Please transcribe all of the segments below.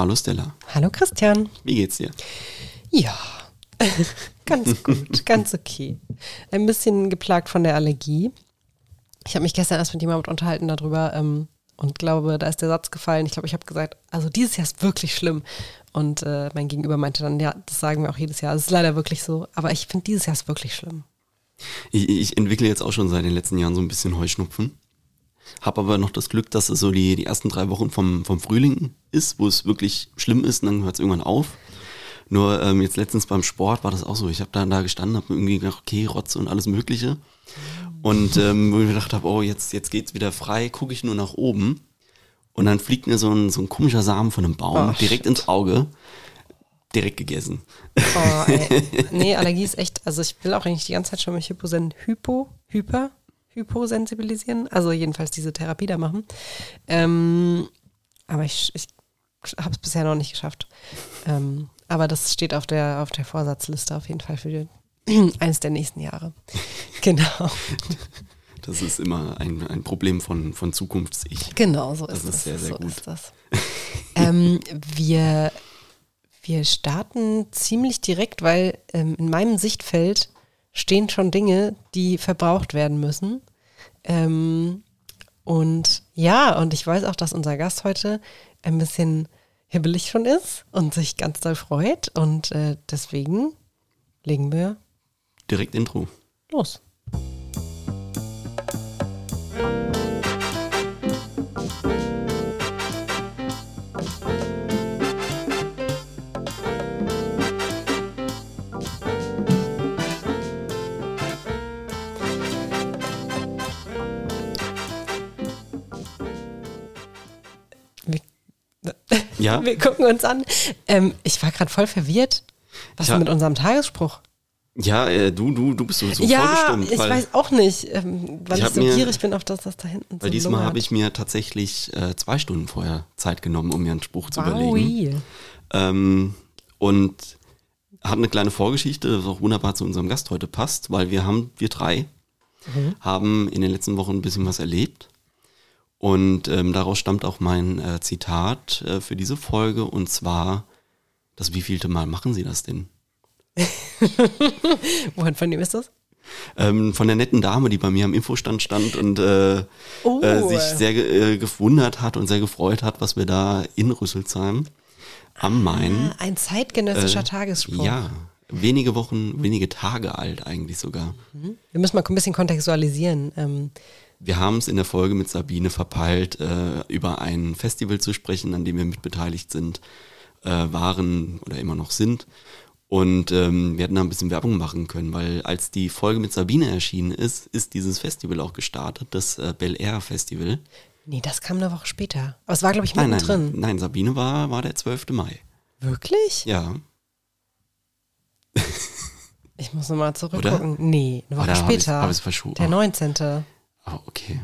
Hallo Stella. Hallo Christian. Wie geht's dir? Ja, ganz gut, ganz okay. Ein bisschen geplagt von der Allergie. Ich habe mich gestern erst mit jemandem unterhalten darüber ähm, und glaube, da ist der Satz gefallen. Ich glaube, ich habe gesagt, also dieses Jahr ist wirklich schlimm. Und äh, mein Gegenüber meinte dann, ja, das sagen wir auch jedes Jahr. Es ist leider wirklich so, aber ich finde, dieses Jahr ist wirklich schlimm. Ich, ich entwickle jetzt auch schon seit den letzten Jahren so ein bisschen Heuschnupfen. Habe aber noch das Glück, dass es so die, die ersten drei Wochen vom, vom Frühling ist, wo es wirklich schlimm ist und dann hört es irgendwann auf. Nur ähm, jetzt letztens beim Sport war das auch so. Ich habe dann da gestanden, habe irgendwie gedacht, okay, Rotze und alles Mögliche. Und ähm, wo ich gedacht habe, oh, jetzt, jetzt geht's wieder frei, gucke ich nur nach oben. Und dann fliegt mir so ein, so ein komischer Samen von einem Baum Oh, direkt ins Auge. Direkt gegessen. Oh, ey. Nee, Allergie ist echt, also ich will auch eigentlich die ganze Zeit schon mich Hyposen, Hypo, Hyper, Hyposensibilisieren, also jedenfalls diese Therapie da machen. Ähm, aber ich, ich habe es bisher noch nicht geschafft. Ähm, aber das steht auf der, auf der Vorsatzliste auf jeden Fall für die, eines der nächsten Jahre. Genau. Das ist immer ein, ein Problem von, von Zukunfts-Ich. Genau, so Das ist ist das. sehr, sehr so gut. Ist das. ähm, wir, wir starten ziemlich direkt, weil ähm, in meinem Sichtfeld stehen schon Dinge, die verbraucht werden müssen. Ähm, und ja, und ich weiß auch, dass unser Gast heute ein bisschen hibbelig schon ist und sich ganz doll freut. Und äh, deswegen legen wir Direkt Intro. los. Ja, wir gucken uns an. Ähm, ich war gerade voll verwirrt. Was Ja. mit unserem Tagesspruch? ja äh, du, du, du bist so, so ja, ich weiß auch nicht, ähm, weil Ich ich, so mir- gierig bin auf das, was da hinten weil so diesmal habe ich mir tatsächlich äh, zwei Stunden vorher Zeit genommen, um mir einen Spruch zu überlegen. Wowi. Ähm, und hat eine kleine Vorgeschichte, das auch wunderbar zu unserem Gast heute passt, weil wir haben, wir drei, Mhm. haben in den letzten Wochen ein bisschen was erlebt. Und ähm, daraus stammt auch mein äh, Zitat äh, für diese Folge und zwar, das wievielte Mal machen Sie das denn? Wohin von dem ist das? Ähm, von der netten Dame, die bei mir am Infostand stand und äh, Oh. äh, sich sehr äh, gewundert hat und sehr gefreut hat, was wir da in Rüsselsheim am Main. Ah, ein zeitgenössischer äh, Tagesspruch. Ja, wenige Wochen, wenige Tage alt eigentlich sogar. Wir müssen mal ein bisschen kontextualisieren. Ähm, Wir haben es in der Folge mit Sabine verpeilt, äh, über ein Festival zu sprechen, an dem wir mitbeteiligt sind, äh, waren oder immer noch sind. Und ähm, wir hätten da ein bisschen Werbung machen können, weil als die Folge mit Sabine erschienen ist, ist dieses Festival auch gestartet, das äh, Bel Air Festival. nee, das kam eine Woche später. Aber es war, glaube ich, Nein, mittendrin. nein, nein, Sabine war, war der 12. Mai. Wirklich? Ja. Ich muss nochmal zurückgucken. Nee, eine Woche Oder hab ich's- später. hab ich's? Der Oh. 19. Oh, okay.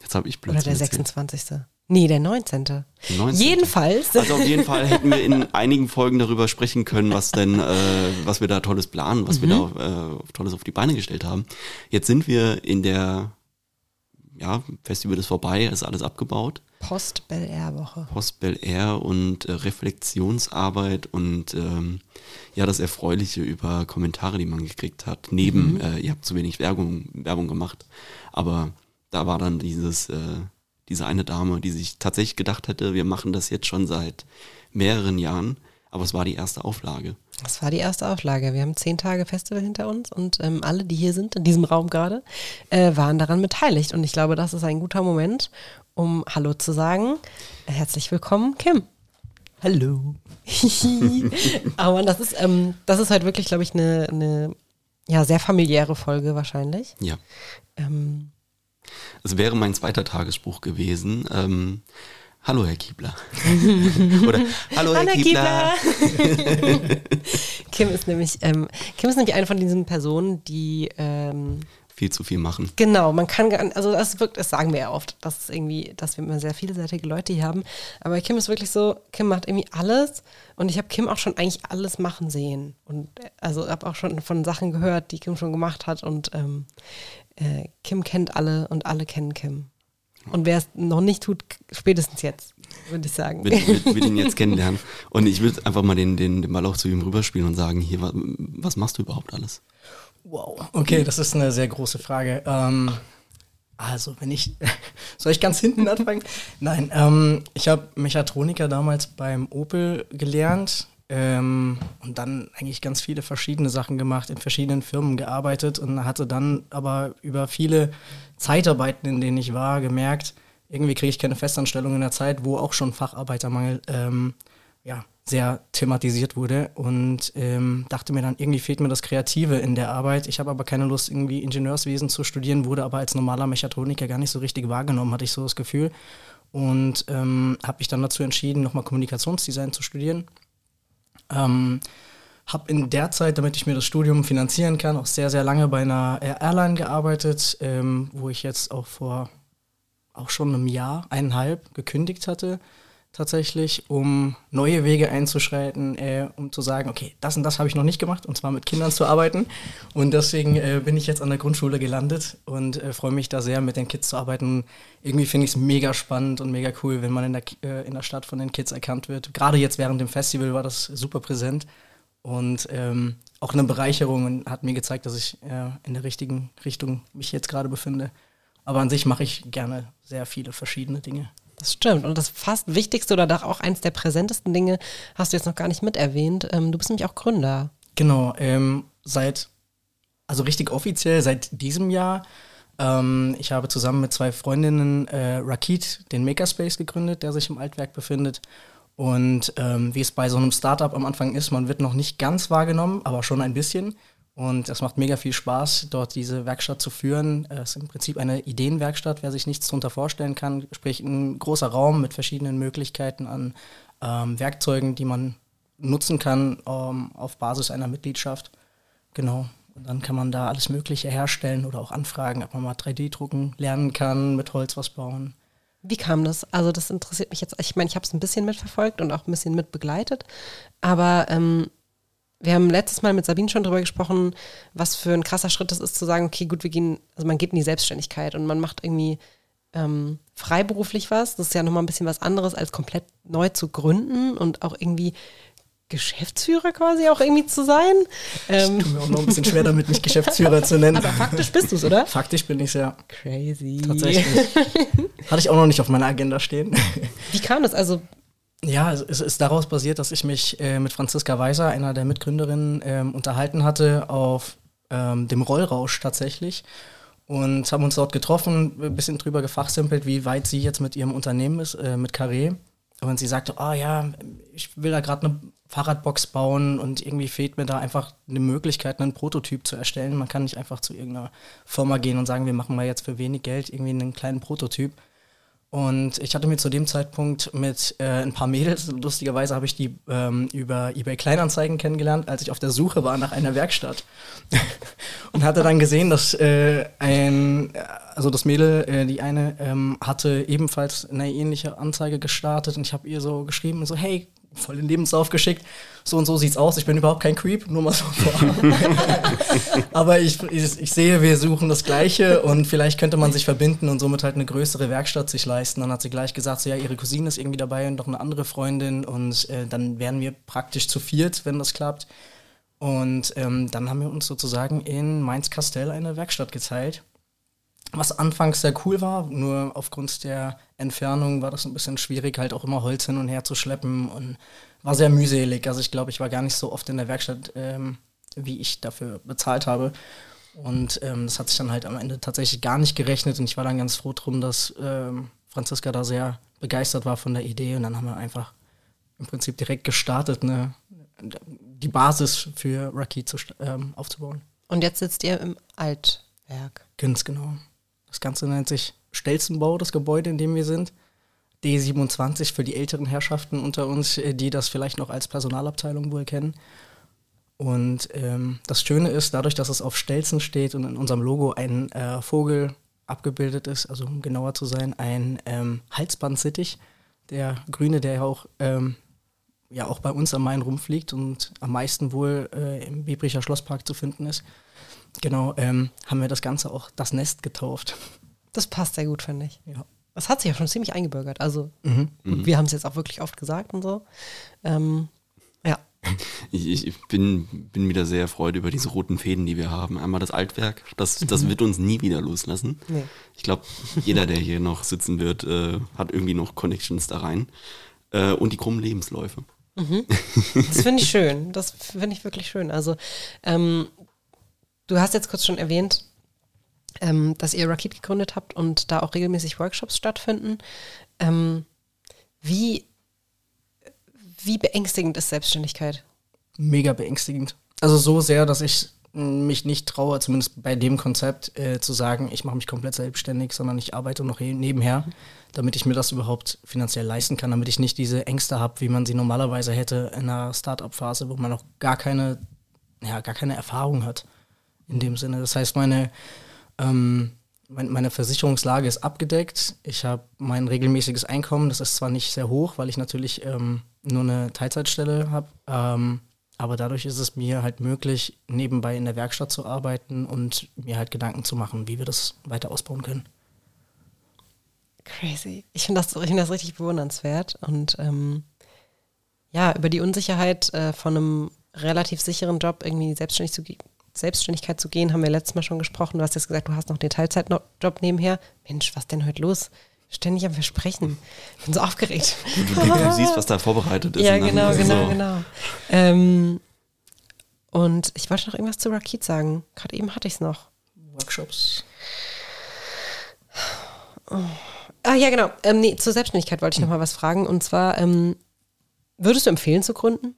Jetzt habe ich Oder Blödsinn der erzählt. 26. Nee, der 19. Der 19.. Jedenfalls. Also auf jeden Fall hätten wir in einigen Folgen darüber sprechen können, was denn, äh, was wir da tolles planen, was wir da äh, tolles auf die Beine gestellt haben. Jetzt sind wir in der, ja, Festival ist vorbei, ist alles abgebaut. Post-Bel Air Woche. Post Bel Air und äh, Reflexionsarbeit und ähm, ja, das Erfreuliche über Kommentare, die man gekriegt hat. Neben, äh, ihr habt zu wenig Werbung, Werbung gemacht, aber da war dann dieses, äh, diese eine Dame, die sich tatsächlich gedacht hätte, wir machen das jetzt schon seit mehreren Jahren, aber es war die erste Auflage. Das war die erste Auflage. Wir haben zehn Tage Festival hinter uns und ähm, alle, die hier sind, in diesem Raum gerade, äh, waren daran beteiligt. Und ich glaube, das ist ein guter Moment, um Hallo zu sagen. Herzlich willkommen, Kim. Hallo. Aber das ist, ähm, das ist halt wirklich, glaube ich, eine, eine ja, sehr familiäre Folge wahrscheinlich. Ja. Ähm, Es wäre mein zweiter Tagesspruch gewesen. Ähm, Hallo, Herr Kiebler. Oder Hallo, Herr Hallo, Kiebler. Kim ist nämlich, ähm, Kim ist nämlich eine von diesen Personen, die ähm, Viel zu viel machen. Genau, man kann, gar- also das wirkt, das sagen wir ja oft, dass irgendwie, dass wir immer sehr vielseitige Leute hier haben. Aber Kim ist wirklich so, Kim macht irgendwie alles und ich habe Kim auch schon eigentlich alles machen sehen. Und äh, also habe auch schon von Sachen gehört, die Kim schon gemacht hat und ähm, äh, Kim kennt alle und alle kennen Kim. Und wer es noch nicht tut, spätestens jetzt, würde ich sagen. Will, will ihn jetzt kennenlernen. Und ich würde einfach mal den, den, den Ball auch zu ihm rüberspielen und sagen, hier, was, was machst du überhaupt alles? Wow, okay, das ist eine sehr große Frage. Ähm, also, wenn ich, soll ich ganz hinten anfangen? Nein, ähm, ich habe Mechatroniker damals beim Opel gelernt ähm, und dann eigentlich ganz viele verschiedene Sachen gemacht, in verschiedenen Firmen gearbeitet und hatte dann aber über viele Zeitarbeiten, in denen ich war, gemerkt, irgendwie kriege ich keine Festanstellung in der Zeit, wo auch schon Facharbeitermangel ähm, ja, sehr thematisiert wurde und ähm, dachte mir dann, irgendwie fehlt mir das Kreative in der Arbeit. Ich habe aber keine Lust, irgendwie Ingenieurswesen zu studieren, wurde aber als normaler Mechatroniker gar nicht so richtig wahrgenommen, hatte ich so das Gefühl. Und ähm, habe mich dann dazu entschieden, nochmal Kommunikationsdesign zu studieren. Ähm, habe in der Zeit, damit ich mir das Studium finanzieren kann, auch sehr, sehr lange bei einer Airline gearbeitet, ähm, wo ich jetzt auch vor auch schon einem Jahr, eineinhalb gekündigt hatte tatsächlich, um neue Wege einzuschreiten, äh, um zu sagen, okay, das und das habe ich noch nicht gemacht, und zwar mit Kindern zu arbeiten. Und deswegen äh, bin ich jetzt an der Grundschule gelandet und äh, freue mich da sehr, mit den Kids zu arbeiten. Irgendwie finde ich es mega spannend und mega cool, wenn man in der, äh, in der Stadt von den Kids erkannt wird. Gerade jetzt während dem Festival war das super präsent und ähm, auch eine Bereicherung und hat mir gezeigt, dass ich äh, in der richtigen Richtung mich jetzt gerade befinde. Aber an sich mache ich gerne sehr viele verschiedene Dinge. Das stimmt. Und das fast wichtigste oder auch eins der präsentesten Dinge hast du jetzt noch gar nicht mit erwähnt. Ähm, du bist nämlich auch Gründer. Genau, ähm, seit, also richtig offiziell seit diesem Jahr. Ähm, ich habe zusammen mit zwei Freundinnen äh, Rakit, den Makerspace, gegründet, der sich im Altwerk befindet. Und ähm, wie es bei so einem Startup am Anfang ist, man wird noch nicht ganz wahrgenommen, aber schon ein bisschen. Und es macht mega viel Spaß, dort diese Werkstatt zu führen. Es ist im Prinzip eine Ideenwerkstatt, wer sich nichts darunter vorstellen kann. Sprich, ein großer Raum mit verschiedenen Möglichkeiten an ähm, Werkzeugen, die man nutzen kann ähm, auf Basis einer Mitgliedschaft. Genau. Und dann kann man da alles Mögliche herstellen oder auch anfragen, ob man mal 3D-Drucken lernen kann, mit Holz was bauen. Wie kam das? Also das interessiert mich jetzt. Ich meine, ich habe es ein bisschen mitverfolgt und auch ein bisschen mitbegleitet. Aber ähm, wir haben letztes Mal mit Sabine schon darüber gesprochen, was für ein krasser Schritt das ist, zu sagen, okay, gut, wir gehen, also man geht in die Selbstständigkeit und man macht irgendwie ähm, freiberuflich was. Das ist ja nochmal ein bisschen was anderes, als komplett neu zu gründen und auch irgendwie Geschäftsführer quasi auch irgendwie zu sein. Ähm, ich tue mir auch noch ein bisschen schwer damit, mich Geschäftsführer zu nennen. Aber faktisch bist du es, oder? Faktisch bin ich es, ja. Crazy. Tatsächlich. Hatte ich auch noch nicht auf meiner Agenda stehen. Wie kam das? Also ja, es ist daraus basiert, dass ich mich äh, mit Franziska Weiser, einer der Mitgründerinnen, ähm, unterhalten hatte auf ähm, dem Rollrausch tatsächlich und haben uns dort getroffen, ein bisschen drüber gefachsimpelt, wie weit sie jetzt mit ihrem Unternehmen ist, äh, mit Carré. Und sie sagte, oh ja, ich will da gerade eine Fahrradbox bauen und irgendwie fehlt mir da einfach eine Möglichkeit, einen Prototyp zu erstellen. Man kann nicht einfach zu irgendeiner Firma gehen und sagen, wir machen mal jetzt für wenig Geld irgendwie einen kleinen Prototyp. Und ich hatte mir zu dem Zeitpunkt mit äh, ein paar Mädels, lustigerweise habe ich die ähm, über eBay Kleinanzeigen kennengelernt, als ich auf der Suche war nach einer Werkstatt. und hatte dann gesehen, dass äh, ein, also das Mädel, äh, die eine, ähm, hatte ebenfalls eine ähnliche Anzeige gestartet und ich habe ihr so geschrieben, so, hey, voll den Lebenslauf geschickt. So und so sieht's aus. Ich bin überhaupt kein Creep, nur mal so vor. Aber ich, ich, ich, sehe, wir suchen das Gleiche und vielleicht könnte man sich verbinden und somit halt eine größere Werkstatt sich leisten. Dann hat sie gleich gesagt, so ja, ihre Cousine ist irgendwie dabei und noch eine andere Freundin und äh, dann wären wir praktisch zu viert, wenn das klappt. Und ähm, dann haben wir uns sozusagen in Mainz-Kastell eine Werkstatt geteilt was anfangs sehr cool war, nur aufgrund der Entfernung war das ein bisschen schwierig, halt auch immer Holz hin und her zu schleppen und war sehr mühselig. Also ich glaube, ich war gar nicht so oft in der Werkstatt, ähm, wie ich dafür bezahlt habe. Und ähm, das hat sich dann halt am Ende tatsächlich gar nicht gerechnet und ich war dann ganz froh drum, dass ähm, Franziska da sehr begeistert war von der Idee und dann haben wir einfach im Prinzip direkt gestartet, ne, die Basis für Rocky zu, ähm, aufzubauen. Und jetzt sitzt ihr im Altwerk. Ganz genau. Das Ganze nennt sich Stelzenbau, das Gebäude, in dem wir sind. D27 für die älteren Herrschaften unter uns, äh, die das vielleicht noch als Personalabteilung wohl kennen. Und ähm, das Schöne ist, dadurch, dass es auf Stelzen steht und in unserem Logo ein äh, Vogel abgebildet ist, also um genauer zu sein, ein ähm, Halsbandsittich, der grüne, der ja auch, ähm, ja auch bei uns am Main rumfliegt und am meisten wohl äh, im Biebricher Schlosspark zu finden ist. Genau, ähm, haben wir das Ganze auch das Nest getauft. Das passt sehr gut, finde ich. Ja. Das hat sich ja schon ziemlich eingebürgert. Also mhm. wir haben es jetzt auch wirklich oft gesagt und so. Ähm, ja. Ich, ich, bin, bin wieder sehr erfreut über diese roten Fäden, die wir haben. Einmal das Altwerk, das, das mhm. wird uns nie wieder loslassen. Nee. Ich glaube, jeder, der hier noch sitzen wird, äh, hat irgendwie noch Connections da rein. Äh, und die krummen Lebensläufe. Mhm. Das finde ich schön. Das finde ich wirklich schön. Also, ähm, du hast jetzt kurz schon erwähnt, ähm, dass ihr Rakit gegründet habt und da auch regelmäßig Workshops stattfinden. Ähm, wie, wie beängstigend ist Selbstständigkeit? Mega beängstigend. Also so sehr, dass ich mich nicht traue, zumindest bei dem Konzept, äh, zu sagen, ich mache mich komplett selbstständig, sondern ich arbeite noch nebenher, damit ich mir das überhaupt finanziell leisten kann, damit ich nicht diese Ängste habe, wie man sie normalerweise hätte in einer Startup-Phase, wo man noch gar keine, ja, gar keine Erfahrung hat in dem Sinne. Das heißt, meine, ähm, meine Versicherungslage ist abgedeckt. Ich habe mein regelmäßiges Einkommen. Das ist zwar nicht sehr hoch, weil ich natürlich ähm, nur eine Teilzeitstelle habe. Ähm, aber dadurch ist es mir halt möglich, nebenbei in der Werkstatt zu arbeiten und mir halt Gedanken zu machen, wie wir das weiter ausbauen können. Crazy. Ich finde das, find das richtig bewundernswert. Und ähm, ja, über die Unsicherheit äh, von einem relativ sicheren Job irgendwie selbstständig zu, Selbstständigkeit zu gehen, haben wir letztes Mal schon gesprochen. Du hast jetzt gesagt, du hast noch den Teilzeitjob nebenher. Mensch, was denn heute los? Ständig am Versprechen. Ich bin so aufgeregt. Du, du, du siehst, was da vorbereitet ist. Ja, genau, genau, so. genau. Ähm, und ich wollte noch irgendwas zu Rakit sagen. Gerade eben hatte ich es noch. Workshops. Oh. Ah, ja, genau. Ähm, nee, zur Selbstständigkeit wollte ich hm. noch mal was fragen. Und zwar, ähm, würdest du empfehlen zu gründen?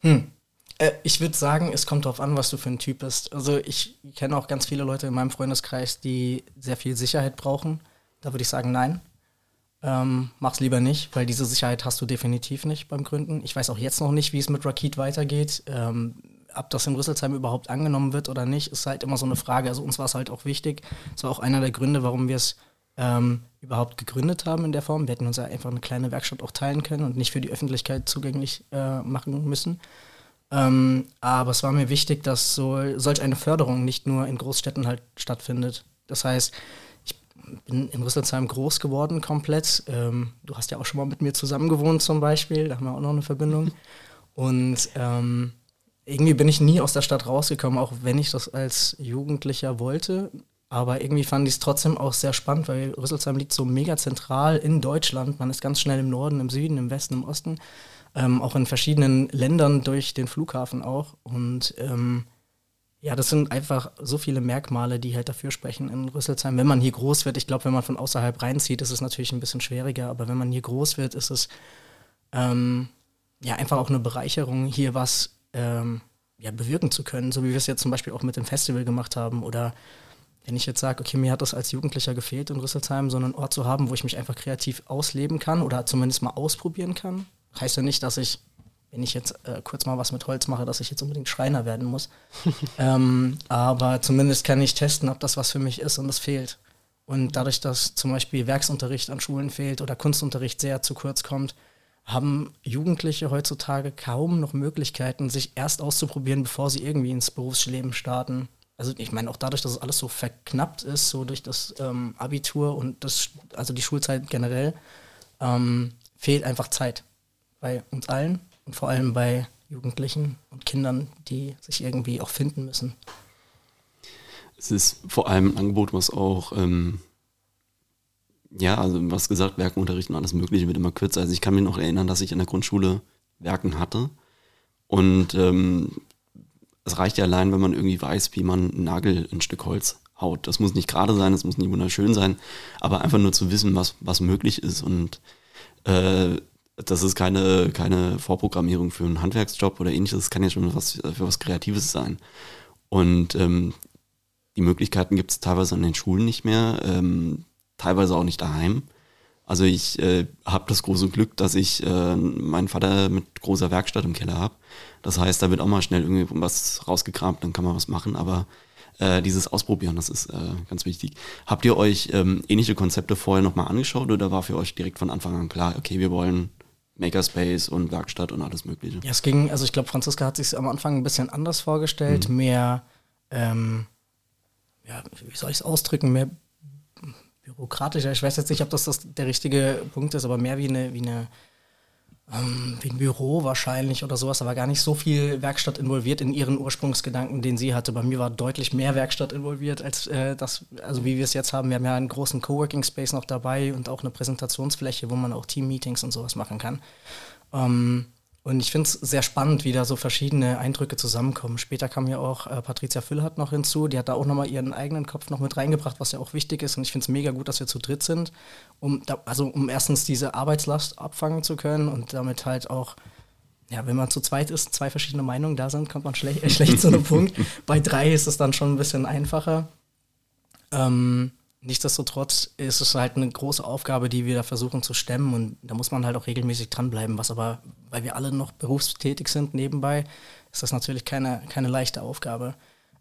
Hm. Äh, ich würde sagen, es kommt darauf an, was du für ein Typ bist. Also ich kenne auch ganz viele Leute in meinem Freundeskreis, die sehr viel Sicherheit brauchen. Da würde ich sagen, nein. Ähm, mach's lieber nicht, weil diese Sicherheit hast du definitiv nicht beim Gründen. Ich weiß auch jetzt noch nicht, wie es mit Rakit weitergeht. Ähm, ob das in Rüsselsheim überhaupt angenommen wird oder nicht, ist halt immer so eine Frage. Also uns war es halt auch wichtig. Das war auch einer der Gründe, warum wir es ähm, überhaupt gegründet haben in der Form. Wir hätten uns ja einfach eine kleine Werkstatt auch teilen können und nicht für die Öffentlichkeit zugänglich äh, machen müssen. Ähm, aber es war mir wichtig, dass so, solch eine Förderung nicht nur in Großstädten halt stattfindet. Das heißt, ich bin in Rüsselsheim groß geworden komplett. Ähm, du hast ja auch schon mal mit mir zusammen gewohnt zum Beispiel, da haben wir auch noch eine Verbindung. Und ähm, irgendwie bin ich nie aus der Stadt rausgekommen, auch wenn ich das als Jugendlicher wollte. Aber irgendwie fand ich es trotzdem auch sehr spannend, weil Rüsselsheim liegt so mega zentral in Deutschland. Man ist ganz schnell im Norden, im Süden, im Westen, im Osten ähm, auch in verschiedenen Ländern durch den Flughafen auch. Und ähm, ja, das sind einfach so viele Merkmale, die halt dafür sprechen in Rüsselsheim. Wenn man hier groß wird, ich glaube, wenn man von außerhalb reinzieht, ist es natürlich ein bisschen schwieriger, aber wenn man hier groß wird, ist es ähm, ja einfach auch eine Bereicherung, hier was ähm, ja, bewirken zu können, so wie wir es jetzt zum Beispiel auch mit dem Festival gemacht haben oder wenn ich jetzt sage, okay, mir hat das als Jugendlicher gefehlt in Rüsselsheim, so einen Ort zu haben, wo ich mich einfach kreativ ausleben kann oder zumindest mal ausprobieren kann, Heißt ja nicht, dass ich, wenn ich jetzt äh, kurz mal was mit Holz mache, dass ich jetzt unbedingt Schreiner werden muss. ähm, aber zumindest kann ich testen, ob das was für mich ist und es fehlt. Und dadurch, dass zum Beispiel Werksunterricht an Schulen fehlt oder Kunstunterricht sehr zu kurz kommt, haben Jugendliche heutzutage kaum noch Möglichkeiten, sich erst auszuprobieren, bevor sie irgendwie ins Berufsleben starten. Also ich meine auch dadurch, dass es alles so verknappt ist, so durch das ähm, Abitur und das, also die Schulzeit generell, ähm, fehlt einfach Zeit bei uns allen und vor allem bei Jugendlichen und Kindern, die sich irgendwie auch finden müssen. Es ist vor allem ein Angebot, was auch, ähm, ja, also was gesagt, Werkenunterricht und alles Mögliche wird immer kürzer. Also ich kann mich noch erinnern, dass ich in der Grundschule Werken hatte und ähm, es reicht ja allein, wenn man irgendwie weiß, wie man einen Nagel in ein Stück Holz haut. Das muss nicht gerade sein, das muss nicht wunderschön sein, aber einfach nur zu wissen, was, was möglich ist und äh, das ist keine, keine Vorprogrammierung für einen Handwerksjob oder ähnliches, das kann ja schon was, für was Kreatives sein. Und ähm, die Möglichkeiten gibt es teilweise an den Schulen nicht mehr, ähm, teilweise auch nicht daheim. Also ich äh, habe das große Glück, dass ich äh, meinen Vater mit großer Werkstatt im Keller habe. Das heißt, da wird auch mal schnell irgendwie was rausgekramt, dann kann man was machen, aber äh, dieses Ausprobieren, das ist äh, ganz wichtig. Habt ihr euch ähm, ähnliche Konzepte vorher nochmal angeschaut oder war für euch direkt von Anfang an klar, okay, wir wollen Makerspace und Werkstatt und alles Mögliche. Ja, es ging, also ich glaube, Franziska hat sich am Anfang ein bisschen anders vorgestellt, mhm. mehr, ähm, ja, wie soll ich es ausdrücken, mehr bürokratischer. Ich weiß jetzt nicht, ob das, das der richtige Punkt ist, aber mehr wie eine, wie eine ähm, wie ein Büro wahrscheinlich oder sowas, aber gar nicht so viel Werkstatt involviert in ihren Ursprungsgedanken, den sie hatte. Bei mir war deutlich mehr Werkstatt involviert als äh, das, also wie wir es jetzt haben. Wir haben ja einen großen Coworking Space noch dabei und auch eine Präsentationsfläche, wo man auch Team-Meetings und sowas machen kann. Ähm, und ich finde es sehr spannend, wie da so verschiedene Eindrücke zusammenkommen. Später kam ja auch äh, Patricia Füllhardt noch hinzu. Die hat da auch nochmal ihren eigenen Kopf noch mit reingebracht, was ja auch wichtig ist. Und ich finde es mega gut, dass wir zu dritt sind, um da, also um erstens diese Arbeitslast abfangen zu können und damit halt auch, ja, wenn man zu zweit ist, zwei verschiedene Meinungen da sind, kommt man schlecht, äh, schlecht zu einem Punkt. Bei drei ist es dann schon ein bisschen einfacher. Ähm, Nichtsdestotrotz ist es halt eine große Aufgabe, die wir da versuchen zu stemmen. Und da muss man halt auch regelmäßig dranbleiben, was aber, weil wir alle noch berufstätig sind nebenbei, ist das natürlich keine, keine leichte Aufgabe.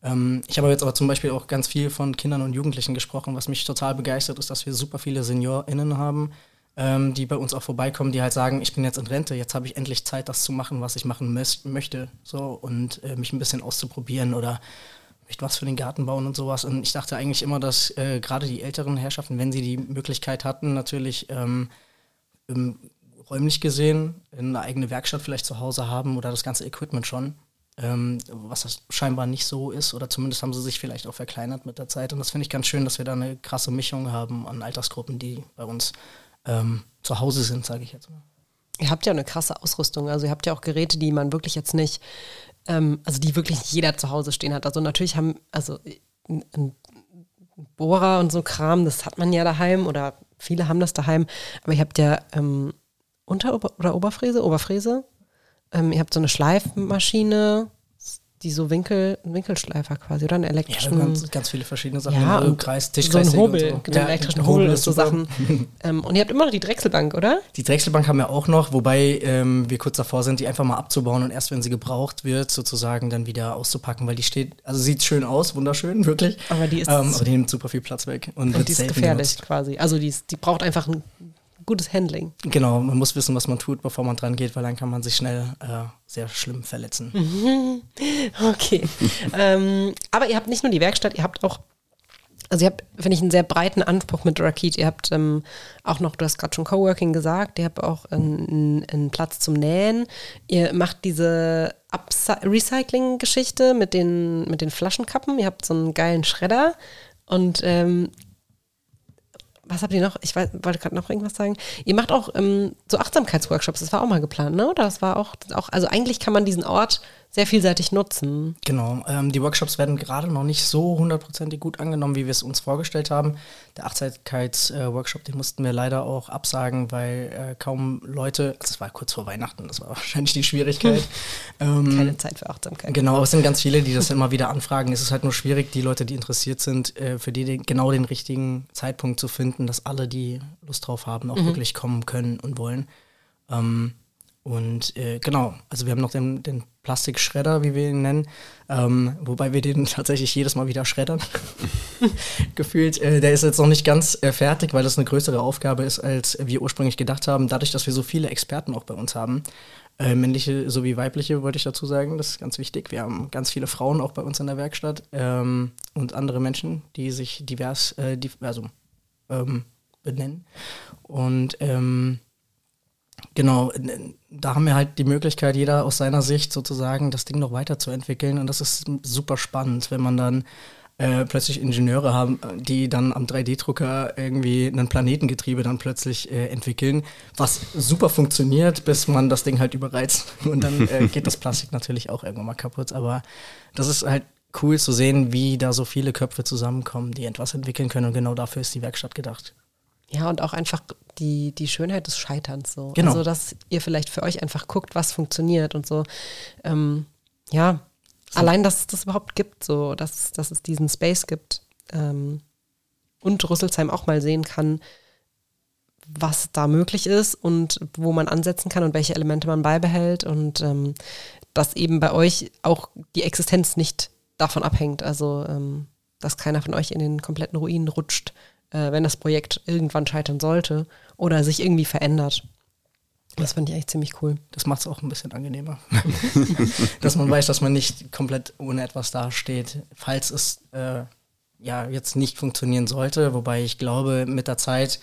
Ähm, ich habe jetzt aber zum Beispiel auch ganz viel von Kindern und Jugendlichen gesprochen, was mich total begeistert ist, dass wir super viele SeniorInnen haben, ähm, die bei uns auch vorbeikommen, die halt sagen, ich bin jetzt in Rente, jetzt habe ich endlich Zeit, das zu machen, was ich machen möchte, so und äh, mich ein bisschen auszuprobieren oder möchte was für den Garten bauen und sowas. Und ich dachte eigentlich immer, dass äh, gerade die älteren Herrschaften, wenn sie die Möglichkeit hatten, natürlich ähm, räumlich gesehen eine eigene Werkstatt vielleicht zu Hause haben oder das ganze Equipment schon. Ähm, was das scheinbar nicht so ist, oder zumindest haben sie sich vielleicht auch verkleinert mit der Zeit. Und das finde ich ganz schön, dass wir da eine krasse Mischung haben an Altersgruppen, die bei uns ähm, zu Hause sind, sage ich jetzt mal. Ihr habt ja eine krasse Ausrüstung. Also ihr habt ja auch Geräte, die man wirklich jetzt nicht ähm, also die wirklich jeder zu Hause stehen hat. Also natürlich haben, also ein, Bohrer und so Kram, das hat man ja daheim oder viele haben das daheim, aber ihr habt ja ähm, Unter- oder Oberfräse, Oberfräse, ähm, ihr habt so eine Schleifmaschine, die so Winkel, Winkelschleifer quasi, oder? Einen elektrischen. Ja, ganz, ganz viele verschiedene Sachen. Ja, und Kreis, so ein Hobel, so. den ja, elektrischen Hobel und so Sachen. ähm, und ihr habt immer noch die Drechselbank, oder? Die Drechselbank haben wir auch noch, wobei ähm, wir kurz davor sind, die einfach mal abzubauen und erst wenn sie gebraucht wird, sozusagen dann wieder auszupacken, weil die steht, also sieht schön aus, wunderschön, wirklich. Aber die ist. Ähm, aber die nimmt super viel Platz weg. Und, und die ist gefährlich genutzt. quasi. Also die, ist, die braucht einfach ein gutes Handling. Genau, man muss wissen, was man tut, bevor man dran geht, weil dann kann man sich schnell äh, sehr schlimm verletzen. okay. ähm, aber ihr habt nicht nur die Werkstatt, ihr habt auch also ihr habt, finde ich, einen sehr breiten Anspruch mit Rakit. Ihr habt ähm, auch noch, du hast gerade schon Coworking gesagt, ihr habt auch einen, einen Platz zum Nähen. Ihr macht diese Recycling-Geschichte mit den, mit den Flaschenkappen. Ihr habt so einen geilen Schredder und ähm, was habt ihr noch? Ich weiß, wollte gerade noch irgendwas sagen. Ihr macht auch ähm, so Achtsamkeitsworkshops, das war auch mal geplant, ne? Oder das war auch, auch, also eigentlich kann man diesen Ort sehr vielseitig nutzen. Genau, ähm, die Workshops werden gerade noch nicht so hundertprozentig gut angenommen, wie wir es uns vorgestellt haben. Der Achtsamkeitsworkshop, den mussten wir leider auch absagen, weil äh, kaum Leute, also es war kurz vor Weihnachten, das war wahrscheinlich die Schwierigkeit. ähm, Keine Zeit für Achtsamkeit. Genau, es sind ganz viele, die das immer wieder anfragen. Es ist halt nur schwierig, die Leute, die interessiert sind, äh, für die den, genau den richtigen Zeitpunkt zu finden, dass alle, die Lust drauf haben, auch mhm. wirklich kommen können und wollen. Ähm, und äh, genau, also wir haben noch den, den Plastikschredder, wie wir ihn nennen, ähm, wobei wir den tatsächlich jedes Mal wieder schreddern. Gefühlt. Äh, der ist jetzt noch nicht ganz äh, fertig, weil das eine größere Aufgabe ist, als wir ursprünglich gedacht haben. Dadurch, dass wir so viele Experten auch bei uns haben, äh, männliche sowie weibliche, wollte ich dazu sagen, das ist ganz wichtig. Wir haben ganz viele Frauen auch bei uns in der Werkstatt ähm, und andere Menschen, die sich divers, äh, die, also ähm, benennen. Und ähm, Genau, da haben wir halt die Möglichkeit, jeder aus seiner Sicht sozusagen das Ding noch weiterzuentwickeln. Und das ist super spannend, wenn man dann äh, plötzlich Ingenieure haben, die dann am 3D-Drucker irgendwie ein Planetengetriebe dann plötzlich äh, entwickeln, was super funktioniert, bis man das Ding halt überreizt. Und dann äh, geht das Plastik natürlich auch irgendwann mal kaputt. Aber das ist halt cool zu sehen, wie da so viele Köpfe zusammenkommen, die etwas entwickeln können. Und genau dafür ist die Werkstatt gedacht. Ja, und auch einfach die, die Schönheit des Scheiterns so. Genau. Also, dass ihr vielleicht für euch einfach guckt, was funktioniert und so. Ähm, ja, so. allein, dass es das überhaupt gibt, so, dass, dass es diesen Space gibt. Ähm, und Rüsselsheim auch mal sehen kann, was da möglich ist und wo man ansetzen kann und welche Elemente man beibehält und ähm, dass eben bei euch auch die Existenz nicht davon abhängt. Also, ähm, dass keiner von euch in den kompletten Ruinen rutscht, äh, wenn das Projekt irgendwann scheitern sollte oder sich irgendwie verändert. Das fand ich echt ziemlich cool. Das macht es auch ein bisschen angenehmer. dass man weiß, dass man nicht komplett ohne etwas dasteht, falls es äh, ja jetzt nicht funktionieren sollte, wobei ich glaube, mit der Zeit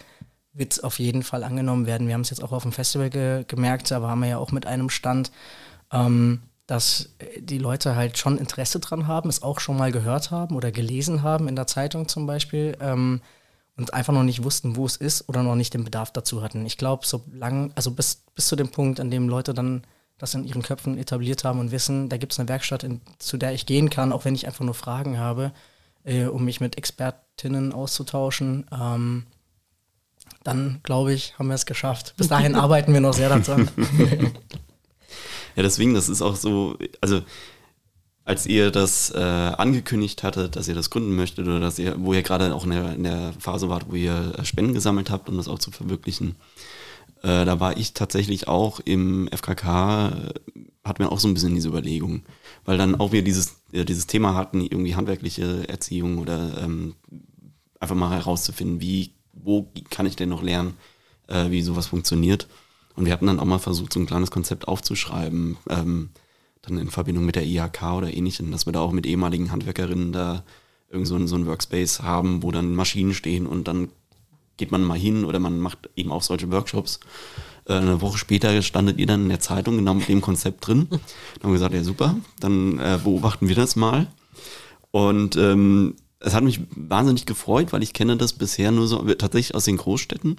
wird es auf jeden Fall angenommen werden. Wir haben es jetzt auch auf dem Festival ge gemerkt, aber haben wir ja auch mit einem Stand, ähm, dass die Leute halt schon Interesse dran haben, es auch schon mal gehört haben oder gelesen haben in der Zeitung zum Beispiel ähm, und einfach noch nicht wussten, wo es ist oder noch nicht den Bedarf dazu hatten. Ich glaube, so lang, also bis, bis zu dem Punkt, an dem Leute dann das in ihren Köpfen etabliert haben und wissen, da gibt es eine Werkstatt, in, zu der ich gehen kann, auch wenn ich einfach nur Fragen habe, äh, um mich mit Expertinnen auszutauschen. Ähm, dann glaube ich, haben wir es geschafft. Bis dahin arbeiten wir noch sehr daran. ja, deswegen, das ist auch so, also als ihr das äh, angekündigt hattet, dass ihr das gründen möchtet oder dass ihr, wo ihr gerade auch in der, in der Phase wart, wo ihr äh, Spenden gesammelt habt, um das auch zu verwirklichen, äh, da war ich tatsächlich auch im FKK, äh, hat mir auch so ein bisschen diese Überlegung, weil dann auch wir dieses, äh, dieses Thema hatten, irgendwie handwerkliche Erziehung oder ähm, einfach mal herauszufinden, wie, wo kann ich denn noch lernen, äh, wie sowas funktioniert. Und wir hatten dann auch mal versucht, so ein kleines Konzept aufzuschreiben, ähm, dann in Verbindung mit der IHK oder ähnlichem, dass wir da auch mit ehemaligen Handwerkerinnen da irgend so ein, so ein Workspace haben, wo dann Maschinen stehen und dann geht man mal hin oder man macht eben auch solche Workshops. Äh, eine Woche später standet ihr dann in der Zeitung genau mit dem Konzept drin. Dann haben wir gesagt, ja super, dann äh, beobachten wir das mal. Und ähm, es hat mich wahnsinnig gefreut, weil ich kenne das bisher nur so tatsächlich aus den Großstädten.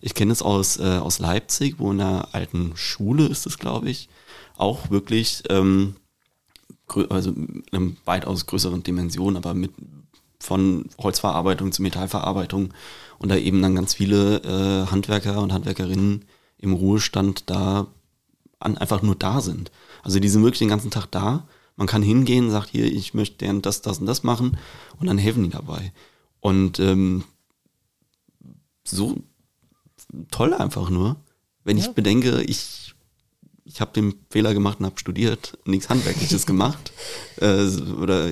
Ich kenne es aus, äh, aus Leipzig, wo in der alten Schule ist es, glaube ich, auch wirklich, ähm, also in einer weitaus größeren Dimension, aber mit von Holzverarbeitung zu Metallverarbeitung und da eben dann ganz viele äh, Handwerker und Handwerkerinnen im Ruhestand da an, einfach nur da sind. Also die sind wirklich den ganzen Tag da. Man kann hingehen, sagt hier, ich möchte gern das, das und das machen und dann helfen die dabei. Und ähm, so toll einfach nur, wenn ja. ich bedenke, ich, ich habe den Fehler gemacht und habe studiert, nichts Handwerkliches gemacht. Äh, oder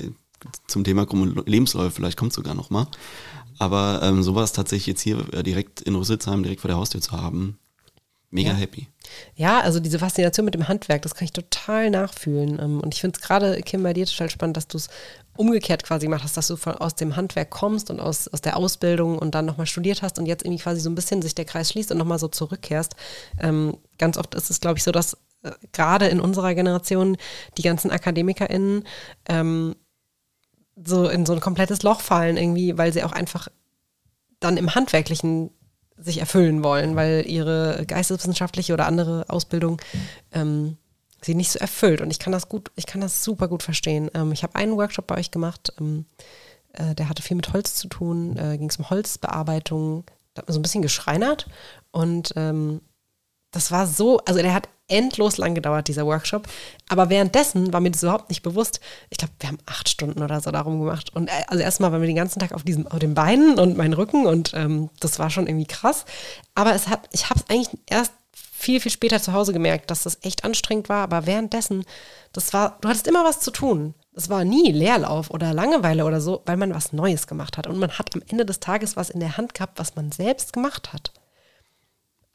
zum Thema Lebensläufe, vielleicht kommt sogar noch mal. Aber ähm, sowas tatsächlich jetzt hier äh, direkt in Rüsselsheim, direkt vor der Haustür zu haben, mega ja. happy. Ja, also diese Faszination mit dem Handwerk, das kann ich total nachfühlen. Ähm, und ich finde es gerade, Kim, bei dir total spannend, dass du es umgekehrt quasi gemacht hast, dass du von, aus dem Handwerk kommst und aus, aus der Ausbildung und dann nochmal studiert hast und jetzt irgendwie quasi so ein bisschen sich der Kreis schließt und nochmal so zurückkehrst. Ähm, ganz oft ist es, glaube ich, so, dass gerade in unserer Generation die ganzen AkademikerInnen ähm, so in so ein komplettes Loch fallen irgendwie, weil sie auch einfach dann im Handwerklichen sich erfüllen wollen, weil ihre geisteswissenschaftliche oder andere Ausbildung ähm, sie nicht so erfüllt. Und ich kann das gut, ich kann das super gut verstehen. Ähm, ich habe einen Workshop bei euch gemacht, ähm, äh, der hatte viel mit Holz zu tun, äh, ging es um Holzbearbeitung, da hat man so ein bisschen geschreinert und ähm, das war so, also der hat endlos lang gedauert, dieser Workshop. Aber währenddessen war mir das überhaupt nicht bewusst. Ich glaube, wir haben acht Stunden oder so darum gemacht. Und äh, also erstmal waren wir den ganzen Tag auf diesem, auf den Beinen und meinen Rücken und ähm, das war schon irgendwie krass. Aber es hat, ich habe es eigentlich erst viel, viel später zu Hause gemerkt, dass das echt anstrengend war. Aber währenddessen, das war, du hattest immer was zu tun. Das war nie Leerlauf oder Langeweile oder so, weil man was Neues gemacht hat. Und man hat am Ende des Tages was in der Hand gehabt, was man selbst gemacht hat.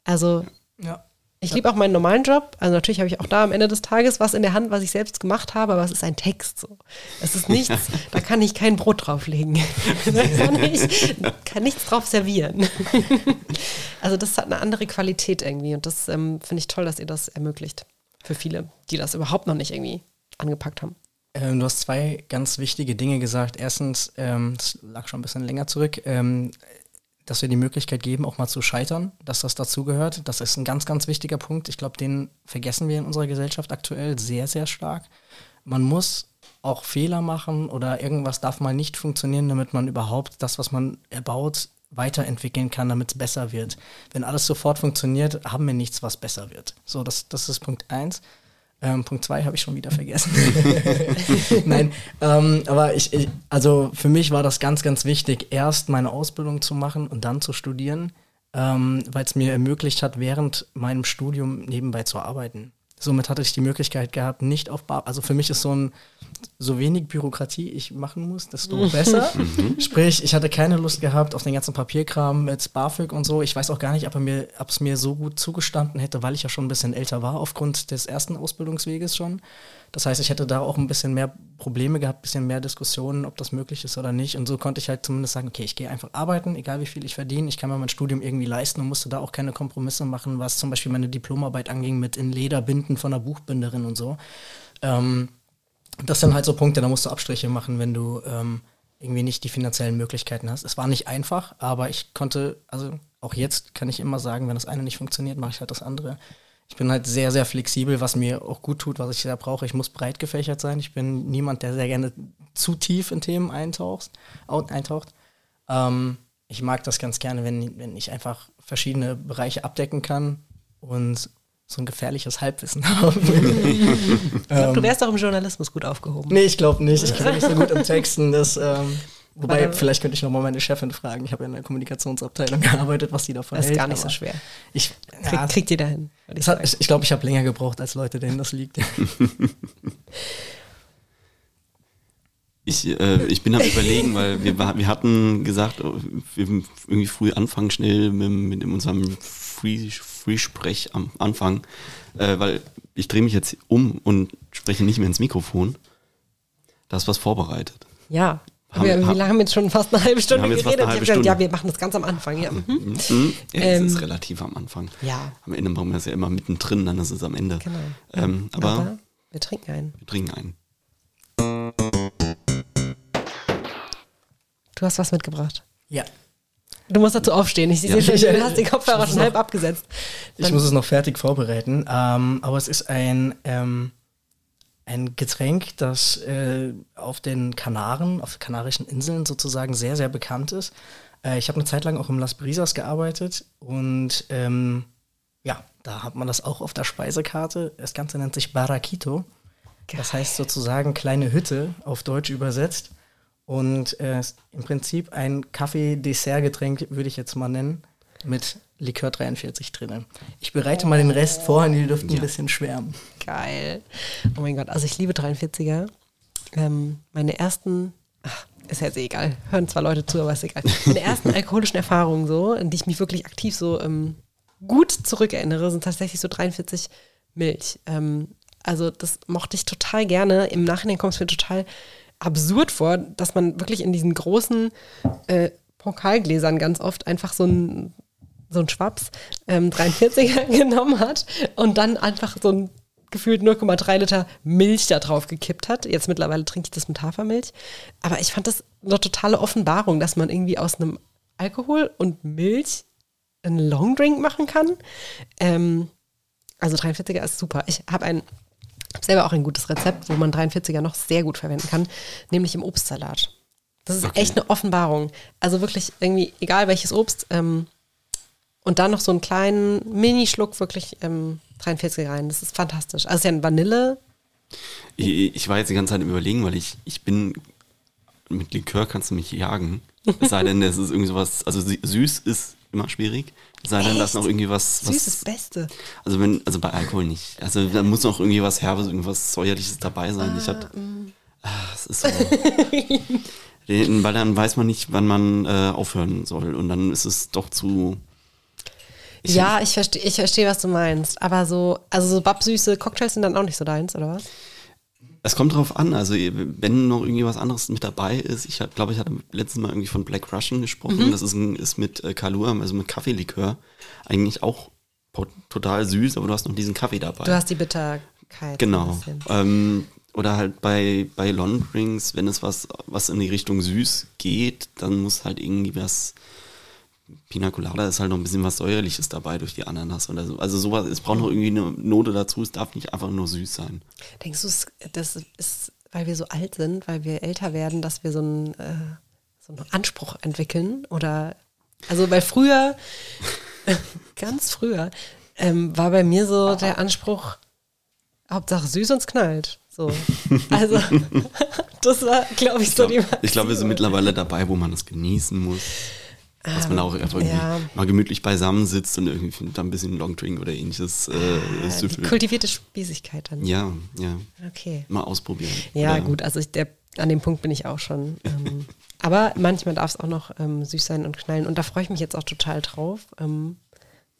Also, ja. Ich liebe auch meinen normalen Job. Also natürlich habe ich auch da am Ende des Tages was in der Hand, was ich selbst gemacht habe, aber es ist ein Text. So. Es ist nichts, da kann ich kein Brot drauflegen. da kann ich kann nichts drauf servieren. also das hat eine andere Qualität irgendwie und das ähm, finde ich toll, dass ihr das ermöglicht. Für viele, die das überhaupt noch nicht irgendwie angepackt haben. Ähm, du hast zwei ganz wichtige Dinge gesagt. Erstens, ähm, das lag schon ein bisschen länger zurück, ähm, dass wir die Möglichkeit geben, auch mal zu scheitern, dass das dazugehört. Das ist ein ganz, ganz wichtiger Punkt. Ich glaube, den vergessen wir in unserer Gesellschaft aktuell sehr, sehr stark. Man muss auch Fehler machen oder irgendwas darf mal nicht funktionieren, damit man überhaupt das, was man erbaut, weiterentwickeln kann, damit es besser wird. Wenn alles sofort funktioniert, haben wir nichts, was besser wird. So, das, das ist Punkt eins. Ähm, Punkt zwei habe ich schon wieder vergessen. Nein, ähm, aber ich, ich, also für mich war das ganz, ganz wichtig, erst meine Ausbildung zu machen und dann zu studieren, ähm, weil es mir ermöglicht hat, während meinem Studium nebenbei zu arbeiten. Somit hatte ich die Möglichkeit gehabt, nicht auf Bar. Also für mich ist so ein so wenig Bürokratie ich machen muss, desto besser. Mhm. Sprich, ich hatte keine Lust gehabt auf den ganzen Papierkram mit BAföG und so. Ich weiß auch gar nicht, ob, er mir, ob es mir so gut zugestanden hätte, weil ich ja schon ein bisschen älter war, aufgrund des ersten Ausbildungsweges schon. Das heißt, ich hätte da auch ein bisschen mehr Probleme gehabt, bisschen mehr Diskussionen, ob das möglich ist oder nicht. Und so konnte ich halt zumindest sagen, okay, ich gehe einfach arbeiten, egal wie viel ich verdiene. Ich kann mir mein Studium irgendwie leisten und musste da auch keine Kompromisse machen, was zum Beispiel meine Diplomarbeit anging mit in Leder binden von einer Buchbinderin und so. Ähm, das sind halt so Punkte, da musst du Abstriche machen, wenn du ähm, irgendwie nicht die finanziellen Möglichkeiten hast. Es war nicht einfach, aber ich konnte, also auch jetzt kann ich immer sagen, wenn das eine nicht funktioniert, mache ich halt das andere. Ich bin halt sehr, sehr flexibel, was mir auch gut tut, was ich sehr brauche. Ich muss breit gefächert sein. Ich bin niemand, der sehr gerne zu tief in Themen eintaucht. eintaucht. Ähm, ich mag das ganz gerne, wenn, wenn ich einfach verschiedene Bereiche abdecken kann und so ein gefährliches Halbwissen habe. ich glaub, du wärst doch im Journalismus gut aufgehoben. Nee, ich glaube nicht. Ich bin nicht so gut im Texten. Das, ähm, wobei, vielleicht könnte ich nochmal meine Chefin fragen. Ich habe ja in der Kommunikationsabteilung gearbeitet, was die davon hält. Das ist gar nicht so schwer. Ich, ja, kriegt ihr dahin. Ich glaube, ich, ich, glaub, ich habe länger gebraucht als Leute, denen das liegt. Ich, äh, ich bin am überlegen, weil wir, wir hatten gesagt, wir irgendwie früh anfangen schnell mit, mit unserem Free, Free-Sprech am Anfang, äh, weil ich drehe mich jetzt um und spreche nicht mehr ins Mikrofon. Da ist was vorbereitet. Ja. Haben, wir, wie lange haben wir jetzt schon fast eine halbe Stunde geredet? Halbe ich gesagt, ja, wir machen das ganz am Anfang. Ja, mhm. Mhm. ja ähm, ist relativ am Anfang. Ja. Am Ende machen wir es ja immer mittendrin, dann ist es am Ende. Genau. Ähm, aber, aber wir trinken einen. Wir trinken einen. Du hast was mitgebracht. Ja. Du musst dazu aufstehen. Ich sehe schon, du hast den Kopfhörer schon halb abgesetzt. Dann ich muss es noch fertig vorbereiten. Ähm, aber es ist ein, ähm, ein Getränk, das äh, auf den Kanaren, auf den Kanarischen Inseln sozusagen sehr, sehr bekannt ist. Äh, ich habe eine Zeit lang auch im Las Brisas gearbeitet und ähm, ja, da hat man das auch auf der Speisekarte. Das Ganze nennt sich Barraquito. Das heißt sozusagen kleine Hütte auf Deutsch übersetzt. Und äh, im Prinzip ein Kaffee-Dessert-Getränk, würde ich jetzt mal nennen, mit Likör 43 drinnen. Ich bereite oh. mal den Rest vor und ihr dürft ja. ein bisschen schwärmen. Geil. Oh mein Gott, also ich liebe 43er. Ähm, meine ersten, ach, ist jetzt egal, hören zwar Leute zu, aber ist egal. Meine ersten alkoholischen Erfahrungen so, an die ich mich wirklich aktiv so ähm, gut zurückerinnere, sind tatsächlich so 43 Milch. Ähm, also das mochte ich total gerne. Im Nachhinein kommt es mir total absurd vor, dass man wirklich in diesen großen äh, Pokalgläsern ganz oft einfach so ein, so ein Schwaps ähm, 43er genommen hat und dann einfach so ein gefühlt 0,3 Liter Milch da drauf gekippt hat. Jetzt mittlerweile trinke ich das mit Hafermilch. Aber ich fand das eine totale Offenbarung, dass man irgendwie aus einem Alkohol und Milch einen Longdrink machen kann. Ähm, also 43er ist super. Ich habe ein habe selber auch ein gutes Rezept, wo man 43er noch sehr gut verwenden kann, nämlich im Obstsalat. Das ist okay. echt eine Offenbarung. Also wirklich irgendwie, egal welches Obst, ähm, und dann noch so einen kleinen Minischluck wirklich ähm, 43 rein. Das ist fantastisch. Also es ist ja ein Vanille. Ich, ich, war jetzt die ganze Zeit im Überlegen, weil ich, ich bin, mit Likör kannst du mich jagen. Es sei denn, es ist irgendwie sowas, also süß ist immer schwierig. Sei denn, dass noch irgendwie was, was. Süß ist das Beste. Also wenn, also bei Alkohol nicht. Also da muss noch irgendwie was Herbes, irgendwas Säuerliches dabei sein. Ah, ich hatte. Mm. Ah, es ist so. weil dann weiß man nicht, wann man äh, aufhören soll. Und dann ist es doch zu. Ich ja, ich verstehe, ich verstehe, was du meinst. Aber so, also so babsüße Cocktails sind dann auch nicht so deins, oder was? Es kommt drauf an, also wenn noch irgendwie was anderes mit dabei ist, ich glaube, ich hatte letztes Mal irgendwie von Black Russian gesprochen, mhm. das ist, ein, ist mit äh, Kalua, also mit Kaffeelikör, eigentlich auch total süß, aber du hast noch diesen Kaffee dabei. Du hast die Bitterkeit. Genau. Ähm, oder halt bei, bei Long Drinks, wenn es was, was in die Richtung süß geht, dann muss halt irgendwie was Pina Colada ist halt noch ein bisschen was Säuerliches dabei durch die Ananas oder so. Also sowas, es braucht noch irgendwie eine Note dazu, es darf nicht einfach nur süß sein. Denkst du, das ist, weil wir so alt sind, weil wir älter werden, dass wir so einen, äh, so einen Anspruch entwickeln? Oder, also weil früher, ganz früher, ähm, war bei mir so der Anspruch, Hauptsache süß und es knallt. So. Also, das war, glaube ich, so ich glaub, die Ich glaube, wir sind mittlerweile dabei, wo man es genießen muss. Dass man auch einfach irgendwie ja. mal gemütlich beisammen sitzt und irgendwie dann ein bisschen Longdrink oder ähnliches äh, ah, Kultivierte Spießigkeit dann. Ja, ja. Okay. Mal ausprobieren. Ja, oder? gut, also ich, der, an dem Punkt bin ich auch schon. Ähm, aber manchmal darf es auch noch ähm, süß sein und knallen. Und da freue ich mich jetzt auch total drauf. Ähm,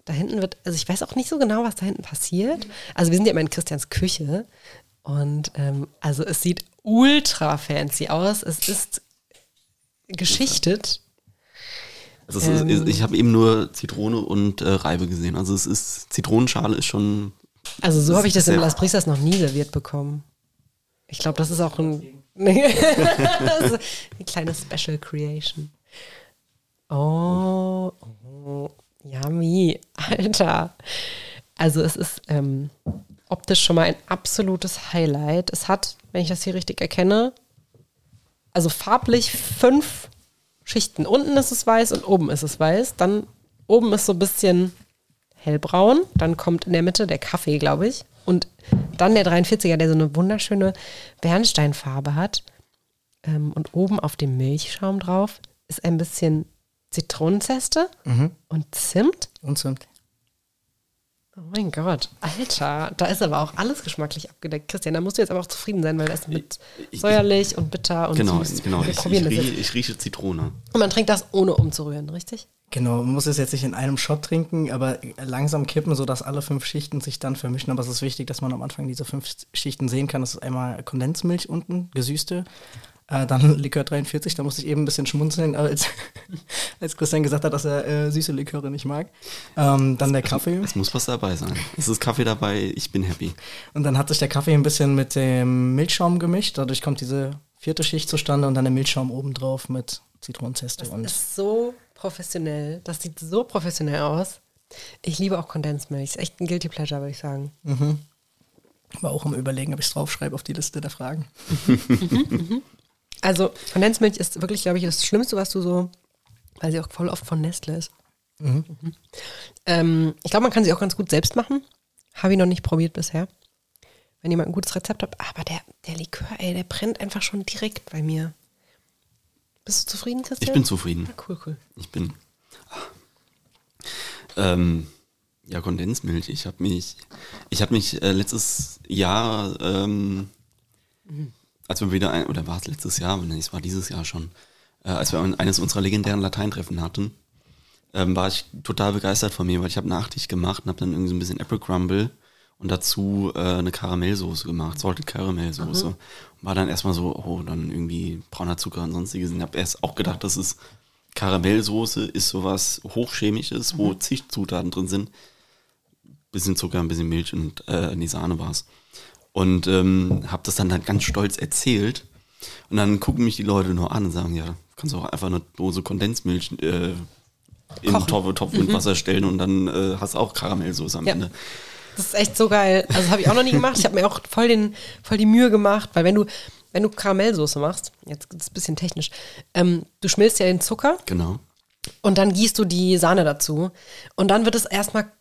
da hinten wird, also ich weiß auch nicht so genau, was da hinten passiert. Also wir sind ja immer in Christians Küche. Und ähm, also es sieht ultra fancy aus. Es ist geschichtet. Also es ist, Ähm. ich habe eben nur Zitrone und äh, Reibe gesehen. Also es ist, Zitronenschale ist schon, Also so habe ich das in sehr- Las Brisas noch nie serviert bekommen. Ich glaube, das ist auch ein, das ist eine kleine Special Creation. Oh, oh, yummy, Alter. Also es ist ähm, optisch schon mal ein absolutes Highlight. Es hat, wenn ich das hier richtig erkenne, also farblich fünf Schichten. Unten ist es weiß und oben ist es weiß. Dann oben ist so ein bisschen hellbraun. Dann kommt in der Mitte der Kaffee, glaube ich. Und dann der 43er, der so eine wunderschöne Bernsteinfarbe hat. Ähm, und oben auf dem Milchschaum drauf ist ein bisschen Zitronenzeste und Zimt. Und Zimt. Oh mein Gott, Alter, da ist aber auch alles geschmacklich abgedeckt. Christian, da musst du jetzt aber auch zufrieden sein, weil das ist mit Ich- säuerlich und bitter und genau, süß. genau. Ich, ich, rieche, ich rieche Zitrone. Und man trinkt das ohne umzurühren, richtig? Genau, man muss es jetzt nicht in einem Shot trinken, aber langsam kippen, sodass alle fünf Schichten sich dann vermischen. Aber es ist wichtig, dass man am Anfang diese fünf Schichten sehen kann. Das ist einmal Kondensmilch unten, gesüßte, äh, dann Likör 43. Da musste ich eben ein bisschen schmunzeln, als, als Christian gesagt hat, dass er äh, süße Liköre nicht mag. Ähm, dann der Kaffee. Es muss was dabei sein. Es ist Kaffee dabei, ich bin happy. Und dann hat sich der Kaffee ein bisschen mit dem Milchschaum gemischt. Dadurch kommt diese vierte Schicht zustande und dann der Milchschaum obendrauf mit Zitronenzeste. Das Und ist so professionell. Das sieht so professionell aus. Ich liebe auch Kondensmilch. Ist echt ein Guilty Pleasure, würde ich sagen. war auch am Überlegen, ob ich es draufschreibe auf die Liste der Fragen. Also Kondensmilch ist wirklich, glaube ich, das Schlimmste, was du so, weil sie auch voll oft von Nestle ist. Mhm. Ähm, ich glaube, man kann sie auch ganz gut selbst machen. Habe ich noch nicht probiert bisher. Wenn jemand ein gutes Rezept hat. Aber der, der Likör, ey, der brennt einfach schon direkt bei mir. Bist du zufrieden, Christian? Ich bin zufrieden. Ah, cool, cool. Ich bin. Ähm, ja, Kondensmilch. Ich habe mich, ich habe mich äh, letztes Jahr, ähm, als wir wieder ein, oder war es letztes Jahr? Nee, es war dieses Jahr schon, äh, als wir eines unserer legendären Lateintreffen hatten, ähm, war ich total begeistert von mir, weil ich habe Nachtisch gemacht und habe dann irgendwie so ein bisschen Apple Crumble und dazu äh, eine Karamellsoße gemacht, Salted Karamellsoße. Und war dann erstmal so, oh, dann irgendwie brauner Zucker und sonstiges. Und habe erst auch gedacht, dass es Karamellsoße ist sowas Hochchemisches, wo zig Zutaten drin sind. Bisschen Zucker, ein bisschen Milch und äh, die Sahne war's. Und ähm, habe das dann halt ganz stolz erzählt. Und dann gucken mich die Leute nur an und sagen, ja, kannst du auch einfach eine Dose Kondensmilch äh, in Kochen. Topf, Topf mit Wasser stellen und dann äh, hast du auch Karamellsoße am Ja. Ende. Das ist echt so geil. Also habe ich auch noch nie gemacht. Ich habe mir auch voll, den, voll die Mühe gemacht, weil wenn du, wenn du Karamellsoße machst, jetzt ist es ein bisschen technisch, ähm, du schmilzt ja den Zucker Genau. und dann gießt du die Sahne dazu. Und dann wird es erstmal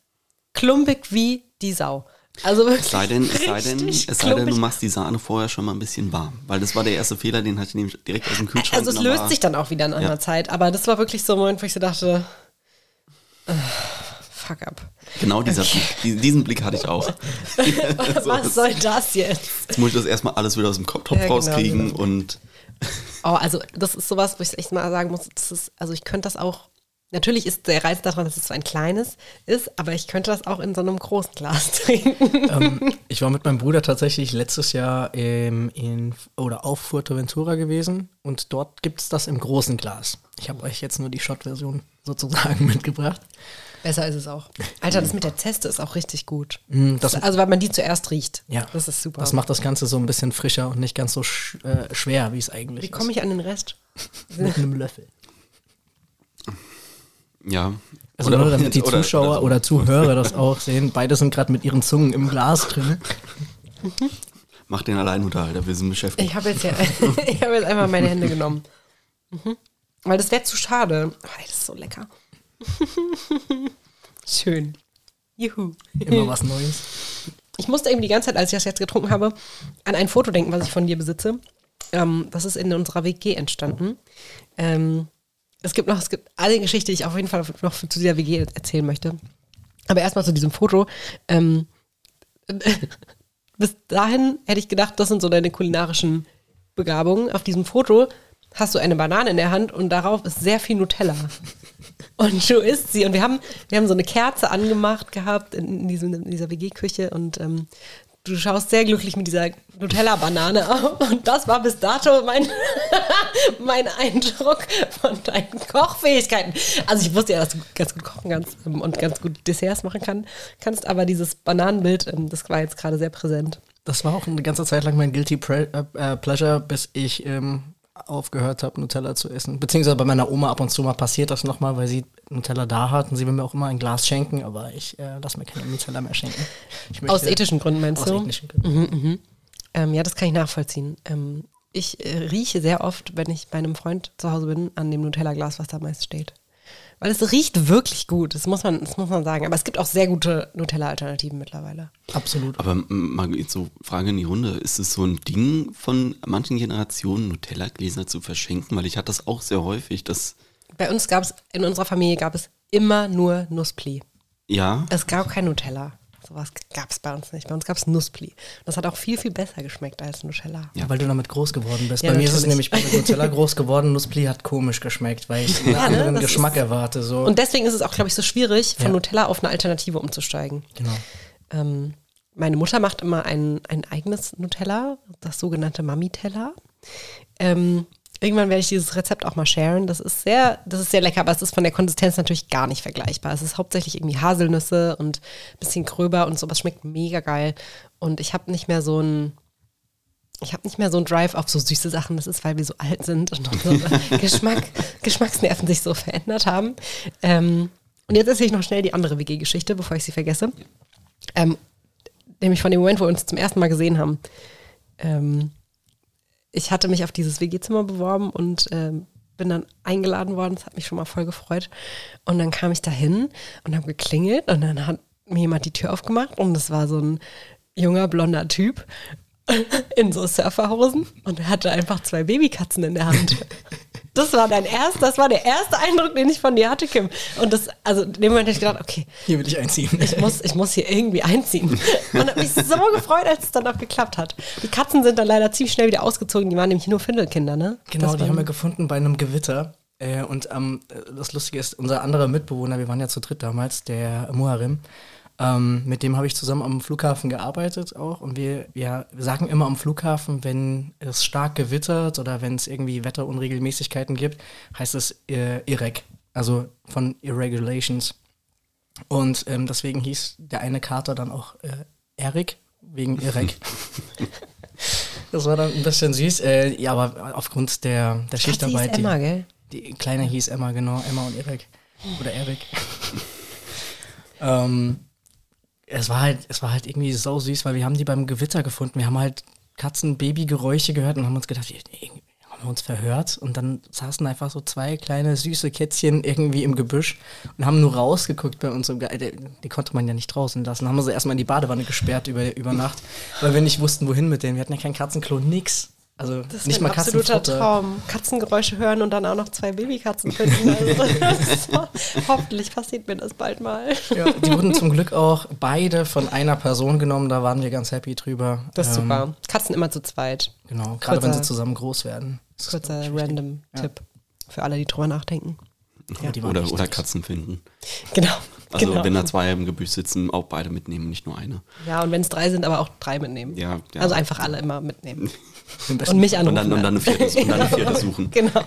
klumpig wie die Sau. Also wirklich Es sei denn, es sei denn, es sei denn, du machst die Sahne vorher schon mal ein bisschen warm. Weil das war der erste Fehler, den hatte ich nämlich direkt aus dem Kühlschrank. Also es löst sich dann auch wieder in einer Ja. Zeit. Aber das war wirklich so ein Moment, wo ich so dachte, äh, fuck up. Genau dieser Blick, die- diesen Blick hatte ich auch. So, Was soll das jetzt? Jetzt muss ich das erstmal alles wieder aus dem Kopf Ja, genau, rauskriegen genau. und Oh, also das ist sowas, wo ich echt mal sagen muss, ist, also ich könnte das auch, natürlich ist der Reiz daran, dass es so ein kleines ist, aber ich könnte das auch in so einem großen Glas trinken. ähm, ich war mit meinem Bruder tatsächlich letztes Jahr ähm, in oder auf Fuerteventura gewesen und dort gibt es das im großen Glas. Ich habe euch jetzt nur die Shot-Version sozusagen mitgebracht. Besser ist es auch. Alter, das mit der Zeste ist auch richtig gut. Mm, das- also weil man die zuerst riecht. Ja, Das ist super. Das macht das Ganze so ein bisschen frischer und nicht ganz so sch äh, schwer, wie es eigentlich Wie komme ich an den Rest? ist. Mit einem Löffel. Ja. Also nur damit die oder- Zuschauer so. oder Zuhörer das auch sehen. Beide sind gerade mit ihren Zungen im Glas drin. Mach den Alleinunterhalter, wir sind beschäftigt. Ich habe jetzt ja, ich habe jetzt einmal meine Hände genommen. Mhm. Weil das wäre zu schade. Oh, das ist so lecker. Schön. Juhu. Immer was Neues. Ich musste eben die ganze Zeit, als ich das jetzt getrunken habe, an ein Foto denken, was ich von dir besitze. Ähm, das ist in unserer WG entstanden. Ähm, es gibt noch, es gibt eine Geschichte, die ich auf jeden Fall noch zu dieser WG erzählen möchte. Aber erstmal zu diesem Foto. Ähm, bis dahin hätte ich gedacht, das sind so deine kulinarischen Begabungen. Auf diesem Foto hast du eine Banane in der Hand und darauf ist sehr viel Nutella. Und du isst sie. Und wir haben, wir haben so eine Kerze angemacht gehabt in, in, diesem, in dieser WG-Küche und ähm, du schaust sehr glücklich mit dieser Nutella-Banane auf. Und das war bis dato mein, mein Eindruck von deinen Kochfähigkeiten. Also ich wusste ja, dass du ganz gut kochen kannst ähm, und ganz gut Desserts machen kann, kannst, aber dieses Bananenbild, ähm, das war jetzt gerade sehr präsent. Das war auch eine ganze Zeit lang mein Guilty Pre äh, äh Pleasure, bis ich ähm, aufgehört habe, Nutella zu essen. Beziehungsweise bei meiner Oma ab und zu mal passiert das nochmal, weil sie Nutella da hat und sie will mir auch immer ein Glas schenken, aber ich äh, lasse mir keine Nutella mehr schenken. aus ethischen Gründen meinst aus du? Ethischen Gründen. Mhm, mhm. Ähm, ja, das kann ich nachvollziehen. Ähm, ich äh, rieche sehr oft, wenn ich bei einem Freund zu Hause bin, an dem Nutella-Glas, was da meist steht. Weil es riecht wirklich gut, das muss man, das muss man sagen. Aber es gibt auch sehr gute Nutella-Alternativen mittlerweile. Absolut. Aber mal so Frage in die Runde, ist es so ein Ding von manchen Generationen, Nutella-Gläser zu verschenken? Weil ich hatte das auch sehr häufig, dass... Bei uns gab es, in unserer Familie gab es immer nur Nusspli. Ja. Es gab kein Nutella. Sowas gab es bei uns nicht. Bei uns gab es Nusspli. Das hat auch viel, viel besser geschmeckt als Nutella. Ja, weil du damit groß geworden bist. Ja, bei mir ist es nämlich bei Nutella groß geworden. Nusspli hat komisch geschmeckt, weil ich einen Ja, ne? anderen Das Geschmack ist- erwarte. So. Und deswegen ist es auch, glaube ich, so schwierig, von Ja. Nutella auf eine Alternative umzusteigen. genau. Ähm, meine Mutter macht immer ein, ein eigenes Nutella, das sogenannte Mami-Teller. Ähm, irgendwann werde ich dieses Rezept auch mal sharen. Das ist sehr, das ist sehr lecker, aber es ist von der Konsistenz natürlich gar nicht vergleichbar. Es ist hauptsächlich irgendwie Haselnüsse und ein bisschen gröber und sowas schmeckt mega geil. Und ich habe nicht mehr so ein ich habe nicht mehr so einen Drive auf so süße Sachen. Das ist, weil wir so alt sind und unsere Geschmack, Geschmacksnerven sich so verändert haben. Ähm, und jetzt erzähle ich noch schnell die andere WG-Geschichte, bevor ich sie vergesse. Ähm, nämlich von dem Moment, wo wir uns zum ersten Mal gesehen haben. Ähm, ich hatte mich auf dieses WG-Zimmer beworben und ähm, bin dann eingeladen worden. Das hat mich schon mal voll gefreut. Und dann kam ich da hin und habe geklingelt und dann hat mir jemand die Tür aufgemacht und es war so ein junger, blonder Typ in so Surferhosen und er hatte einfach zwei Babykatzen in der Hand. Das war dein erst, das war der erste Eindruck, den ich von dir hatte, Kim. Und das, also in dem Moment habe ich gedacht, okay, Hier will ich einziehen. ich muss, ich muss hier irgendwie einziehen. Und habe mich so gefreut, als es dann auch geklappt hat. Die Katzen sind dann leider ziemlich schnell wieder ausgezogen, die waren nämlich nur Findelkinder, ne? Genau, Das die haben wir gefunden bei einem Gewitter. Äh, und ähm, das Lustige ist, unser anderer Mitbewohner, wir waren ja zu dritt damals, der Muharim, ähm, mit dem habe ich zusammen am Flughafen gearbeitet auch. Und wir, wir sagen immer am Flughafen, wenn es stark gewittert oder wenn es irgendwie Wetterunregelmäßigkeiten gibt, heißt es äh, IREG, also von Irregulations. Und ähm, deswegen hieß der eine Kater dann auch äh, Erik, wegen Irek. das war dann ein bisschen süß. Äh, ja, aber aufgrund der, der Katze hieß Schichtarbeit. Emma, die, gell? die Kleine hieß Emma, genau. Emma und Erik. Oder Erik. ähm, es war halt, es war halt irgendwie so süß, weil wir haben die beim Gewitter gefunden. Wir haben halt Katzen-Baby-Geräusche gehört und haben uns gedacht, haben wir uns verhört und dann saßen einfach so zwei kleine süße Kätzchen irgendwie im Gebüsch und haben nur rausgeguckt bei uns. Die, die konnte man ja nicht draußen lassen. Haben wir sie erstmal in die Badewanne gesperrt über, über Nacht, weil wir nicht wussten, wohin mit denen. Wir hatten ja kein Katzenklo, nix. Also Das nicht ist mal ein absoluter Katzenfutter. Traum. Katzengeräusche hören und dann auch noch zwei Babykatzen finden. Also, so, hoffentlich passiert mir das bald mal. Ja, die wurden zum Glück auch beide von einer Person genommen. Da waren wir ganz happy drüber. Das ist Ähm, super. Katzen immer zu zweit. Genau, gerade wenn sie zusammen groß werden. Das ist, Kurzer ich, wichtig. Random-Tipp für alle, die drüber nachdenken. Ja, Oder, oder. Katzen finden. Genau. Also genau. wenn da zwei im Gebüsch sitzen, auch beide mitnehmen, nicht nur eine. Ja, und wenn es drei sind, aber auch drei mitnehmen. Ja, ja. Also einfach alle immer mitnehmen. Und mich Und anrufen. dann, und dann eine vierte, und dann eine vierte suchen. Genau.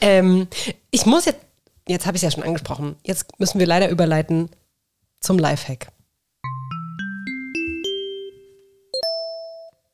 ähm, ich muss jetzt, jetzt habe ich es ja schon angesprochen, jetzt müssen wir leider überleiten zum Lifehack.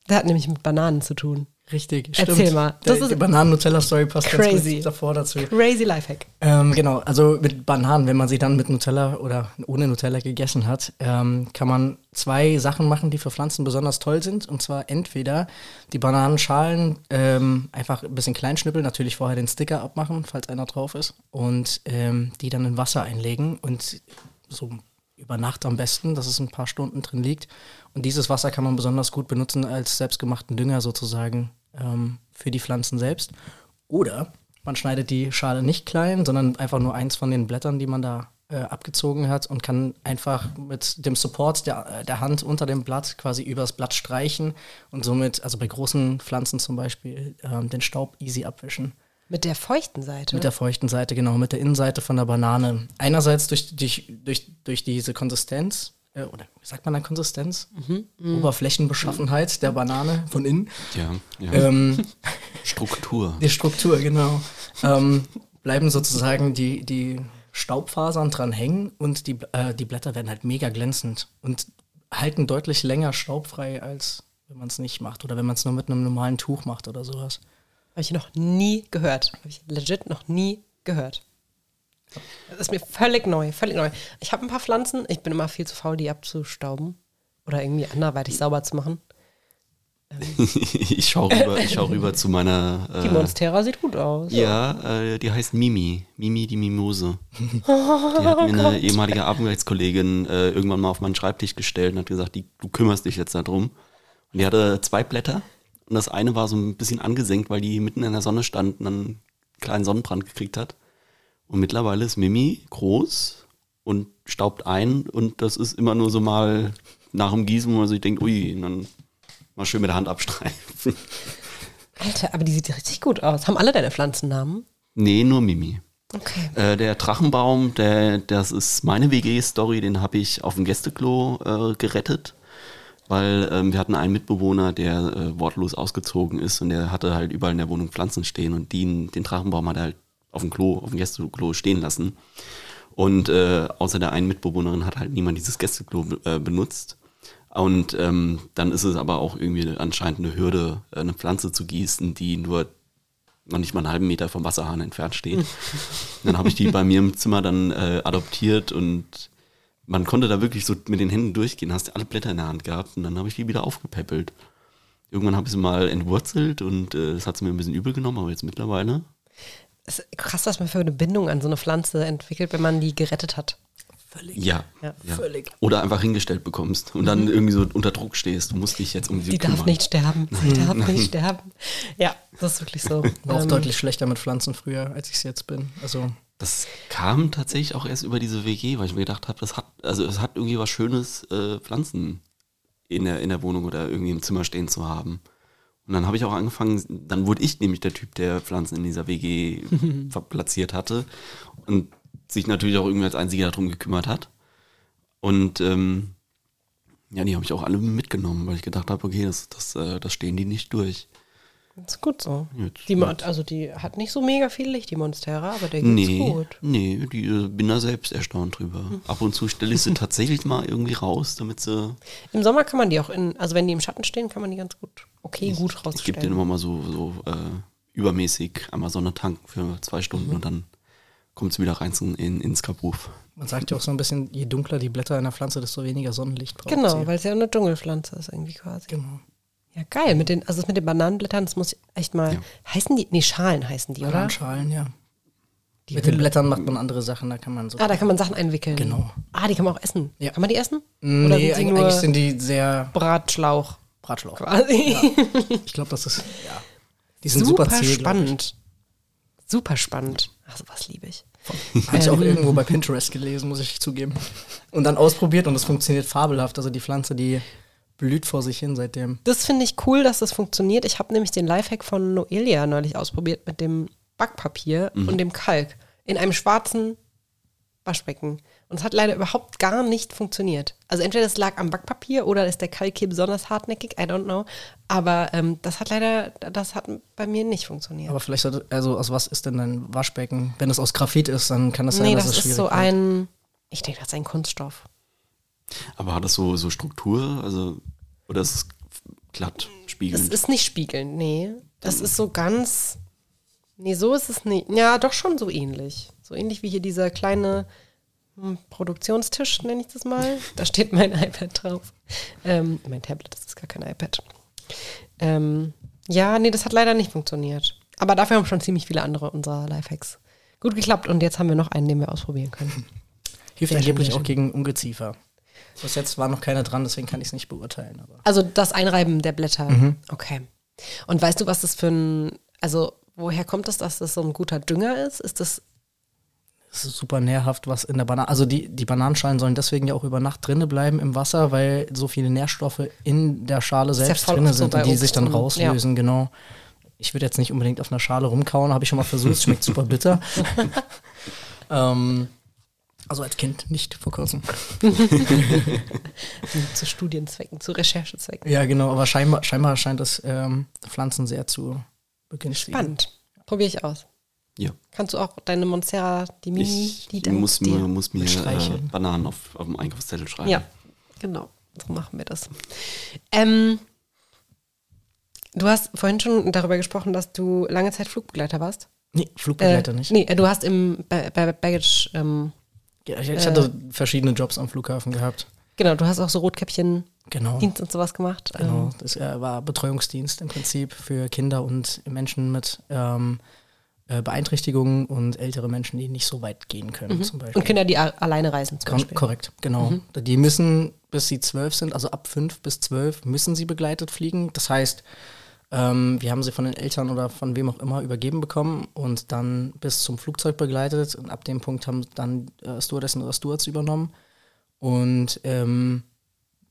Der hat nämlich mit Bananen zu tun. Richtig, Erzähl stimmt. mal. Der, Das ist die Bananen-Nutella-Story passt crazy. ganz gut davor dazu. Crazy Lifehack. Ähm, genau, also mit Bananen, wenn man sie dann mit Nutella oder ohne Nutella gegessen hat, ähm, kann man zwei Sachen machen, die für Pflanzen besonders toll sind. Und zwar entweder die Bananenschalen ähm, einfach ein bisschen klein schnippeln, natürlich vorher den Sticker abmachen, falls einer drauf ist, und ähm, die dann in Wasser einlegen und so über Nacht am besten, dass es ein paar Stunden drin liegt. Und dieses Wasser kann man besonders gut benutzen als selbstgemachten Dünger sozusagen ähm, für die Pflanzen selbst. Oder man schneidet die Schale nicht klein, sondern einfach nur eins von den Blättern, die man da äh, abgezogen hat und kann einfach mit dem Support der, der Hand unter dem Blatt quasi übers Blatt streichen und somit, also bei großen Pflanzen zum Beispiel, ähm, den Staub easy abwischen. Mit der feuchten Seite. Mit der feuchten Seite, genau, mit der Innenseite von der Banane. Einerseits durch, durch, durch, durch diese Konsistenz, äh, oder wie sagt man dann Konsistenz? Oberflächenbeschaffenheit der Banane von innen. Ja, ja. Ähm, Struktur. die Struktur, genau. Ähm, bleiben sozusagen die, die Staubfasern dran hängen und die, äh, die Blätter werden halt mega glänzend und halten deutlich länger staubfrei, als wenn man es nicht macht oder wenn man es nur mit einem normalen Tuch macht oder sowas. Habe ich noch nie gehört. Habe ich legit noch nie gehört. Das ist mir völlig neu, völlig neu. Ich habe ein paar Pflanzen. Ich bin immer viel zu faul, die abzustauben oder irgendwie anderweitig sauber zu machen. ich schaue rüber, ich schau rüber zu meiner. Die Äh, Monstera sieht gut aus. ja, äh, die heißt Mimi. Mimi die Mimose. Die hat mir eine ehemalige Arbeitskollegin äh, irgendwann mal auf meinen Schreibtisch gestellt und hat gesagt, die, du kümmerst dich jetzt darum. Und die hatte zwei Blätter und das eine war so ein bisschen angesenkt, weil die mitten in der Sonne stand und dann einen kleinen Sonnenbrand gekriegt hat. Und mittlerweile ist Mimi groß und staubt ein und das ist immer nur so mal nach dem Gießen, wo man sich denkt, ui, und dann mal schön mit der Hand abstreifen. Alter, aber die sieht richtig gut aus. Haben alle deine Pflanzennamen? nee, nur Mimi. Okay. Äh, der Drachenbaum, der, das ist meine WG-Story, den habe ich auf dem Gästeklo äh, gerettet, weil ähm, wir hatten einen Mitbewohner, der äh, wortlos ausgezogen ist und der hatte halt überall in der Wohnung Pflanzen stehen und den, den Drachenbaum hat er halt auf dem Klo, auf dem Gästeklo stehen lassen. Und äh, außer der einen Mitbewohnerin hat halt niemand dieses Gästeklo äh, benutzt. Und ähm, dann ist es aber auch irgendwie anscheinend eine Hürde, äh, eine Pflanze zu gießen, die nur noch nicht mal einen halben Meter vom Wasserhahn entfernt steht. dann habe ich die bei mir im Zimmer dann äh, adoptiert und man konnte da wirklich so mit den Händen durchgehen, hast alle Blätter in der Hand gehabt und dann habe ich die wieder aufgepäppelt. Irgendwann habe ich sie mal entwurzelt und äh, das hat sie mir ein bisschen übel genommen, aber jetzt mittlerweile. Es ist krass, was man für eine Bindung an so eine Pflanze entwickelt, wenn man die gerettet hat. Völlig. Ja, Ja, ja. völlig. Oder einfach hingestellt bekommst und dann irgendwie so unter Druck stehst. Du musst dich jetzt um sie Die kümmern. darf nicht sterben. Sie darf nicht sterben. Ja, das ist wirklich so. War auch Ähm, deutlich schlechter mit Pflanzen früher, als ich es jetzt bin. Also Das kam tatsächlich auch erst über diese WG, weil ich mir gedacht habe, das hat, also es hat irgendwie was Schönes, äh, Pflanzen in der, in der Wohnung oder irgendwie im Zimmer stehen zu haben. Und dann habe ich auch angefangen, dann wurde ich nämlich der Typ, der Pflanzen in dieser WG platziert hatte und sich natürlich auch irgendwie als einziger darum gekümmert hat. Und ähm, ja, die habe ich auch alle mitgenommen, weil ich gedacht habe, okay, das, das, äh, das stehen die nicht durch. Ist gut so. Jetzt- Die, Mon- also die hat nicht so mega viel Licht, die Monstera, aber der geht's Nee, gut. nee, die äh, bin da selbst erstaunt drüber. Ab und zu stelle ich sie tatsächlich mal irgendwie raus, damit sie. Im Sommer kann man die auch in, also wenn die im Schatten stehen, kann man die ganz gut, okay, gut Ich gebe rausstellen. denen immer mal so, so äh, übermäßig einmal Sonne tanken für zwei Stunden und dann kommt sie wieder rein in, in, ins Kabuff. man sagt ja auch so ein bisschen, je dunkler die Blätter einer Pflanze, desto weniger Sonnenlicht braucht Genau, sie. weil es ja eine Dschungelpflanze ist irgendwie quasi. Genau. Ja, geil. Mit den, also das mit den Bananenblättern, das muss ich echt mal. Ja. Heißen die? Nee, Schalen heißen die, oder? Bananenschalen, ja. Die Mit den Blättern macht man andere Sachen, da kann man so. Ah, da kann man Sachen einwickeln. Genau. Ah, die kann man auch essen. Ja. Kann man die essen? nee, Oder sind eigentlich, sind die sehr Bratschlauch Bratschlauch. quasi? Ich glaube, das ist, ja. Die sind super, super, zäh, spannend. Super spannend. Ach, sowas liebe ich. Habe ich auch irgendwo bei Pinterest gelesen, muss ich zugeben. Und dann ausprobiert und es funktioniert fabelhaft. Also die Pflanze, die blüht vor sich hin seitdem. Das finde ich cool, dass das funktioniert. Ich habe nämlich den Lifehack von Noelia neulich ausprobiert mit dem Backpapier und dem Kalk in einem schwarzen Waschbecken. Und es hat leider überhaupt gar nicht funktioniert. Also entweder es lag am Backpapier oder ist der Kalk hier besonders hartnäckig, I don't know. Aber ähm, das hat leider, das hat bei mir nicht funktioniert. Aber vielleicht, sollte, also aus was ist denn dein Waschbecken? Wenn es aus Graphit ist, dann kann das sein, nee, dass das es ist schwierig so wird. ein, ich denke, das ist ein Kunststoff. Aber hat das so, so Struktur? Also, oder ist es glatt, Es spiegelnd? ist nicht spiegelnd, nee. Das ist so ganz. Nee, so ist es nicht. Ja, doch schon so ähnlich. So ähnlich wie hier dieser kleine hm, Produktionstisch, nenne ich das mal. Da steht mein iPad drauf. Ähm, mein Tablet, das ist gar kein iPad. Ähm, ja, nee, das hat leider nicht funktioniert. Aber dafür haben schon ziemlich viele andere unserer Lifehacks gut geklappt. Und jetzt haben wir noch einen, den wir ausprobieren können. Hilft Sehr angeblich auch gegen Ungeziefer. Bis jetzt war noch keiner dran, deswegen kann ich es nicht beurteilen. Aber Also das Einreiben der Blätter. Okay. Und weißt du, was das für ein, also woher kommt es, dass das so ein guter Dünger ist? Ist das, es ist super nährhaft, was in der Banane. Also die, die Bananenschalen sollen deswegen ja auch über Nacht drinne bleiben im Wasser, weil so viele Nährstoffe in der Schale ja selbst voll drinne so sind und die Obst sich dann rauslösen, genau. Ich würde jetzt nicht unbedingt auf einer Schale rumkauen, habe ich schon mal versucht, es schmeckt super bitter. ähm, Also als Kind, nicht vor kurzem. zu Studienzwecken, zu Recherchezwecken. Ja, genau, aber scheinbar, scheinbar scheint es ähm, Pflanzen sehr zu begünstigen. Spannend. Probiere ich aus. Ja. Kannst du auch deine Monstera, die Mini, Ich die muss mir, muss mir äh. Bananen auf, auf dem Einkaufszettel schreiben. Ja, genau. So machen wir das. Ähm, du hast vorhin schon darüber gesprochen, dass du lange Zeit Flugbegleiter warst. Nee, Flugbegleiter äh, nicht. Nee, du hast im bei, bei Baggage, ähm, Ja, ich, ich hatte verschiedene Jobs am Flughafen gehabt. genau, du hast auch so Rotkäppchen-Dienst Genau. und sowas gemacht. Genau, Ähm, das äh, war Betreuungsdienst im Prinzip für Kinder und Menschen mit ähm, äh, Beeinträchtigungen und ältere Menschen, die nicht so weit gehen können, zum Beispiel. Mhm. und Kinder, die alleine reisen zum Kon Beispiel. korrekt, genau. Die müssen, bis sie zwölf sind, also ab fünf bis zwölf, müssen sie begleitet fliegen. Das heißt, ähm, wir haben sie von den Eltern oder von wem auch immer übergeben bekommen und dann bis zum Flugzeug begleitet. Und ab dem Punkt haben dann äh, Stewardessen oder Stewards übernommen. Und ähm,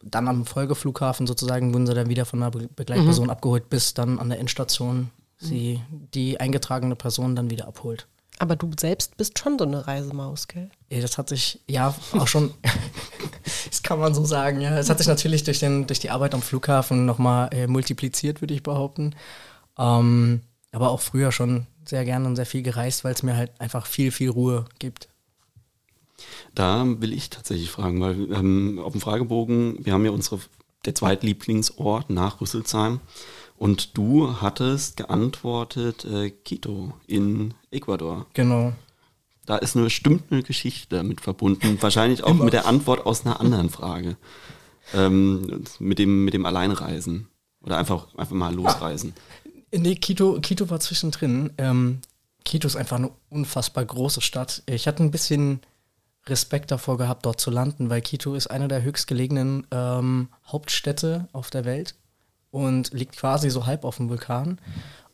dann am Folgeflughafen sozusagen wurden sie dann wieder von einer Be Begleitperson abgeholt, bis dann an der Endstation sie die eingetragene Person dann wieder abholt. Aber du selbst bist schon so eine Reisemaus, gell? Ja, das hat sich, ja, auch schon, das kann man so sagen, ja. Es hat sich natürlich durch, den, durch die Arbeit am Flughafen nochmal äh, multipliziert, würde ich behaupten. Ähm, aber auch früher schon sehr gerne und sehr viel gereist, weil es mir halt einfach viel, viel Ruhe gibt. Da will ich tatsächlich fragen, weil ähm, auf dem Fragebogen, wir haben ja unsere, der zweitlieblingsort nach Rüsselsheim und du hattest geantwortet äh, Quito in Ecuador. Genau. Da ist eine bestimmt eine Geschichte damit verbunden, wahrscheinlich auch mit der Antwort aus einer anderen Frage. Ähm, mit, dem, mit dem Alleinreisen oder einfach, einfach mal losreisen. Nee, Quito, Quito war zwischendrin. Ähm, Quito ist einfach eine unfassbar große Stadt. Ich hatte ein bisschen Respekt davor gehabt, dort zu landen, weil Quito ist eine der höchstgelegenen ähm, Hauptstädte auf der Welt und liegt quasi so halb auf dem Vulkan.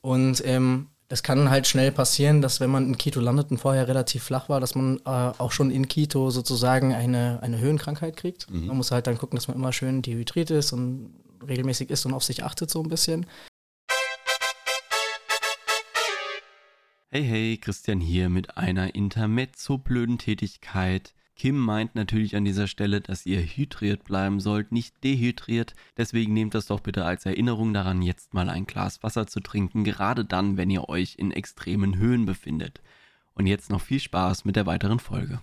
Und ähm, das kann halt schnell passieren, dass wenn man in Quito landet und vorher relativ flach war, dass man äh, auch schon in Quito sozusagen eine, eine Höhenkrankheit kriegt. Man muss halt dann gucken, dass man immer schön dehydriert ist und regelmäßig isst und auf sich achtet so ein bisschen. Hey, hey, Christian hier mit einer intermezzo-blöden Tätigkeit. Kim meint natürlich an dieser Stelle, dass ihr hydriert bleiben sollt, nicht dehydriert. Deswegen nehmt das doch bitte als Erinnerung daran, jetzt mal ein Glas Wasser zu trinken, gerade dann, wenn ihr euch in extremen Höhen befindet. Und jetzt noch viel Spaß mit der weiteren Folge.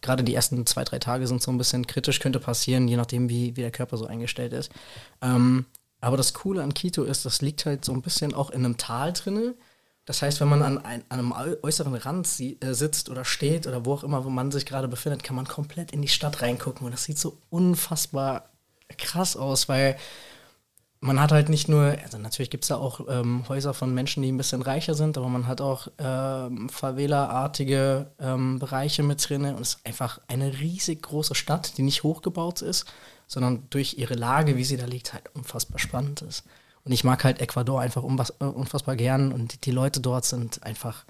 gerade die ersten zwei, drei Tage sind so ein bisschen kritisch, könnte passieren, je nachdem, wie, wie der Körper so eingestellt ist. Ähm, aber das Coole an Quito ist, das liegt halt so ein bisschen auch in einem Tal drinne. Das heißt, wenn man an, ein, an einem äu- äußeren Rand sie, äh, sitzt oder steht oder wo auch immer, wo man sich gerade befindet, kann man komplett in die Stadt reingucken. Und das sieht so unfassbar krass aus, weil man hat halt nicht nur, also natürlich gibt es da auch ähm, Häuser von Menschen, die ein bisschen reicher sind, aber man hat auch ähm, Favela-artige ähm, Bereiche mit drin und es ist einfach eine riesig große Stadt, die nicht hochgebaut ist, sondern durch ihre Lage, wie sie da liegt, halt unfassbar spannend ist. Und ich mag halt Ecuador einfach unfassbar gern und die Leute dort sind einfach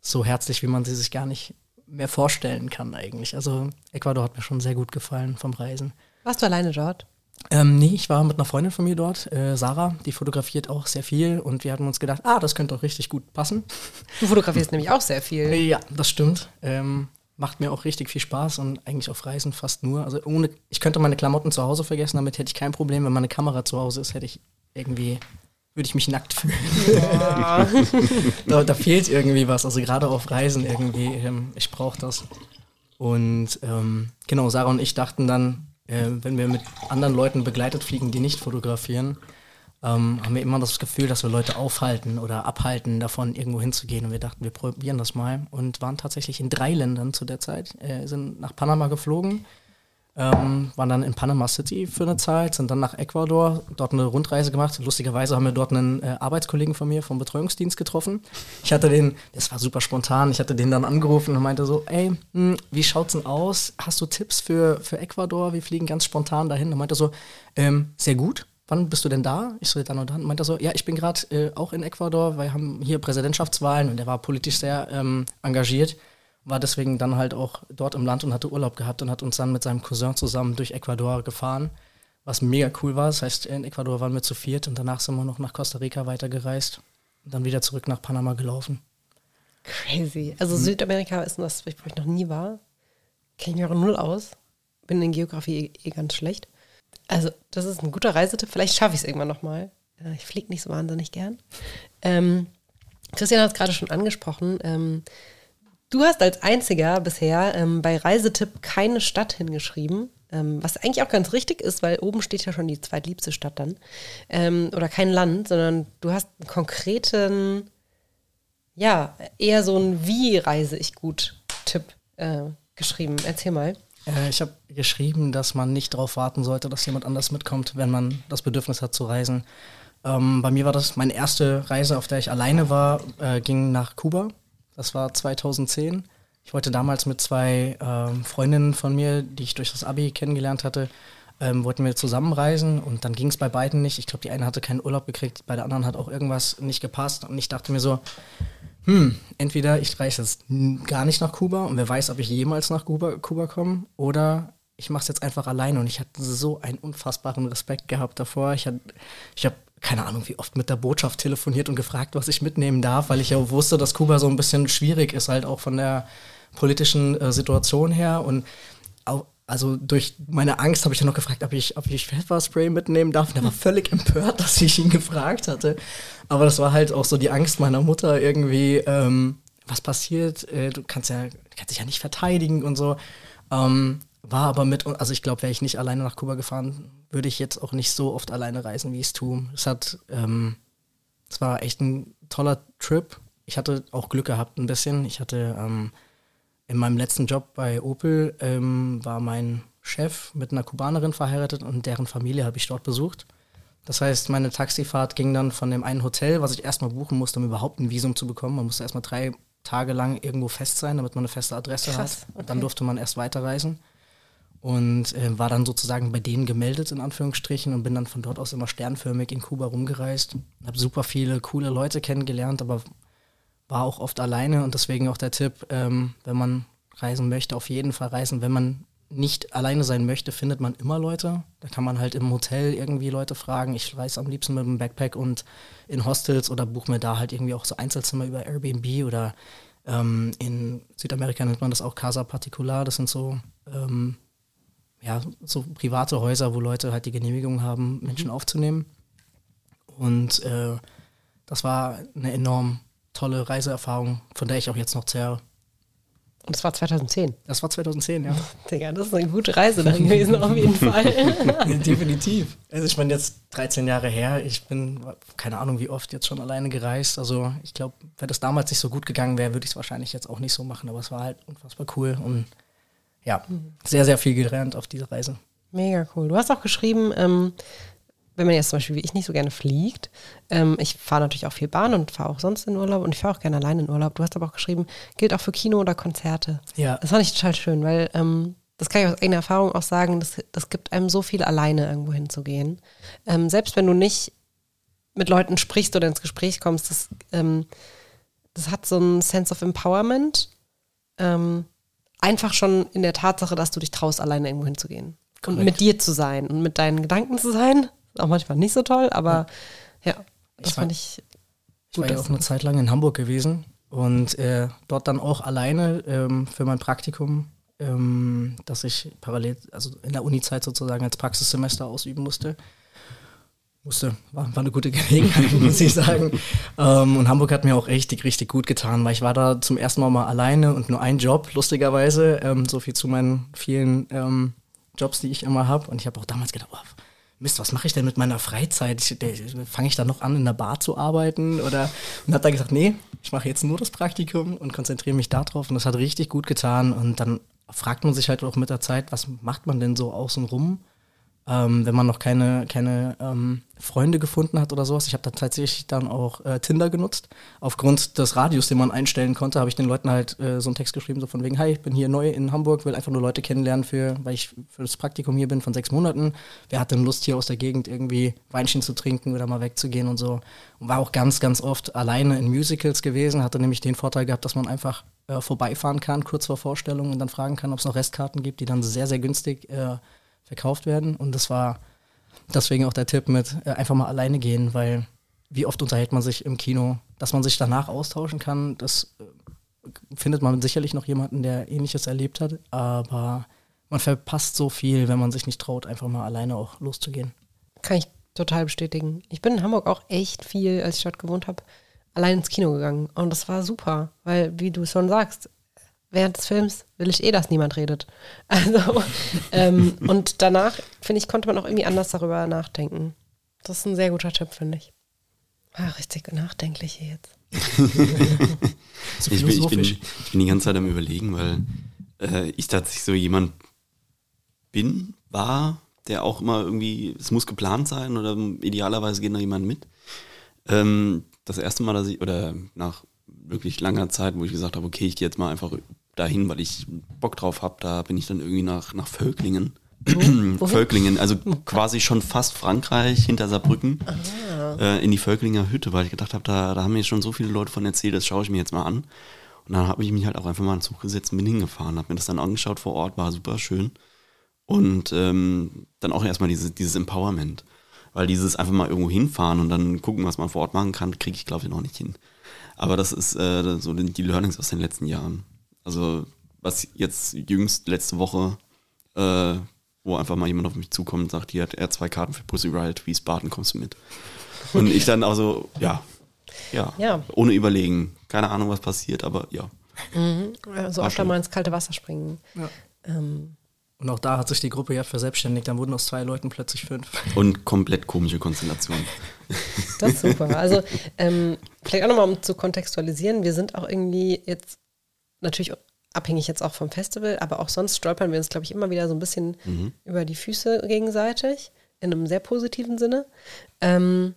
so herzlich, wie man sie sich gar nicht mehr vorstellen kann eigentlich. Also Ecuador hat mir schon sehr gut gefallen vom Reisen. Warst du alleine dort? Ähm, nee, ich war mit einer Freundin von mir dort, äh, Sarah, die fotografiert auch sehr viel und wir hatten uns gedacht, ah, das könnte doch richtig gut passen. Du fotografierst nämlich auch sehr viel. Ja, das stimmt. Ähm, macht mir auch richtig viel Spaß und eigentlich auf Reisen fast nur. Also ohne, ich könnte meine Klamotten zu Hause vergessen, damit hätte ich kein Problem. Wenn meine Kamera zu Hause ist, hätte ich irgendwie, würde ich mich nackt fühlen. da, da fehlt irgendwie was, also gerade auf Reisen irgendwie, ähm, ich brauche das. Und ähm, genau, Sarah und ich dachten dann, äh, wenn wir mit anderen Leuten begleitet fliegen, die nicht fotografieren, ähm, haben wir immer das Gefühl, dass wir Leute aufhalten oder abhalten, davon irgendwo hinzugehen. Und wir dachten, wir probieren das mal und waren tatsächlich in drei Ländern zu der Zeit, äh, sind nach Panama geflogen, ähm, waren dann in Panama City für eine Zeit, sind dann nach Ecuador, dort eine Rundreise gemacht. Lustigerweise haben wir dort einen äh, Arbeitskollegen von mir vom Betreuungsdienst getroffen. Ich hatte den, das war super spontan, ich hatte den dann angerufen und meinte so, ey, hm, wie schaut's denn aus? Hast du Tipps für, für Ecuador? Wir fliegen ganz spontan dahin. Und meinte so, ähm, sehr gut. Wann bist du denn da? Ich so, dann und dann. Und meinte er so, ja, ich bin gerade äh, auch in Ecuador, weil wir haben hier Präsidentschaftswahlen und er war politisch sehr ähm, engagiert war deswegen dann halt auch dort im Land und hatte Urlaub gehabt und hat uns dann mit seinem Cousin zusammen durch Ecuador gefahren, was mega cool war. Das heißt, in Ecuador waren wir zu viert und danach sind wir noch nach Costa Rica weitergereist und dann wieder zurück nach Panama gelaufen. Crazy. Also Südamerika ist das, wo ich noch nie war. Kenne ich mich auch null aus. Bin in Geografie eh, eh ganz schlecht. Also, das ist ein guter Reisetipp. Vielleicht schaffe ich es irgendwann nochmal. Ich fliege nicht so wahnsinnig gern. Ähm, Christian hat es gerade schon angesprochen. Ähm, du hast als einziger bisher ähm, bei Reisetipp keine Stadt hingeschrieben. Ähm, was eigentlich auch ganz richtig ist, weil oben steht ja schon die zweitliebste Stadt dann. Ähm, oder kein Land, sondern du hast einen konkreten, ja, eher so ein Wie reise ich gut Tipp äh, geschrieben. Erzähl mal. Äh, ich habe geschrieben, dass man nicht darauf warten sollte, dass jemand anders mitkommt, wenn man das Bedürfnis hat zu reisen. Ähm, bei mir war das meine erste Reise, auf der ich alleine war, äh, ging nach Kuba. Das war 2010. Ich wollte damals mit zwei ähm, Freundinnen von mir, die ich durch das Abi kennengelernt hatte, ähm, wollten wir zusammenreisen und dann ging es bei beiden nicht. Ich glaube, die eine hatte keinen Urlaub gekriegt, bei der anderen hat auch irgendwas nicht gepasst und ich dachte mir so, hm, entweder ich reise jetzt gar nicht nach Kuba und wer weiß, ob ich jemals nach Kuba, Kuba komme oder ich mache es jetzt einfach alleine und ich hatte so einen unfassbaren Respekt gehabt davor. Ich, ich habe keine Ahnung, wie oft mit der Botschaft telefoniert und gefragt, was ich mitnehmen darf, weil ich ja wusste, dass Kuba so ein bisschen schwierig ist, halt auch von der politischen äh, Situation her. Und auch, also durch meine Angst habe ich ja noch gefragt, ob ich, ob ich Pfefferspray mitnehmen darf. Und er war völlig empört, dass ich ihn gefragt hatte. Aber das war halt auch so die Angst meiner Mutter irgendwie, ähm, was passiert? Äh, du kannst ja, kannst dich ja nicht verteidigen und so. Ähm, war aber mit, also ich glaube, wäre ich nicht alleine nach Kuba gefahren, würde ich jetzt auch nicht so oft alleine reisen, wie ich es tue. Es hat, ähm, es war echt ein toller Trip. Ich hatte auch Glück gehabt ein bisschen. Ich hatte ähm, in meinem letzten Job bei Opel ähm, war mein Chef mit einer Kubanerin verheiratet und deren Familie habe ich dort besucht. Das heißt, meine Taxifahrt ging dann von dem einen Hotel, was ich erstmal buchen musste, um überhaupt ein Visum zu bekommen. Man musste erstmal drei Tage lang irgendwo fest sein, damit man eine feste Adresse Krass, hat. Okay. Dann durfte man erst weiterreisen und äh, war dann sozusagen bei denen gemeldet in Anführungsstrichen und bin dann von dort aus immer sternförmig in Kuba rumgereist. Habe super viele coole Leute kennengelernt, aber war auch oft alleine und deswegen auch der Tipp, ähm, wenn man reisen möchte, auf jeden Fall reisen. Wenn man nicht alleine sein möchte, findet man immer Leute. Da kann man halt im Hotel irgendwie Leute fragen. Ich reise am liebsten mit einem Backpack und in Hostels oder buche mir da halt irgendwie auch so Einzelzimmer über Airbnb oder ähm, in Südamerika nennt man das auch Casa Particular. Das sind so ähm, ja, so private Häuser, wo Leute halt die Genehmigung haben, Menschen mhm. aufzunehmen. Und äh, das war eine enorm tolle Reiseerfahrung, von der ich auch jetzt noch zehre. Und das war 2010. Das war 2010, ja. Digga, das ist eine gute Reise dann gewesen, auf jeden Fall. Definitiv. Also ich meine, jetzt 13 Jahre her, ich bin, keine Ahnung, wie oft jetzt schon alleine gereist. Also ich glaube, wenn das damals nicht so gut gegangen wäre, würde ich es wahrscheinlich jetzt auch nicht so machen. Aber es war halt unfassbar cool und ja, sehr, sehr viel gelernt auf dieser Reise. Mega cool. Du hast auch geschrieben, ähm, wenn man jetzt zum Beispiel wie ich nicht so gerne fliegt, ähm, ich fahre natürlich auch viel Bahn und fahre auch sonst in Urlaub und ich fahre auch gerne alleine in Urlaub. Du hast aber auch geschrieben, gilt auch für Kino oder Konzerte. Ja. Das fand ich total schön, weil ähm, das kann ich aus eigener Erfahrung auch sagen, das, das gibt einem so viel alleine irgendwo hinzugehen. Ähm, selbst wenn du nicht mit Leuten sprichst oder ins Gespräch kommst, das, ähm, das hat so ein Sense of Empowerment. Ähm, einfach schon in der Tatsache, dass du dich traust, alleine irgendwo hinzugehen. Korrekt. Und mit dir zu sein und mit deinen Gedanken zu sein. Auch manchmal nicht so toll, aber ja, ja das ich fand ich. Ich war ja auch eine Zeit lang in Hamburg gewesen und äh, dort dann auch alleine ähm, für mein Praktikum, ähm, das ich parallel, also in der Uni-Zeit sozusagen als Praxissemester ausüben musste musste, war, war eine gute Gelegenheit, muss ich sagen. Ähm, und Hamburg hat mir auch richtig, richtig gut getan, weil ich war da zum ersten Mal mal alleine und nur ein Job, lustigerweise. Ähm, so viel zu meinen vielen ähm, Jobs, die ich immer habe. Und ich habe auch damals gedacht, oh, Mist, was mache ich denn mit meiner Freizeit? Fange ich dann noch an, in der Bar zu arbeiten? Oder und hat dann gesagt, nee, ich mache jetzt nur das Praktikum und konzentriere mich darauf. Und das hat richtig gut getan. Und dann fragt man sich halt auch mit der Zeit, was macht man denn so außen rum? Ähm, wenn man noch keine, keine ähm, Freunde gefunden hat oder sowas. Ich habe da tatsächlich dann auch äh, Tinder genutzt. Aufgrund des Radios, den man einstellen konnte, habe ich den Leuten halt äh, so einen Text geschrieben, so von wegen, hi, ich bin hier neu in Hamburg, will einfach nur Leute kennenlernen, für, weil ich für das Praktikum hier bin von sechs Monaten. Wer hat denn Lust, hier aus der Gegend irgendwie Weinchen zu trinken oder mal wegzugehen und so. Und war auch ganz, ganz oft alleine in Musicals gewesen, hatte nämlich den Vorteil gehabt, dass man einfach äh, vorbeifahren kann, kurz vor Vorstellung und dann fragen kann, ob es noch Restkarten gibt, die dann sehr, sehr günstig äh, verkauft werden. Und das war deswegen auch der Tipp mit äh, einfach mal alleine gehen, weil wie oft unterhält man sich im Kino, dass man sich danach austauschen kann, das äh, findet man sicherlich noch jemanden, der ähnliches erlebt hat, aber man verpasst so viel, wenn man sich nicht traut, einfach mal alleine auch loszugehen. Kann ich total bestätigen. Ich bin in Hamburg auch echt viel, als ich dort gewohnt habe, allein ins Kino gegangen. Und das war super, weil, wie du schon sagst, während des Films will ich eh, dass niemand redet. Also, ähm, und danach, finde ich, konnte man auch irgendwie anders darüber nachdenken. Das ist ein sehr guter Tipp, finde ich. Ah, richtig nachdenklich hier jetzt. ich, bin, ich, bin, ich bin die ganze Zeit am überlegen, weil äh, ich tatsächlich so jemand bin, war, der auch immer irgendwie, es muss geplant sein oder idealerweise geht noch jemand mit. Ähm, das erste Mal, dass ich, oder nach wirklich langer Zeit, wo ich gesagt habe, okay, ich gehe jetzt mal einfach dahin, weil ich Bock drauf habe, da bin ich dann irgendwie nach, nach Völklingen. Wo? Völklingen, also quasi schon fast Frankreich hinter Saarbrücken, ah. äh, in die Völklinger Hütte, weil ich gedacht habe, da, da haben mir schon so viele Leute von erzählt, das schaue ich mir jetzt mal an. Und dann habe ich mich halt auch einfach mal in den Zug gesetzt und bin hingefahren, habe mir das dann angeschaut vor Ort, war super schön. Und ähm, dann auch erstmal diese, dieses Empowerment. Weil dieses einfach mal irgendwo hinfahren und dann gucken, was man vor Ort machen kann, kriege ich, glaube ich, noch nicht hin. Aber das ist äh, so die Learnings aus den letzten Jahren. Also was jetzt jüngst letzte Woche, äh, wo einfach mal jemand auf mich zukommt und sagt, hier hat er zwei Karten für Pussy Riot, Wiesbaden, kommst du mit? Und ich dann also, ja, ja, ja. ohne überlegen. Keine Ahnung, was passiert, aber ja. Mhm. So öfter mal ins kalte Wasser springen. Ja. Ähm, und auch da hat sich die Gruppe ja verselbstständigt. Dann wurden aus zwei Leuten plötzlich fünf. Und komplett komische Konstellation. Das ist super. Also ähm, vielleicht auch nochmal, um zu kontextualisieren. Wir sind auch irgendwie jetzt natürlich abhängig jetzt auch vom Festival, aber auch sonst stolpern wir uns, glaube ich, immer wieder so ein bisschen mhm. über die Füße gegenseitig, in einem sehr positiven Sinne. Ähm,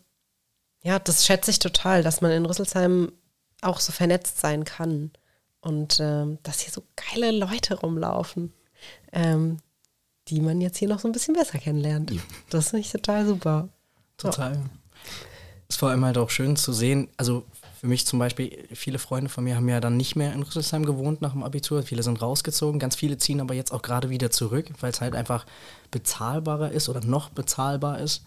ja, das schätze ich total, dass man in Rüsselsheim auch so vernetzt sein kann und ähm, dass hier so geile Leute rumlaufen ähm, die man jetzt hier noch so ein bisschen besser kennenlernt. Ja. Das finde ich total super. Total. Ja. Ist vor allem halt auch schön zu sehen, also für mich zum Beispiel, viele Freunde von mir haben ja dann nicht mehr in Rüsselsheim gewohnt nach dem Abitur. Viele sind rausgezogen, ganz viele ziehen aber jetzt auch gerade wieder zurück, weil es halt einfach bezahlbarer ist oder noch bezahlbar ist.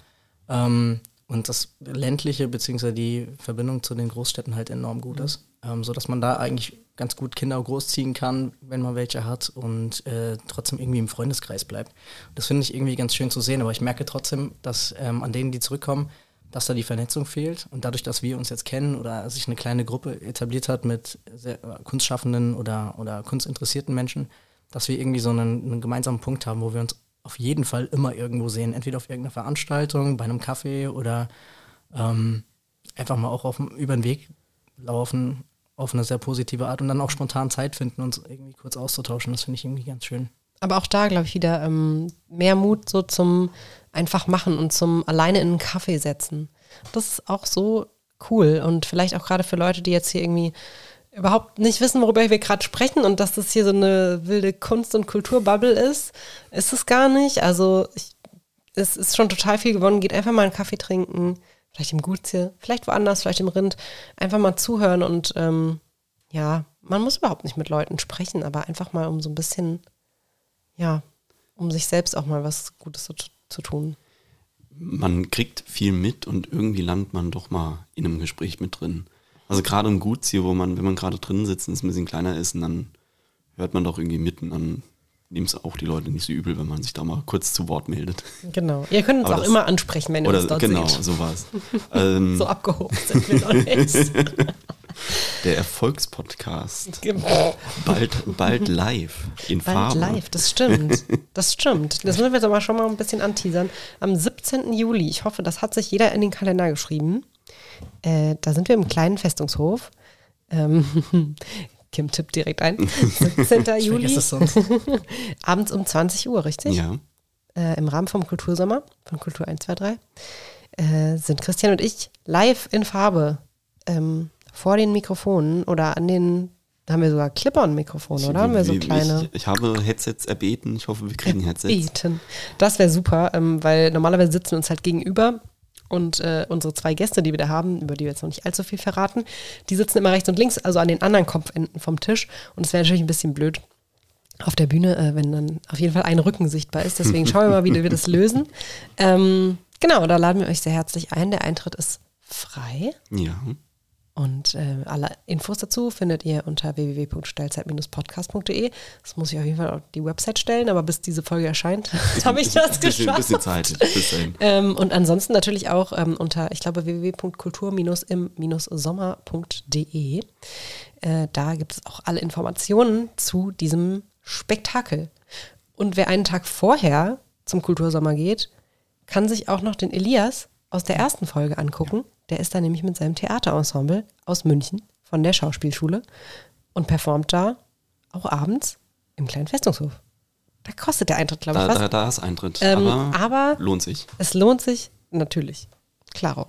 Ähm, und das ländliche bzw. die Verbindung zu den Großstädten halt enorm gut mhm. ist, ähm, sodass man da eigentlich ganz gut Kinder großziehen kann, wenn man welche hat und äh, trotzdem irgendwie im Freundeskreis bleibt. Das finde ich irgendwie ganz schön zu sehen, aber ich merke trotzdem, dass ähm, an denen, die zurückkommen, dass da die Vernetzung fehlt und dadurch, dass wir uns jetzt kennen oder sich eine kleine Gruppe etabliert hat mit äh, kunstschaffenden oder, oder kunstinteressierten Menschen, dass wir irgendwie so einen, einen gemeinsamen Punkt haben, wo wir uns auf jeden Fall immer irgendwo sehen, entweder auf irgendeiner Veranstaltung, bei einem Kaffee oder ähm, einfach mal auch auf, über den Weg laufen auf eine sehr positive Art und dann auch spontan Zeit finden, uns irgendwie kurz auszutauschen. Das finde ich irgendwie ganz schön. Aber auch da, glaube ich, wieder ähm, mehr Mut so zum einfach machen und zum alleine in einen Kaffee setzen. Das ist auch so cool und vielleicht auch gerade für Leute, die jetzt hier irgendwie überhaupt nicht wissen, worüber wir gerade sprechen und dass das hier so eine wilde Kunst- und Kulturbubble ist, ist es gar nicht. Also ich, es ist schon total viel gewonnen. Geht einfach mal einen Kaffee trinken, vielleicht im Gutsje, vielleicht woanders, vielleicht im Rind, einfach mal zuhören und ähm, ja, man muss überhaupt nicht mit Leuten sprechen, aber einfach mal um so ein bisschen, ja, um sich selbst auch mal was Gutes zu, zu tun. Man kriegt viel mit und irgendwie landet man doch mal in einem Gespräch mit drin. Also gerade im Gutsje, wo man, wenn man gerade drin sitzt und es ein bisschen kleiner ist, und dann hört man doch irgendwie mitten an nehmen es auch die Leute nicht so übel, wenn man sich da mal kurz zu Wort meldet. Genau. Ihr könnt uns Aber auch das, immer ansprechen, wenn ihr uns dort genau, seht. Genau, so war es. ähm, so abgehoben sind wir noch nicht. Der Erfolgspodcast. Bald, bald live in bald Farbe. Bald live, das stimmt. Das stimmt. Das müssen wir jetzt aber schon mal ein bisschen anteasern. Am 17. Juli, ich hoffe, das hat sich jeder in den Kalender geschrieben. Äh, da sind wir im kleinen Festungshof. Ähm, Kim tippt direkt ein. 17. Juli. Abends um 20 Uhr, richtig? Ja. Äh, Im Rahmen vom Kultursommer von Kultur 123 äh, sind Christian und ich live in Farbe ähm, vor den Mikrofonen oder an den da haben wir sogar Clip-on-Mikrofone, oder? Haben wir so kleine? Ich, ich, habe Headsets erbeten. Ich hoffe, wir kriegen Headsets. Erbeten. Das wäre super, ähm, weil normalerweise sitzen wir uns halt gegenüber und äh, unsere zwei Gäste, die wir da haben, über die wir jetzt noch nicht allzu viel verraten, die sitzen immer rechts und links, also an den anderen Kopfenden vom Tisch. Und es wäre natürlich ein bisschen blöd auf der Bühne, äh, wenn dann auf jeden Fall ein Rücken sichtbar ist. Deswegen schauen wir mal, wie wir das lösen. Ähm, genau, da laden wir euch sehr herzlich ein. Der Eintritt ist frei. Ja. Und äh, alle Infos dazu findet ihr unter www.stellzeit-podcast.de. Das muss ich auf jeden Fall auf die Website stellen, aber bis diese Folge erscheint, habe ich das bisschen, geschafft. bisschen Zeit. Bis. Ähm, und ansonsten natürlich auch ähm, unter, ich glaube, www.kultur-im-sommer.de. Äh, da gibt es auch alle Informationen zu diesem Spektakel. Und wer einen Tag vorher zum Kultursommer geht, kann sich auch noch den Elias aus der ersten Folge angucken. Der ist da nämlich mit seinem Theaterensemble aus München von der Schauspielschule und performt da auch abends im kleinen Festungshof. Da kostet der Eintritt, glaube ich, Da, was. da, da ist Eintritt. Ähm, aber, aber lohnt sich. es lohnt sich natürlich. Klaro.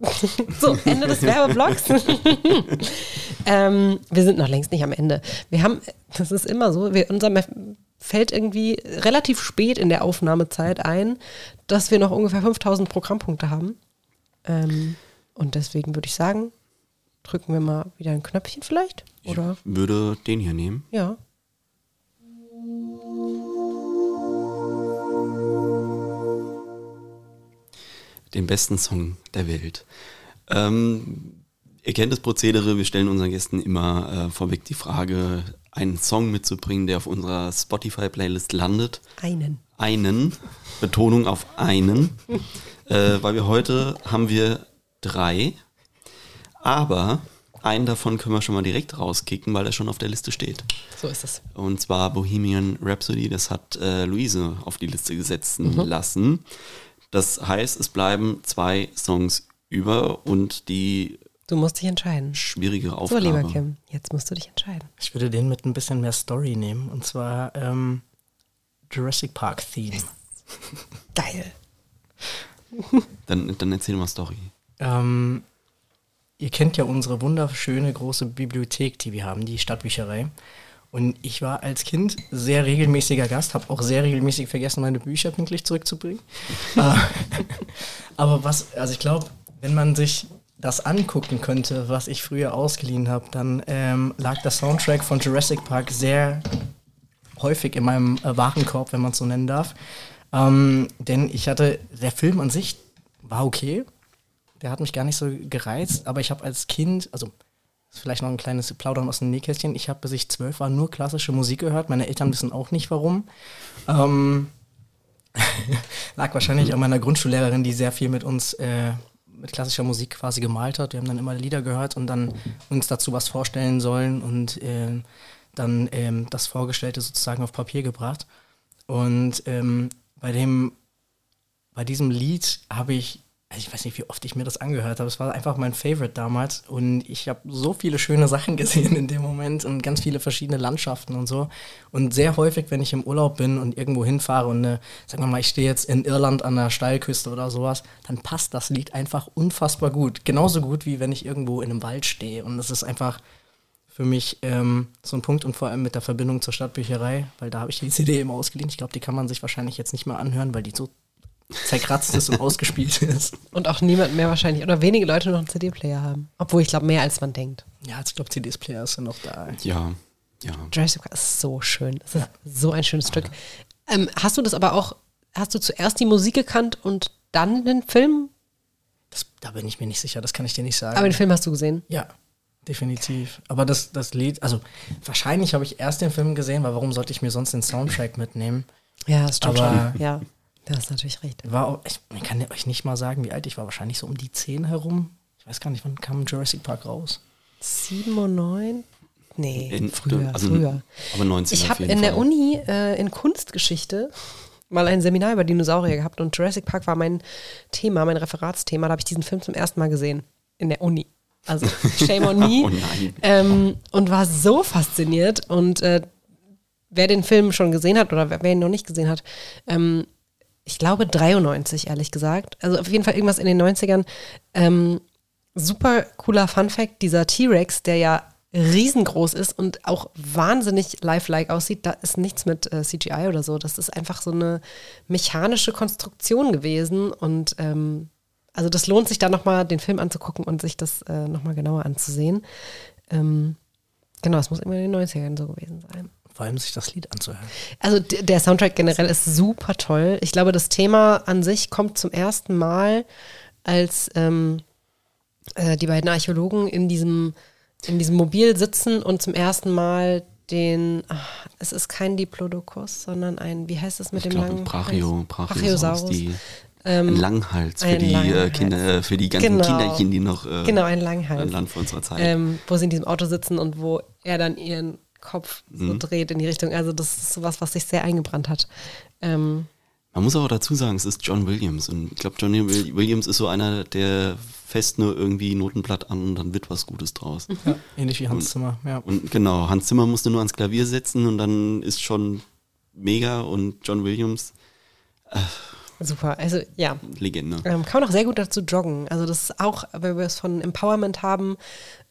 so, Ende des Werbeblocks. ähm, wir sind noch längst nicht am Ende. Wir haben, das ist immer so, wir, unser fällt irgendwie relativ spät in der Aufnahmezeit ein, dass wir noch ungefähr 5000 Programmpunkte haben. Ähm, und deswegen würde ich sagen, drücken wir mal wieder ein Knöpfchen vielleicht? Oder? Ich würde den hier nehmen. Ja. Den besten Song der Welt. Ähm, ihr kennt das Prozedere, wir stellen unseren Gästen immer äh, vorweg die Frage, einen Song mitzubringen, der auf unserer Spotify-Playlist landet. Einen. Einen, Betonung auf einen, äh, weil wir heute haben wir drei, aber einen davon können wir schon mal direkt rauskicken, weil er schon auf der Liste steht. So ist es. Und zwar Bohemian Rhapsody, das hat äh, Luise auf die Liste gesetzen lassen. Das heißt, es bleiben zwei Songs über und die Du musst dich entscheiden. schwierige So, Aufgabe. lieber Kim, jetzt musst du dich entscheiden. Ich würde den mit ein bisschen mehr Story nehmen. Und zwar ähm, Jurassic Park Theme. Geil. Dann, dann erzähl mal Story. Ähm, ihr kennt ja unsere wunderschöne große Bibliothek, die wir haben, die Stadtbücherei. Und ich war als Kind sehr regelmäßiger Gast, habe auch sehr regelmäßig vergessen, meine Bücher pünktlich zurückzubringen. Äh, Aber was, also ich glaube, wenn man sich das angucken könnte, was ich früher ausgeliehen habe, dann ähm, lag der Soundtrack von Jurassic Park sehr häufig in meinem äh, Warenkorb, wenn man es so nennen darf. Ähm, denn ich hatte, der Film an sich war okay. Der hat mich gar nicht so gereizt, aber ich habe als Kind, also vielleicht noch ein kleines Plaudern aus dem Nähkästchen, ich habe bis ich zwölf war nur klassische Musik gehört. Meine Eltern wissen auch nicht warum. Ähm, lag wahrscheinlich an meiner Grundschullehrerin, die sehr viel mit uns äh, mit klassischer Musik quasi gemalt hat. Wir haben dann immer Lieder gehört und dann uns dazu was vorstellen sollen und äh, dann ähm, das Vorgestellte sozusagen auf Papier gebracht. Und ähm, bei dem, bei diesem Lied habe ich, also ich weiß nicht, wie oft ich mir das angehört habe. Es war einfach mein Favorite damals und ich habe so viele schöne Sachen gesehen in dem Moment und ganz viele verschiedene Landschaften und so. Und sehr häufig, wenn ich im Urlaub bin und irgendwo hinfahre und äh, sagen wir mal, ich stehe jetzt in Irland an der Steilküste oder sowas, dann passt das Lied einfach unfassbar gut. Genauso gut wie wenn ich irgendwo in einem Wald stehe. Und das ist einfach für mich ähm, so ein Punkt und vor allem mit der Verbindung zur Stadtbücherei, weil da habe ich die CD eben ausgeliehen. Ich glaube, die kann man sich wahrscheinlich jetzt nicht mehr anhören, weil die so zerkratzt ist und ausgespielt ist. Und auch niemand mehr wahrscheinlich, oder wenige Leute noch einen CD-Player haben. Obwohl ich glaube, mehr als man denkt. Ja, ich glaube, CDs-Player sind noch da. Ja, ja. Jurassic Park ist so schön. Es ist so ein schönes Stück. Ähm, hast du das aber auch, hast du zuerst die Musik gekannt und dann den Film? Das, da bin ich mir nicht sicher, das kann ich dir nicht sagen. Aber den Film hast du gesehen. ja, definitiv. Aber das, das Lied, also wahrscheinlich habe ich erst den Film gesehen, weil warum sollte ich mir sonst den Soundtrack mitnehmen? Ja, das stimmt Aber- schon. Ja, das ist natürlich recht. War auch, ich, ich kann euch nicht mal sagen, wie alt ich war. Wahrscheinlich so um die 10 herum. Ich weiß gar nicht, wann kam Jurassic Park raus? Sieben und neun? Nee, In- früher, also- früher. Aber 90 Ich habe in der Fall. Uni äh, in Kunstgeschichte mal ein Seminar über Dinosaurier gehabt und Jurassic Park war mein Thema, mein Referatsthema. Da habe ich diesen Film zum ersten Mal gesehen. In der Uni. Also shame on me. Oh. Ähm, und war so fasziniert. Und äh, wer den Film schon gesehen hat oder wer, wer ihn noch nicht gesehen hat, ähm, ich glaube 93, ehrlich gesagt. Also auf jeden Fall irgendwas in den 90ern. Ähm, super cooler Fun-Fact: dieser T-Rex, der ja riesengroß ist und auch wahnsinnig lifelike aussieht, da ist nichts mit äh, CGI oder so. Das ist einfach so eine mechanische Konstruktion gewesen. Und ähm, also das lohnt sich da nochmal den Film anzugucken und sich das äh, nochmal genauer anzusehen. Ähm, genau, es muss immer in den 90ern so gewesen sein. Vor allem sich das Lied anzuhören. Also der Soundtrack generell ist super toll. Ich glaube, das Thema an sich kommt zum ersten Mal, als ähm, äh, die beiden Archäologen in diesem, in diesem Mobil sitzen und zum ersten Mal den, ach, es ist kein Diplodocus, sondern ein, wie heißt es mit Ich dem langen Brachio, Brachiosaurus. Brachiosaurus, die ein Langhals für ein die äh, Langhals. Kinder, für die ganzen Genau. Kinderchen, die noch äh, Genau, ein Langhals. an Land vor unserer Zeit. ähm, wo sie in diesem Auto sitzen und wo er dann ihren Kopf so Mhm. dreht in die Richtung. Also das ist sowas, was sich sehr eingebrannt hat. Ähm, Man muss aber dazu sagen, es ist John Williams. Und ich glaube, John Will- Williams ist so einer, der fest nur irgendwie Notenblatt an und dann wird was Gutes draus. Ja, ähnlich wie Hans Zimmer, ja. Und genau, Hans Zimmer musste nur ans Klavier setzen und dann ist schon mega und John Williams, super. Also ja, Legende. ähm, kann man auch sehr gut dazu joggen. Also das ist auch, weil wir es von Empowerment haben,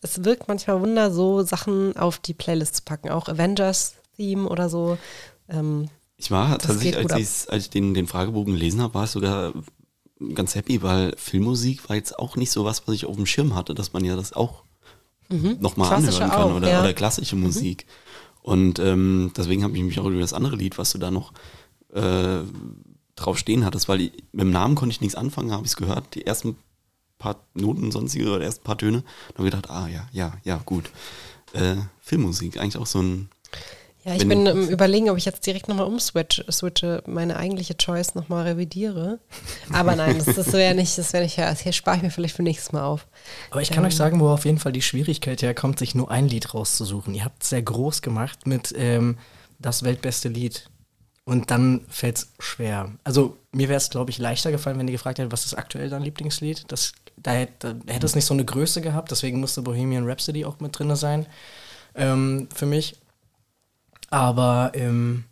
es wirkt manchmal Wunder, so Sachen auf die Playlist zu packen. Auch Avengers-Theme oder so. Ähm, Ich war tatsächlich, als, als ich den, den Fragebogen gelesen habe, war ich sogar ganz happy, weil Filmmusik war jetzt auch nicht so was, was ich auf dem Schirm hatte, dass man ja das auch nochmal Mhm. Klassische anhören kann auch, oder, ja. Mhm. oder klassische Musik. Und ähm, deswegen habe ich mich auch über das andere Lied, was du da noch äh, drauf stehen hattest, weil ich, mit dem Namen konnte ich nichts anfangen, habe ich es gehört, die ersten paar Noten, sonstige oder ersten paar Töne, dann habe ich gedacht, ah ja, ja, ja, gut. Äh, Filmmusik, eigentlich auch so ein ja, ich bin im Überlegen, ob ich jetzt direkt nochmal umswitche, switche, meine eigentliche Choice nochmal revidiere. Aber nein, das, das wäre nicht, das wäre nicht, ja, hier spare ich mir vielleicht für nächstes Mal auf. Aber ich kann euch sagen, wo auf jeden Fall die Schwierigkeit herkommt, sich nur ein Lied rauszusuchen. Ihr habt es sehr groß gemacht mit ähm, das weltbeste Lied. Und dann fällt es schwer. Also mir wäre es, glaube ich, leichter gefallen, wenn ihr gefragt hättet, was ist aktuell dein Lieblingslied? Das, da hätte, da hätte es nicht so eine Größe gehabt, deswegen musste Bohemian Rhapsody auch mit drin sein ähm, für mich. Aber ähm,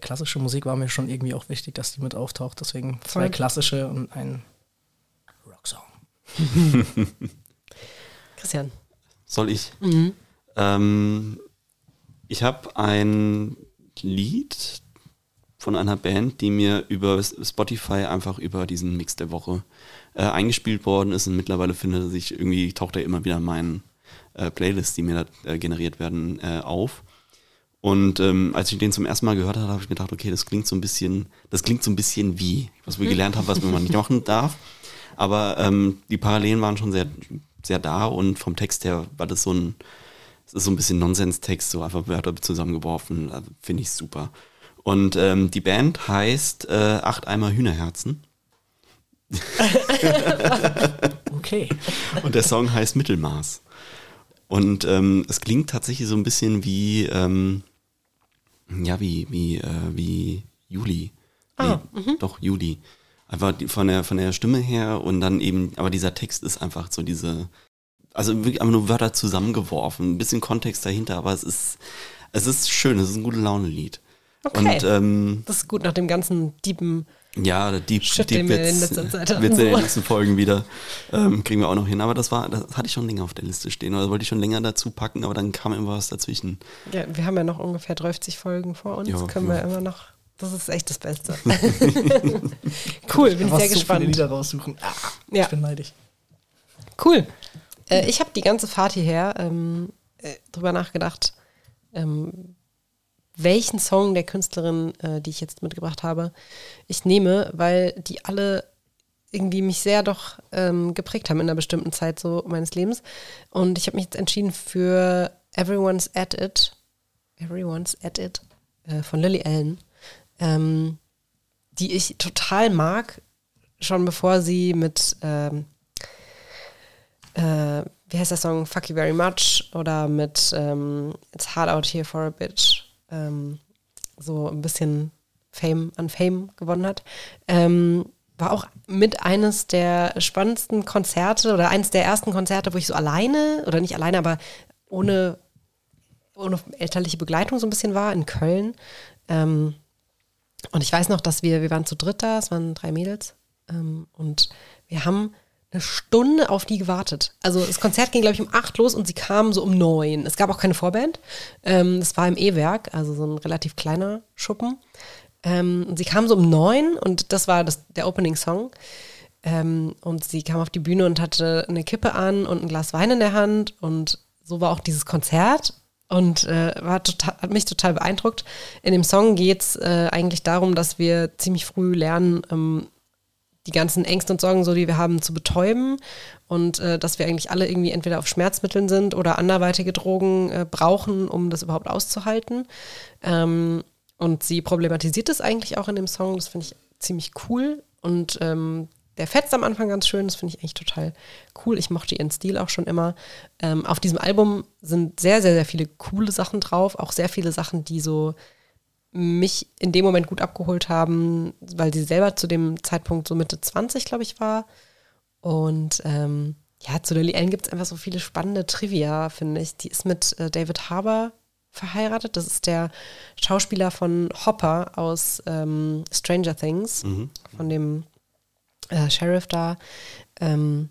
klassische Musik war mir schon irgendwie auch wichtig, dass die mit auftaucht. Deswegen zwei Voll. klassische und ein Rocksong. Christian. Soll ich? Mhm. Ähm, ich habe ein Lied von einer Band, die mir über Spotify einfach über diesen Mix der Woche äh, eingespielt worden ist und mittlerweile finde ich irgendwie taucht er immer wieder in meinen äh, Playlists, die mir da äh, generiert werden, äh, auf. Und ähm, als ich den zum ersten Mal gehört habe, habe ich gedacht, okay, das klingt so ein bisschen, das klingt so ein bisschen wie, was wir gelernt haben, was man nicht machen darf. Aber ähm, die Parallelen waren schon sehr, sehr da und vom Text her war das so ein, es ist so ein bisschen Nonsens-Text, so einfach Wörter zusammengeworfen, also finde ich super. Und ähm, die Band heißt äh, Acht Eimer Hühnerherzen Okay. und der Song heißt Mittelmaß. Und ähm, es klingt tatsächlich so ein bisschen wie, ähm, ja, wie, wie, äh, wie Juli. Nee, Ah, doch, Juli. Einfach von, der, von der Stimme her und dann eben, aber dieser Text ist einfach so diese, also wirklich einfach nur Wörter zusammengeworfen, ein bisschen Kontext dahinter, aber es ist, es ist schön, es ist ein gute Laune-Lied. Okay. Und ähm, Das ist gut nach dem ganzen Diepen. ja, der Deep, Shit, Deep den wir in wird's, letzter Zeit hatten, wird's in den nächsten Folgen wieder. Ähm, kriegen wir auch noch hin. Aber das war, das hatte ich schon länger auf der Liste stehen. Oder wollte ich schon länger dazu packen, aber dann kam immer was dazwischen. Ja, wir haben ja noch ungefähr 30 Folgen vor uns. Ja, können ja. wir immer noch. Das ist echt das Beste. cool, bin ich sehr so viele gespannt. Lieder raussuchen. Ah, Ja. Ich bin neidisch. Cool. Äh, ich habe die ganze Fahrt hierher ähm, äh, drüber nachgedacht, ähm, welchen Song der Künstlerin, äh, die ich jetzt mitgebracht habe, ich nehme, weil die alle irgendwie mich sehr doch ähm, geprägt haben in einer bestimmten Zeit so meines Lebens. Und ich habe mich jetzt entschieden für Everyone's at It. Everyone's at It äh, von Lily Allen, ähm, die ich total mag, schon bevor sie mit ähm, äh, wie heißt der Song? Fuck You Very Much oder mit ähm, It's Hard Out Here for a Bitch ähm, so ein bisschen Fame an Fame gewonnen hat. Ähm, war auch mit eines der spannendsten Konzerte oder eines der ersten Konzerte, wo ich so alleine oder nicht alleine, aber ohne, ohne elterliche Begleitung so ein bisschen war in Köln. Ähm, und ich weiß noch, dass wir, wir waren zu dritt da, es waren drei Mädels. Ähm, und wir haben eine Stunde auf die gewartet. Also das Konzert ging, glaube ich, um acht los und sie kamen so um neun. Es gab auch keine Vorband. Ähm, das war im E-Werk, also so ein relativ kleiner Schuppen. Ähm, und sie kamen so um neun und das war das, der Opening-Song. Ähm, und sie kam auf die Bühne und hatte eine Kippe an und ein Glas Wein in der Hand. Und so war auch dieses Konzert und äh, war total, hat mich total beeindruckt. In dem Song geht es äh, eigentlich darum, dass wir ziemlich früh lernen, ähm, die ganzen Ängste und Sorgen, so die wir haben, zu betäuben und äh, dass wir eigentlich alle irgendwie entweder auf Schmerzmitteln sind oder anderweitige Drogen äh, brauchen, um das überhaupt auszuhalten. Ähm, und sie problematisiert es eigentlich auch in dem Song, das finde ich ziemlich cool und ähm, der fetzt am Anfang ganz schön, das finde ich eigentlich total cool. Ich mochte ihren Stil auch schon immer. Ähm, auf diesem Album sind sehr, sehr, sehr viele coole Sachen drauf, auch sehr viele Sachen, die so mich in dem Moment gut abgeholt haben, weil sie selber zu dem Zeitpunkt so Mitte 20, glaube ich, war. Und ähm, ja, zu Lily Allen gibt es einfach so viele spannende Trivia, finde ich. Die ist mit äh, David Harbour verheiratet. Das ist der Schauspieler von Hopper aus ähm, Stranger Things, Mhm. von dem äh, Sheriff da. Ähm,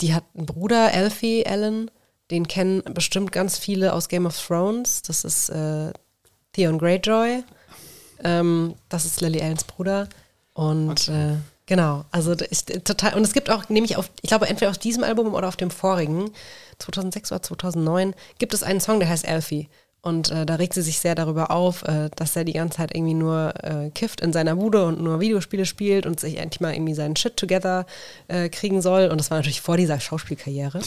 die hat einen Bruder, Alfie Allen. Den kennen bestimmt ganz viele aus Game of Thrones. Das ist äh, Theon Greyjoy. Ähm, das ist Lily Allens Bruder. Und äh, genau, also ich, total. Und es gibt auch, nämlich auf, ich glaube, entweder auf diesem Album oder auf dem vorigen, 2006 oder 2009, gibt es einen Song, der heißt Alfie. Und äh, da regt sie sich sehr darüber auf, äh, dass er die ganze Zeit irgendwie nur äh, kifft in seiner Bude und nur Videospiele spielt und sich endlich mal irgendwie seinen Shit together äh, kriegen soll. Und das war natürlich vor dieser Schauspielkarriere.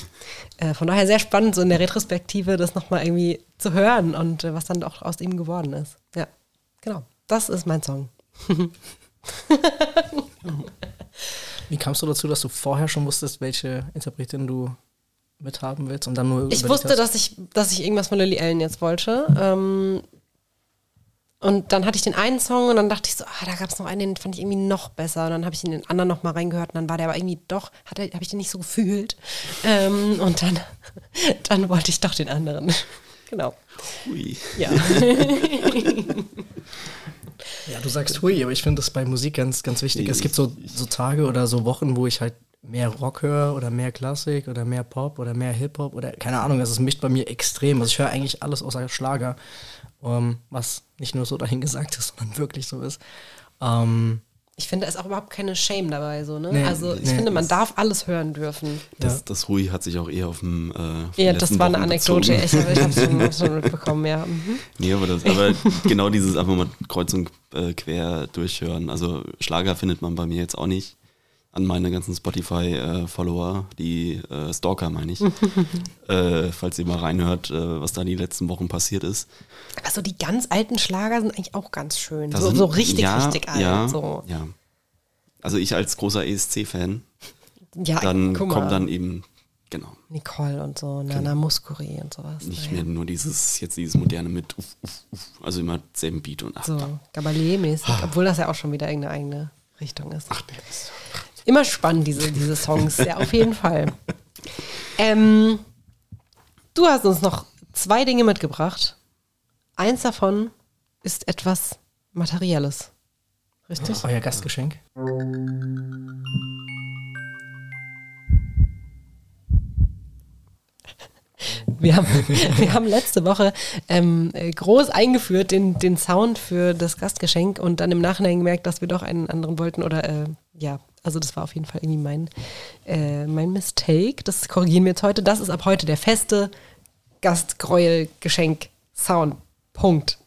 Äh, von daher sehr spannend, so in der Retrospektive das nochmal irgendwie zu hören und äh, was dann auch aus ihm geworden ist. Ja, genau. Das ist mein Song. Wie kamst du dazu, dass du vorher schon wusstest, welche Interpretin du mithaben willst und dann nur Ich wusste, hast? dass ich, dass ich irgendwas von Lily Allen jetzt wollte. Ähm, und dann hatte ich den einen Song und dann dachte ich so, ah, da gab es noch einen, den fand ich irgendwie noch besser. Und dann habe ich in den anderen noch mal reingehört und dann war der aber irgendwie doch, habe ich den nicht so gefühlt. Ähm, und dann, dann wollte ich doch den anderen. genau. Hui. Ja. Ja, du sagst hui, aber ich finde das bei Musik ganz, ganz wichtig. Es gibt so, so Tage oder so Wochen, wo ich halt mehr Rock höre oder mehr Klassik oder mehr Pop oder mehr Hip-Hop oder keine Ahnung, es mischt bei mir extrem. Also ich höre eigentlich alles außer Schlager, ähm, was nicht nur so dahingesagt ist, sondern wirklich so ist. Ähm, Ich finde, da ist auch überhaupt keine Shame dabei. So, ne? Nee, also ich nee. finde, man darf alles hören dürfen. Das, Ja. das Hui hat sich auch eher auf dem. Äh, Ja, das war eine Wochen Anekdote. bezogen. Ich, ich habe es schon, schon mitbekommen, ja. Mhm. Nee, aber, das, aber genau dieses einfach mal kreuz und äh, quer durchhören. Also Schlager findet man bei mir jetzt auch nicht. An meine ganzen Spotify-Follower, die äh, Stalker meine ich. äh, falls ihr mal reinhört, äh, was da die letzten Wochen passiert ist. Aber so die ganz alten Schlager sind eigentlich auch ganz schön. So, sind- so richtig, ja, richtig alt. Ja, so. ja. Also ich als großer ESC-Fan, Ja, dann kommt dann eben, genau, Nicole und so, Nana Muscuri und sowas. nicht naja. mehr nur dieses, jetzt dieses moderne mit, uff, uff, uff, also immer selben Beat und ach, So, Gabalier-mäßig, obwohl das ja auch schon wieder irgendeine eigene Richtung ist. ach Immer spannend, diese, diese Songs, ja, auf jeden Fall. Ähm, du hast uns noch zwei Dinge mitgebracht. Eins davon ist etwas Materielles. Richtig? euer Gastgeschenk. Wir haben, wir haben letzte Woche ähm, äh, groß eingeführt den, den Sound für das Gastgeschenk und dann im Nachhinein gemerkt, dass wir doch einen anderen wollten. Oder äh, ja, also das war auf jeden Fall irgendwie mein, äh, mein Mistake. Das korrigieren wir jetzt heute. Das ist ab heute der feste Gastgräuel-Geschenk-Sound. Punkt.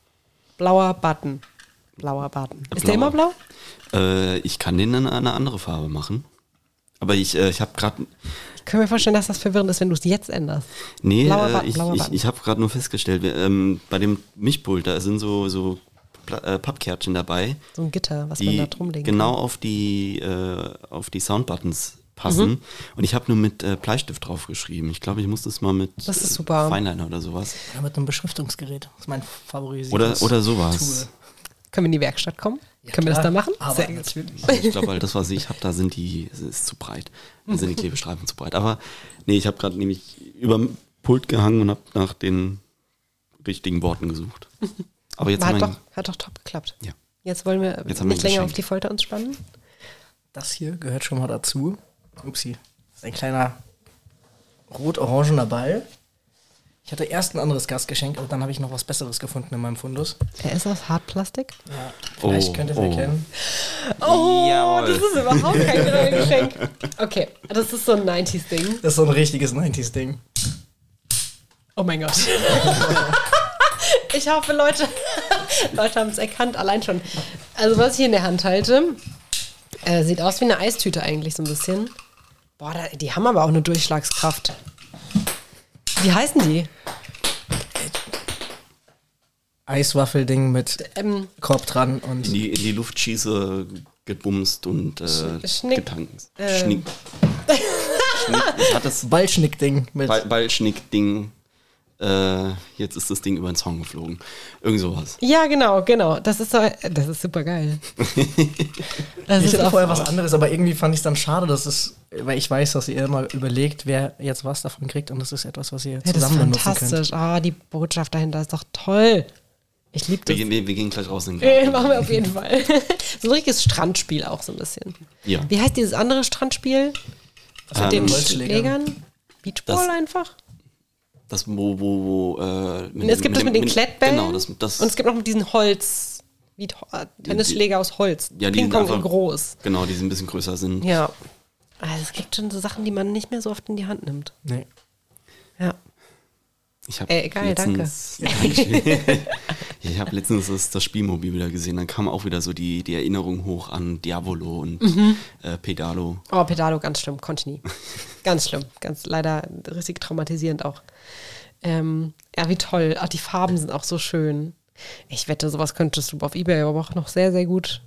Blauer Button. Blauer Button. Ist der immer blau? Äh, ich kann den in eine andere Farbe machen. Aber ich, äh, ich habe gerade, Ich kann mir vorstellen, dass das verwirrend ist, wenn du es jetzt änderst. nee, Blauer äh, Button, ich, blauer ich, ich habe gerade nur festgestellt, wir, ähm, bei dem Mischpult, da sind so, so äh, Pappkärtchen dabei, So ein Gitter, was man da die drum legen genau kann. auf die, äh, auf die Soundbuttons passen. Mhm. Und ich habe nur mit äh, Bleistift draufgeschrieben. Ich glaube, ich muss das mal mit Das ist super. Äh, Fineliner oder sowas. Ja, mit einem Beschriftungsgerät. Das ist mein favorisiertes Oder, oder sowas. Tool. Können wir in die Werkstatt kommen? Ja, Können wir das klar, da machen? Aber Sehr natürlich. Ich glaube, weil das, was ich habe, da sind die, es ist zu breit. Da sind die Klebestreifen zu breit. Aber nee, ich habe gerade nämlich über dem Pult gehangen und habe nach den richtigen Worten gesucht. Aber jetzt hat, doch, hat doch top geklappt. Ja. Jetzt wollen wir Jetzt nicht länger Geschenk. auf die Folter uns spannen. Das hier gehört schon mal dazu. Upsi. Das ist ein kleiner rot-orangener Ball. Ich hatte erst ein anderes Gastgeschenk, aber dann habe ich noch was Besseres gefunden in meinem Fundus. Er ist aus Hartplastik. Ja, vielleicht Oh, könnt ihr es oh. erkennen. Oh, Jawohl. das ist überhaupt kein Geschenk. Okay, das ist so ein 90s-Ding. Das ist so ein richtiges 90s-Ding. Oh mein Gott. Ich hoffe, Leute, Leute haben es erkannt, allein schon. Also, was ich in der Hand halte, Äh, sieht aus wie eine Eistüte eigentlich so ein bisschen. Boah, da, die haben aber auch eine Durchschlagskraft. Wie heißen die? Eiswaffelding mit Ähm, Korb dran und In die, in die Luft schieße, gebumst und äh, Schnick- getankt. ähm. Schnick. Schnick. Ballschnickding mit. Ball, Ballschnick-Ding? Äh, jetzt ist das Ding über den Zaun geflogen. Irgend sowas. ja, genau, genau. Das ist, so, das ist super geil. Das ich ist hatte auch, vorher was anderes, aber irgendwie fand ich es dann schade, dass es, weil ich weiß, dass ihr immer überlegt, wer jetzt was davon kriegt und das ist etwas, was ihr ja, das ist zusammen benutzen könnt. fantastisch. Ah, die Botschaft dahinter ist doch toll. Ich liebe Wir, das. gehen- wir, wir gehen gleich raus in den Garten. machen wir auf jeden Fall. so ein richtiges Strandspiel auch so ein bisschen. Ja. Wie heißt dieses andere Strandspiel? Mit mit den. Schlägern? Beachball Das- einfach? Das, wo, wo, wo, äh, mit es gibt das mit den Klettbällen. Genau, das, das, und es gibt noch mit diesen Holz, wie äh, Tennisschläger aus Holz. Ja, die sind Ping-Pong in einfach- groß. genau, die sind ein bisschen größer sind. Ja. Also es gibt schon so Sachen, die man nicht mehr so oft in die Hand nimmt. Nee. Ja. Ich habe Ey, geil, danke. letztens, ich habe letztens das, das Spielmobil wieder gesehen. Dann kam auch wieder so die, die Erinnerung hoch an Diavolo und Mhm. äh, Pedalo. Oh, Pedalo, ganz schlimm, konnte ich nie. Ganz schlimm, ganz leider richtig traumatisierend auch. Ähm, ja, wie toll. Ach, die Farben sind auch so schön. Ich wette, sowas könntest du auf Ebay aber auch noch sehr, sehr gut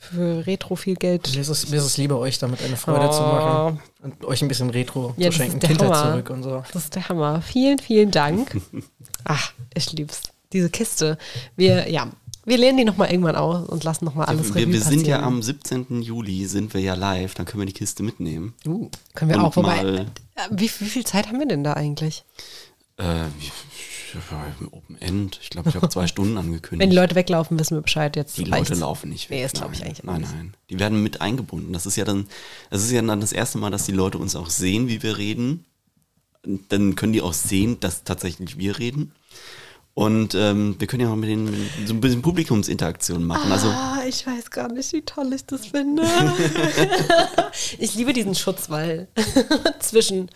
für Retro viel Geld. Mir ist, es, mir ist es lieber, euch damit eine Freude zu machen und euch ein bisschen Retro Ja, zu schenken. Kindheit Hammer. zurück und so. Das ist der Hammer. Vielen, vielen Dank. Ach, ich lieb's. Diese Kiste. Wir, ja, wir lernen die nochmal irgendwann aus und lassen nochmal alles wir, Revue wir sind ja passieren. am 17. Juli, sind wir ja live, dann können wir die Kiste mitnehmen. Uh, Können wir und auch, wobei, äh, wie, wie viel Zeit haben wir denn da eigentlich? Äh, Open End, ich glaube, ich habe zwei Stunden angekündigt. Wenn die Leute weglaufen, wissen wir Bescheid jetzt. Die. Leute laufen nicht weg. Nee, das glaub ich Nein, eigentlich Nein, nein. Die werden mit eingebunden. Das ist ja dann, das ist ja dann das erste Mal, dass die Leute uns auch sehen, wie wir reden. Dann können die auch sehen, dass tatsächlich wir reden. Und ähm, wir können ja auch mit denen so ein bisschen Publikumsinteraktion machen. Also Ah, ich weiß gar nicht, wie toll ich das finde. ich liebe diesen Schutzwall zwischen,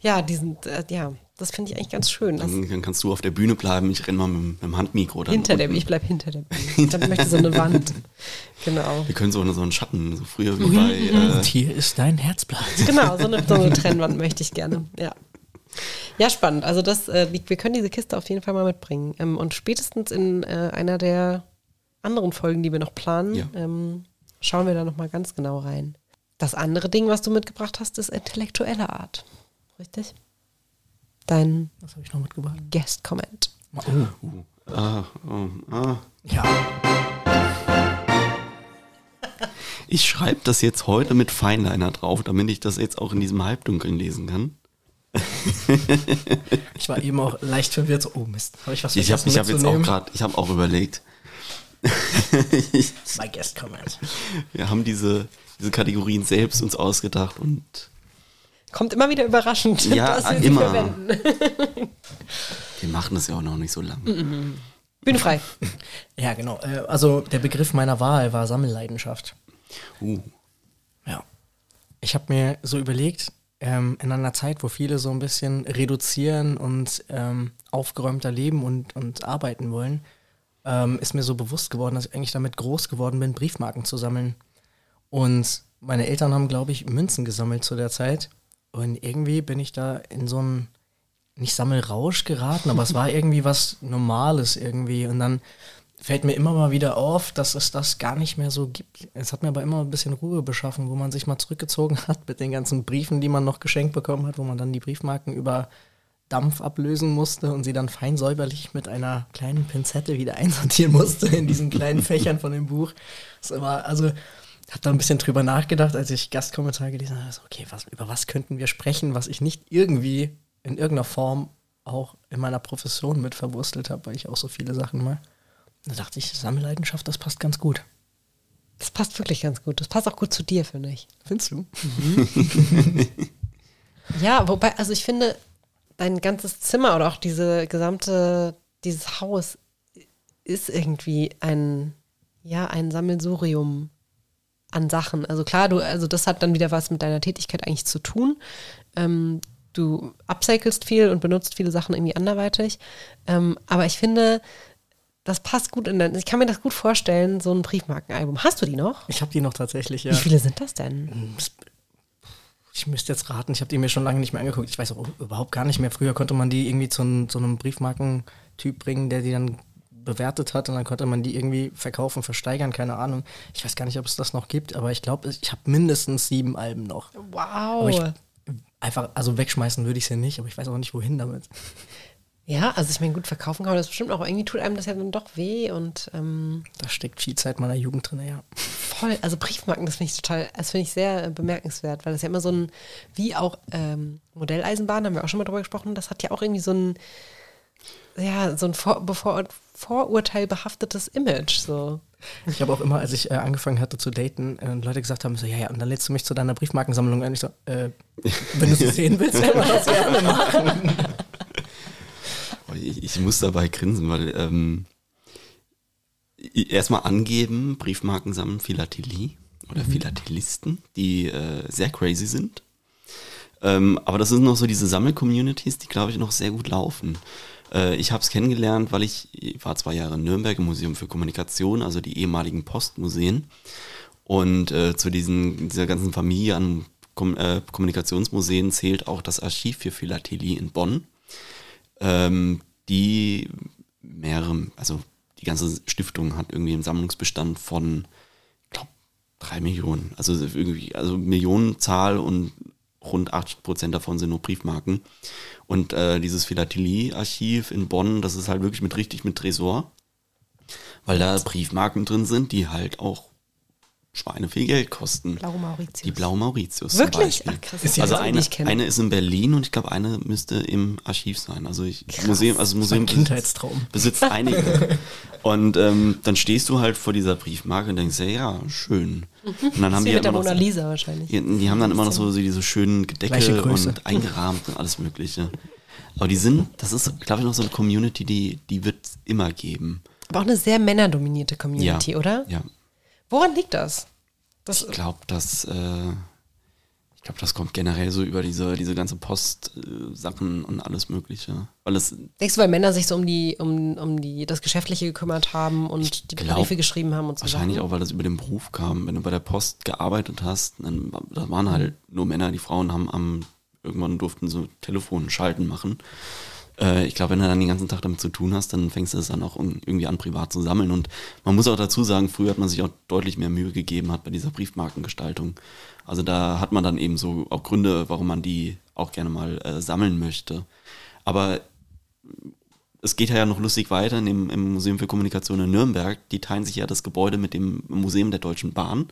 ja, diesen, äh, ja, das finde ich eigentlich ganz schön. Dann, dann kannst du auf der Bühne bleiben. Ich renne mal mit, dem- mit dem Handmikro. Dann hinter der, unten. ich bleib hinter der Bühne. Dann möchte so eine Wand. Genau. Wir können so, eine, so einen Schatten, so früher wie bei. Äh, und hier ist dein Herzblatt. Genau, so eine, so eine Trennwand möchte ich gerne. Ja. Ja, spannend. Also das, äh, wir können diese Kiste auf jeden Fall mal mitbringen. Ähm, und spätestens in äh, einer der anderen Folgen, die wir noch planen, Ja. ähm, schauen wir da nochmal ganz genau rein. Das andere Ding, was du mitgebracht hast, ist intellektuelle Art. Richtig? Dein Was habe ich noch mitgebracht? Guest-Comment. Oh. ah, oh, ah. Ja. Ich schreibe das jetzt heute mit Feinliner drauf, damit ich das jetzt auch in diesem Halbdunkeln lesen kann. Ich war eben auch leicht verwirrt. So, oh Mist, habe ich was Ich habe vergessen ich hab jetzt auch gerade, ich habe auch überlegt. My guest comment. Wir haben diese, diese Kategorien selbst uns ausgedacht und Kommt immer wieder überraschend, Ja, dass wir sie immer. verwenden. wir machen das ja auch noch nicht so lange. Bühne frei. Ja, genau. Äh, Also der Begriff meiner Wahl war Sammelleidenschaft. Uh, Ja. Ich habe mir so überlegt, ähm, in einer Zeit, wo viele so ein bisschen reduzieren und ähm, aufgeräumter leben und, und arbeiten wollen, ähm, ist mir so bewusst geworden, dass ich eigentlich damit groß geworden bin, Briefmarken zu sammeln. Und meine Eltern haben, glaube ich, Münzen gesammelt zu der Zeit. Und irgendwie bin ich da in so einen, nicht Sammelrausch geraten, aber es war irgendwie was Normales irgendwie. Und dann fällt mir immer mal wieder auf, dass es das gar nicht mehr so gibt. Es hat mir aber immer ein bisschen Ruhe beschaffen, wo man sich mal zurückgezogen hat mit den ganzen Briefen, die man noch geschenkt bekommen hat, wo man dann die Briefmarken über Dampf ablösen musste und sie dann fein säuberlich mit einer kleinen Pinzette wieder einsortieren musste in diesen kleinen Fächern von dem Buch. Das war, also, habe da ein bisschen drüber nachgedacht, als ich Gastkommentar gelesen habe. So, okay, was, über was könnten wir sprechen, was ich nicht irgendwie in irgendeiner Form auch in meiner Profession mit verwurstelt habe, weil ich auch so viele Sachen mal. Da dachte ich, Sammelleidenschaft, das passt ganz gut. Das passt wirklich ganz gut. Das passt auch gut zu dir, finde ich. Findest du? Ja, wobei, also ich finde, dein ganzes Zimmer oder auch diese gesamte, dieses Haus ist irgendwie ein, ja, ein Sammelsurium an Sachen. Also klar, du, also das hat dann wieder was mit deiner Tätigkeit eigentlich zu tun. Ähm, du upcyclest viel und benutzt viele Sachen irgendwie anderweitig. Ähm, aber ich finde, das passt gut in dein, ich kann mir das gut vorstellen, so ein Briefmarkenalbum. Hast du die noch? Ich habe die noch tatsächlich, ja. Wie viele sind das denn? Ich müsste jetzt raten, ich habe die mir schon lange nicht mehr angeguckt. Ich weiß auch überhaupt gar nicht mehr. Früher konnte man die irgendwie zu, zu einem Briefmarkentyp bringen, der die dann bewertet hat und dann konnte man die irgendwie verkaufen, versteigern, keine Ahnung. Ich weiß gar nicht, ob es das noch gibt, aber ich glaube, ich habe mindestens sieben Alben noch. Wow. Ich, einfach, also wegschmeißen würde ich sie nicht, aber ich weiß auch nicht, wohin damit. ja, also ich meine, gut, verkaufen kann man das bestimmt auch. Irgendwie tut einem das ja dann doch weh und ähm, Da steckt viel Zeit meiner Jugend drin, ja. voll. Also Briefmarken, das finde ich total, das finde ich sehr äh, bemerkenswert, weil das ja immer so ein, wie auch ähm, Modelleisenbahn, haben wir auch schon mal drüber gesprochen, das hat ja auch irgendwie so ein, ja, so ein Vor bevor vorurteilbehaftetes Image. So. Ich habe auch immer, als ich äh, angefangen hatte zu daten, äh, Leute gesagt haben, so, ja, ja, und dann lädst du mich zu deiner Briefmarkensammlung ein. Ich so, äh, wenn du sie sehen willst, kann man das gerne machen. Ich, ich muss dabei grinsen, weil ähm, erstmal angeben, Briefmarken sammeln, Philatelie oder Philatelisten, die äh, sehr crazy sind. Ähm, aber das sind noch so diese Sammel-Communities, die, glaube ich, noch sehr gut laufen. Äh, ich habe es kennengelernt, weil ich, ich war zwei Jahre in Nürnberg im Museum für Kommunikation, also die ehemaligen Postmuseen. Und äh, zu diesen, dieser ganzen Familie an Kom äh, Kommunikationsmuseen zählt auch das Archiv für Philatelie in Bonn ähm, die mehrere, also die ganze Stiftung hat irgendwie einen Sammlungsbestand von, ich glaube, drei Millionen. Also irgendwie, also Millionenzahl und rund 80 Prozent davon sind nur Briefmarken. Und äh, dieses Philatelie-Archiv in Bonn, das ist halt wirklich mit richtig mit Tresor, weil da Briefmarken drin sind, die halt auch Schweine viel Geld kosten. Blau Mauritius. Die Blau Mauritius Wirklich? Ach, krass, Ist die also eine, eine ist in Berlin und ich glaube, eine müsste im Archiv sein. Also ich Museum, also das Museum Mein Kindheitstraum. besitzt einige. und ähm, dann stehst du halt vor dieser Briefmarke und denkst, ja, ja, schön. Und dann haben die mit der immer Mona noch, so- Lisa wahrscheinlich. die, die haben dann immer noch so, so diese schönen Gedecke und eingerahmt und alles Mögliche. Aber die sind, das ist, glaube ich, noch so eine Community, die, die wird es immer geben. Aber auch eine sehr männerdominierte Community, ja. oder? Ja. Woran liegt das? das Ich glaube, dass äh, ich glaube, das kommt generell so über diese diese ganze Post-Sachen und alles Mögliche, weil es Denkst du, weil Männer sich so um die, um, um die, das Geschäftliche gekümmert haben und die glaub, Briefe geschrieben haben und so wahrscheinlich Sachen? auch, weil das über den Beruf kam. Wenn du bei der Post gearbeitet hast, dann da waren halt nur Männer, die Frauen haben am irgendwann durften so Telefon schalten machen. Äh, ich glaube, wenn du dann den ganzen Tag damit zu tun hast, dann fängst du es dann auch irgendwie an, privat zu sammeln. Und man muss auch dazu sagen, früher hat man sich auch deutlich mehr Mühe gegeben hat bei dieser Briefmarkengestaltung. Also da hat man dann eben so auch Gründe, warum man die auch gerne mal äh, sammeln möchte. Aber es geht ja noch lustig weiter dem, im Museum für Kommunikation in Nürnberg. Die teilen sich ja das Gebäude mit dem Museum der Deutschen Bahn.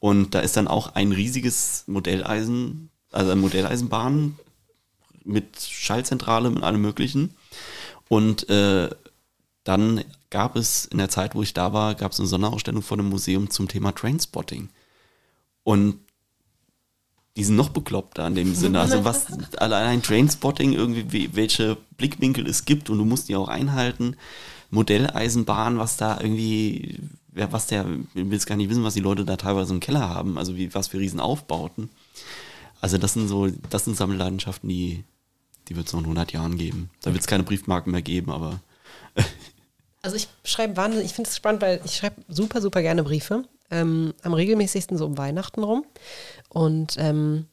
Und da ist dann auch ein riesiges Modelleisen, also eine Modelleisenbahn mit Schaltzentrale, mit allem Möglichen. Und äh, dann gab es in der Zeit, wo ich da war, gab es eine Sonderausstellung vor dem Museum zum Thema Trainspotting. Und die sind noch bekloppter in dem Sinne. Also was allein Trainspotting irgendwie, wie, welche Blickwinkel es gibt und du musst die auch einhalten. Modelleisenbahn, was da irgendwie, wer, was der, ich will es gar nicht wissen, was die Leute da teilweise im Keller haben, also wie, was für Riesenaufbauten. Also das sind so, das sind Sammelleidenschaften, die, die wird es noch in 100 Jahren geben. Da wird es keine Briefmarken mehr geben, aber Also ich schreibe wahnsinnig, ich finde es spannend, weil ich schreibe super, super gerne Briefe. Ähm, am regelmäßigsten so um Weihnachten rum. Und ähm,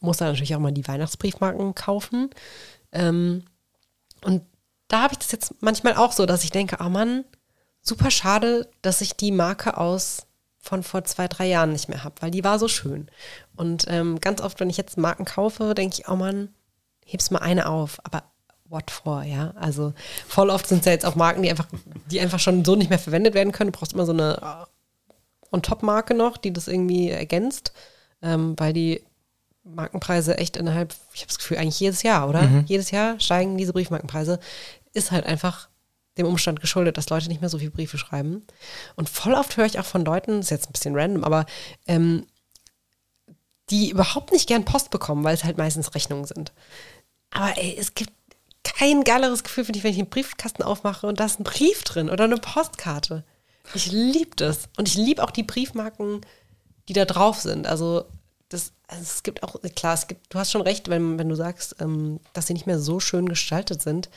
muss dann natürlich auch mal die Weihnachtsbriefmarken kaufen. Ähm, und da habe ich das jetzt manchmal auch so, dass ich denke, oh Mann, super schade, dass ich die Marke aus von vor zwei, drei Jahren nicht mehr habe, weil die war so schön. Und ähm, ganz oft, wenn ich jetzt Marken kaufe, denke ich, oh Mann, heb's mal eine auf. Aber what for, ja? Also voll oft sind es ja jetzt auch Marken, die einfach, die einfach schon so nicht mehr verwendet werden können. Du brauchst immer so eine äh, On-Top-Marke noch, die das irgendwie ergänzt, ähm, weil die Markenpreise echt innerhalb, ich habe das Gefühl, eigentlich jedes Jahr, oder? Jedes Jahr steigen diese Briefmarkenpreise. Ist halt einfach dem Umstand geschuldet, dass Leute nicht mehr so viele Briefe schreiben. Und voll oft höre ich auch von Leuten, ist jetzt ein bisschen random, aber ähm, die überhaupt nicht gern Post bekommen, weil es halt meistens Rechnungen sind. Aber ey, es gibt kein geileres Gefühl, finde ich, wenn ich einen Briefkasten aufmache und da ist ein Brief drin oder eine Postkarte. Ich liebe das. Und ich liebe auch die Briefmarken, die da drauf sind. Also, das, also es gibt auch, klar, es gibt, du hast schon recht, wenn, wenn du sagst, ähm, dass sie nicht mehr so schön gestaltet sind.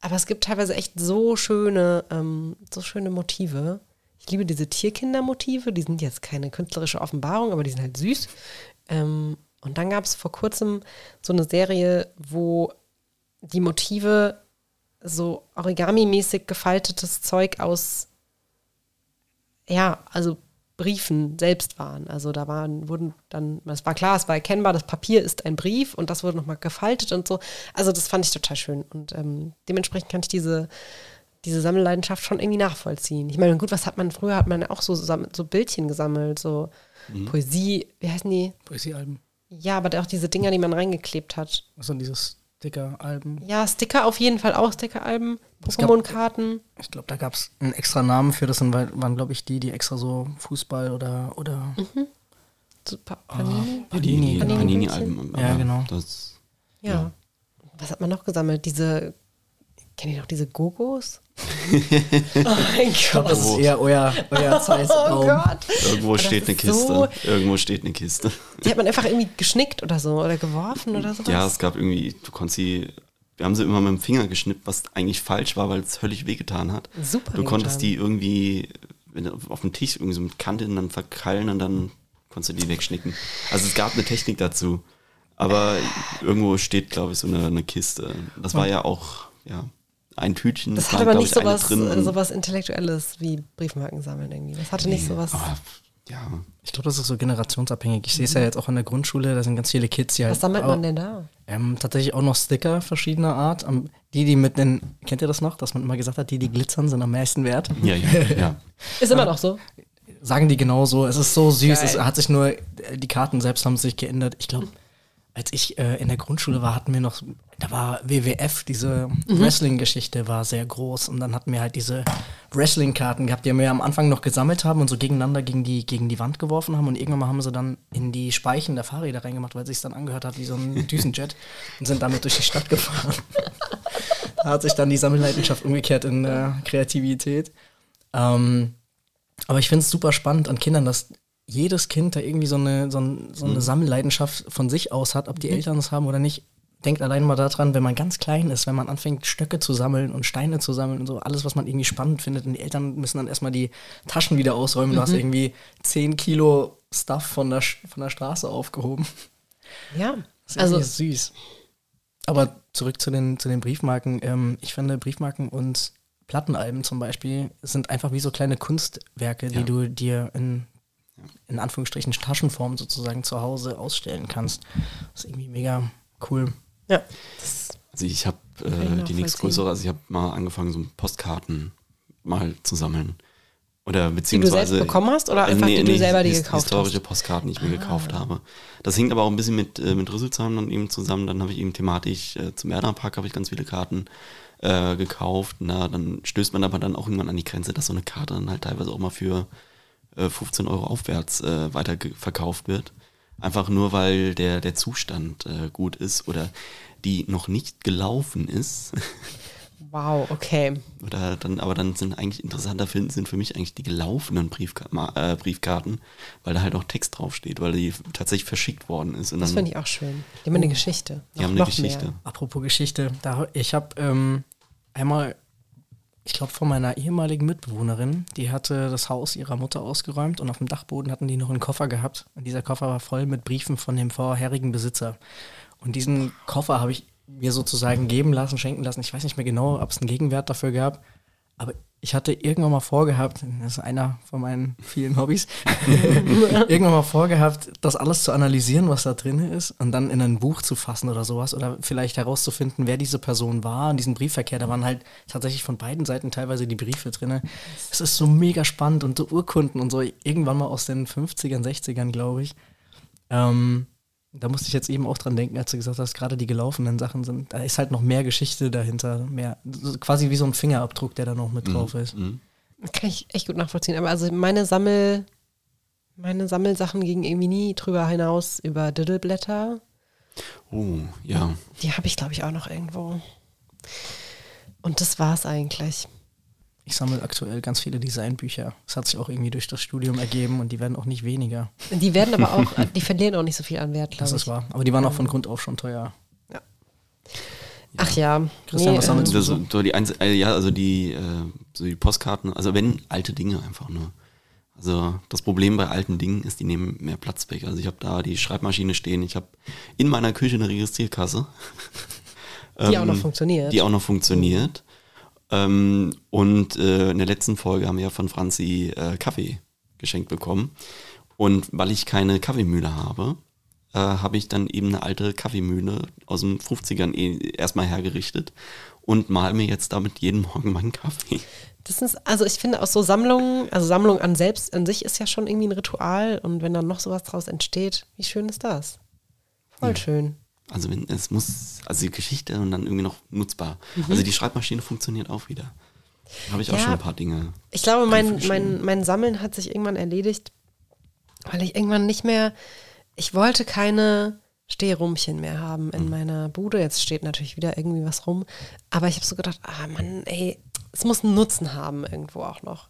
Aber es gibt teilweise echt so schöne, ähm, so schöne Motive. Ich liebe diese Tierkindermotive, die sind jetzt keine künstlerische Offenbarung, aber die sind halt süß. Ähm, und dann gab es vor kurzem so eine Serie, wo die Motive so Origami-mäßig gefaltetes Zeug aus, ja, also Briefen selbst waren. Also da waren, wurden dann, es war klar, es war erkennbar, das Papier ist ein Brief und das wurde nochmal gefaltet und so. Also das fand ich total schön. Und ähm, dementsprechend kann ich diese, diese Sammelleidenschaft schon irgendwie nachvollziehen. Ich meine, gut, was hat man, früher hat man auch so, so Bildchen gesammelt, so mhm. Poesie, wie heißen die? Poesiealben. Ja, aber auch diese Dinger, die man reingeklebt hat. Was sind dieses Sticker-Alben? Ja, Sticker auf jeden Fall auch, Sticker-Alben, Pokémon-Karten. Ich glaube, da gab es einen extra Namen für, das waren, glaube ich, die, die extra so Fußball oder. oder mhm. so, pa Panini? Oh, Panini, Panini-Alben. Panini ja, genau. Das, ja. ja. Was hat man noch gesammelt? Diese Kennt ihr noch diese Gogos? oh mein Gott. Das ist eher euer, euer Zeitraum. Oh Gott. Irgendwo steht eine Kiste. So Irgendwo steht eine Kiste. Die hat man einfach irgendwie geschnickt oder so oder geworfen oder sowas. Ja, es gab irgendwie, du konntest sie, wir haben sie immer mit dem Finger geschnippt, was eigentlich falsch war, weil es völlig wehgetan hat. Super. Du konntest die irgendwie wenn, auf dem Tisch irgendwie so mit Kante dann verkrallen und dann konntest du die wegschnicken. Also es gab eine Technik dazu. Aber irgendwo steht, glaube ich, so eine, eine Kiste. Das war ja auch, ja ein Tütchen. Das hatte aber nicht sowas, äh, sowas Intellektuelles wie Briefmarken sammeln irgendwie. Das hatte nicht sowas. Aber, ja. Ich glaube, das ist so generationsabhängig. Ich sehe es ja jetzt auch in der Grundschule, da sind ganz viele Kids, die halt. Was sammelt man denn da? Ähm, tatsächlich auch noch Sticker verschiedener Art. die, die mit den, kennt ihr das noch, dass man immer gesagt hat, die, die glitzern, sind am meisten wert? Ja, ja, ja. ist immer noch so. Sagen die genauso. Es ist so süß. Geil. Es hat sich nur, die Karten selbst haben sich geändert. Ich glaube, als ich äh, in der Grundschule war, hatten wir noch, da war WWF, diese mhm. Wrestling-Geschichte war sehr groß und dann hatten wir halt diese Wrestling-Karten gehabt, die wir am Anfang noch gesammelt haben und so gegeneinander gegen die, gegen die Wand geworfen haben und irgendwann mal haben sie dann in die Speichen der Fahrräder reingemacht, weil es sich dann angehört hat wie so ein Düsenjet und sind damit durch die Stadt gefahren. da hat sich dann die Sammelleidenschaft umgekehrt in äh, Kreativität. Ähm, aber ich finde es super spannend an Kindern, dass jedes Kind da irgendwie so eine, so, ein, so eine mhm. Sammelleidenschaft von sich aus hat, ob die mhm. Eltern es haben oder nicht. Denkt allein mal daran, wenn man ganz klein ist, wenn man anfängt, Stöcke zu sammeln und Steine zu sammeln und so, alles, was man irgendwie spannend findet. Und die Eltern müssen dann erstmal die Taschen wieder ausräumen. Mhm. Du hast mhm. irgendwie 10 Kilo Stuff von der, von der Straße aufgehoben. Ja, das ist also süß. Aber zurück zu den, zu den Briefmarken. Ähm, ich finde, Briefmarken und Plattenalben zum Beispiel sind einfach wie so kleine Kunstwerke, ja. die du dir in in Anführungsstrichen Taschenform sozusagen zu Hause ausstellen kannst. Das ist irgendwie mega cool. Ja. Also ich habe äh, die nächste größere, also ich habe mal angefangen, so Postkarten mal zu sammeln. Oder beziehungsweise. Die du selbst bekommen hast oder äh, einfach nee, die du nee, selber die gekauft historische hast? Postkarten, die ich mir ah. gekauft habe. Das hängt aber auch ein bisschen mit, äh, mit Rüsselsheim dann eben zusammen. Dann habe ich eben thematisch äh, zum Erdenpark habe ich ganz viele Karten äh, gekauft. Na, dann stößt man aber dann auch irgendwann an die Grenze, dass so eine Karte dann halt teilweise auch mal für 15 äh, Euro aufwärts äh, weiter verkauft wird. Einfach nur, weil der, der Zustand äh, gut ist oder die noch nicht gelaufen ist. Wow, okay. Oder dann, aber dann sind eigentlich interessanter finden sind für mich eigentlich die gelaufenen Briefka äh, Briefkarten, weil da halt auch Text draufsteht, weil die tatsächlich verschickt worden ist. Und das finde ich auch schön. Die haben eine Geschichte. Die haben eine Geschichte. Mehr. Apropos Geschichte, da, ich habe ähm, einmal ich glaube, von meiner ehemaligen Mitbewohnerin, die hatte das Haus ihrer Mutter ausgeräumt und auf dem Dachboden hatten die noch einen Koffer gehabt. Und dieser Koffer war voll mit Briefen von dem vorherigen Besitzer. Und diesen Koffer habe ich mir sozusagen geben lassen, schenken lassen. Ich weiß nicht mehr genau, ob es einen Gegenwert dafür gab. Aber ich hatte irgendwann mal vorgehabt, das ist einer von meinen vielen Hobbys, irgendwann mal vorgehabt, das alles zu analysieren, was da drin ist und dann in ein Buch zu fassen oder sowas oder vielleicht herauszufinden, wer diese Person war. Und diesen Briefverkehr, da waren halt tatsächlich von beiden Seiten teilweise die Briefe drin. Es ist so mega spannend und so Urkunden und so, irgendwann mal aus den 50ern, 60ern, glaube ich. Ähm, da musste ich jetzt eben auch dran denken, als du gesagt hast, gerade die gelaufenen Sachen sind, da ist halt noch mehr Geschichte dahinter, mehr, quasi wie so ein Fingerabdruck, der da noch mit mhm, drauf ist. Mhm. Kann ich echt gut nachvollziehen. Aber also meine Sammel, meine Sammelsachen gingen irgendwie nie drüber hinaus über Diddleblätter. Oh, ja. Die habe ich, glaube ich, auch noch irgendwo. Und das war es eigentlich. Ich sammle aktuell ganz viele Designbücher. Das hat sich auch irgendwie durch das Studium ergeben und die werden auch nicht weniger. Die werden aber auch, die verlieren auch nicht so viel an Wert, glaube ich. Das ist wahr. Aber die waren auch von Grund auf schon teuer. Ja. Ach ja. Christian, was sammelst Das, so die Einz äh, ja, also die, äh, so die Postkarten, also wenn alte Dinge einfach nur. Also das Problem bei alten Dingen ist, die nehmen mehr Platz weg. Also ich habe da die Schreibmaschine stehen, ich habe in meiner Küche eine Registrierkasse. Die auch Ähm, noch funktioniert. Die auch noch funktioniert. Ähm, und äh, in der letzten Folge haben wir ja von Franzi äh, Kaffee geschenkt bekommen. Und weil ich keine Kaffeemühle habe, äh, habe ich dann eben eine alte Kaffeemühle aus den 50ern eh erstmal hergerichtet und mal mir jetzt damit jeden Morgen meinen Kaffee. Das ist, also ich finde auch so Sammlungen, also Sammlung an selbst an sich ist ja schon irgendwie ein Ritual und wenn dann noch sowas draus entsteht, wie schön ist das? Voll schön. Also wenn es muss, also die Geschichte und dann irgendwie noch nutzbar. Also die Schreibmaschine funktioniert auch wieder. Habe ich auch Ja. schon ein paar Dinge. Ich glaube, mein, mein, mein Sammeln hat sich irgendwann erledigt, weil ich irgendwann nicht mehr, ich wollte keine Stehrumchen mehr haben in meiner Bude. Jetzt steht natürlich wieder irgendwie was rum. Aber ich habe so gedacht, ah Mann, ey, es muss einen Nutzen haben irgendwo auch noch.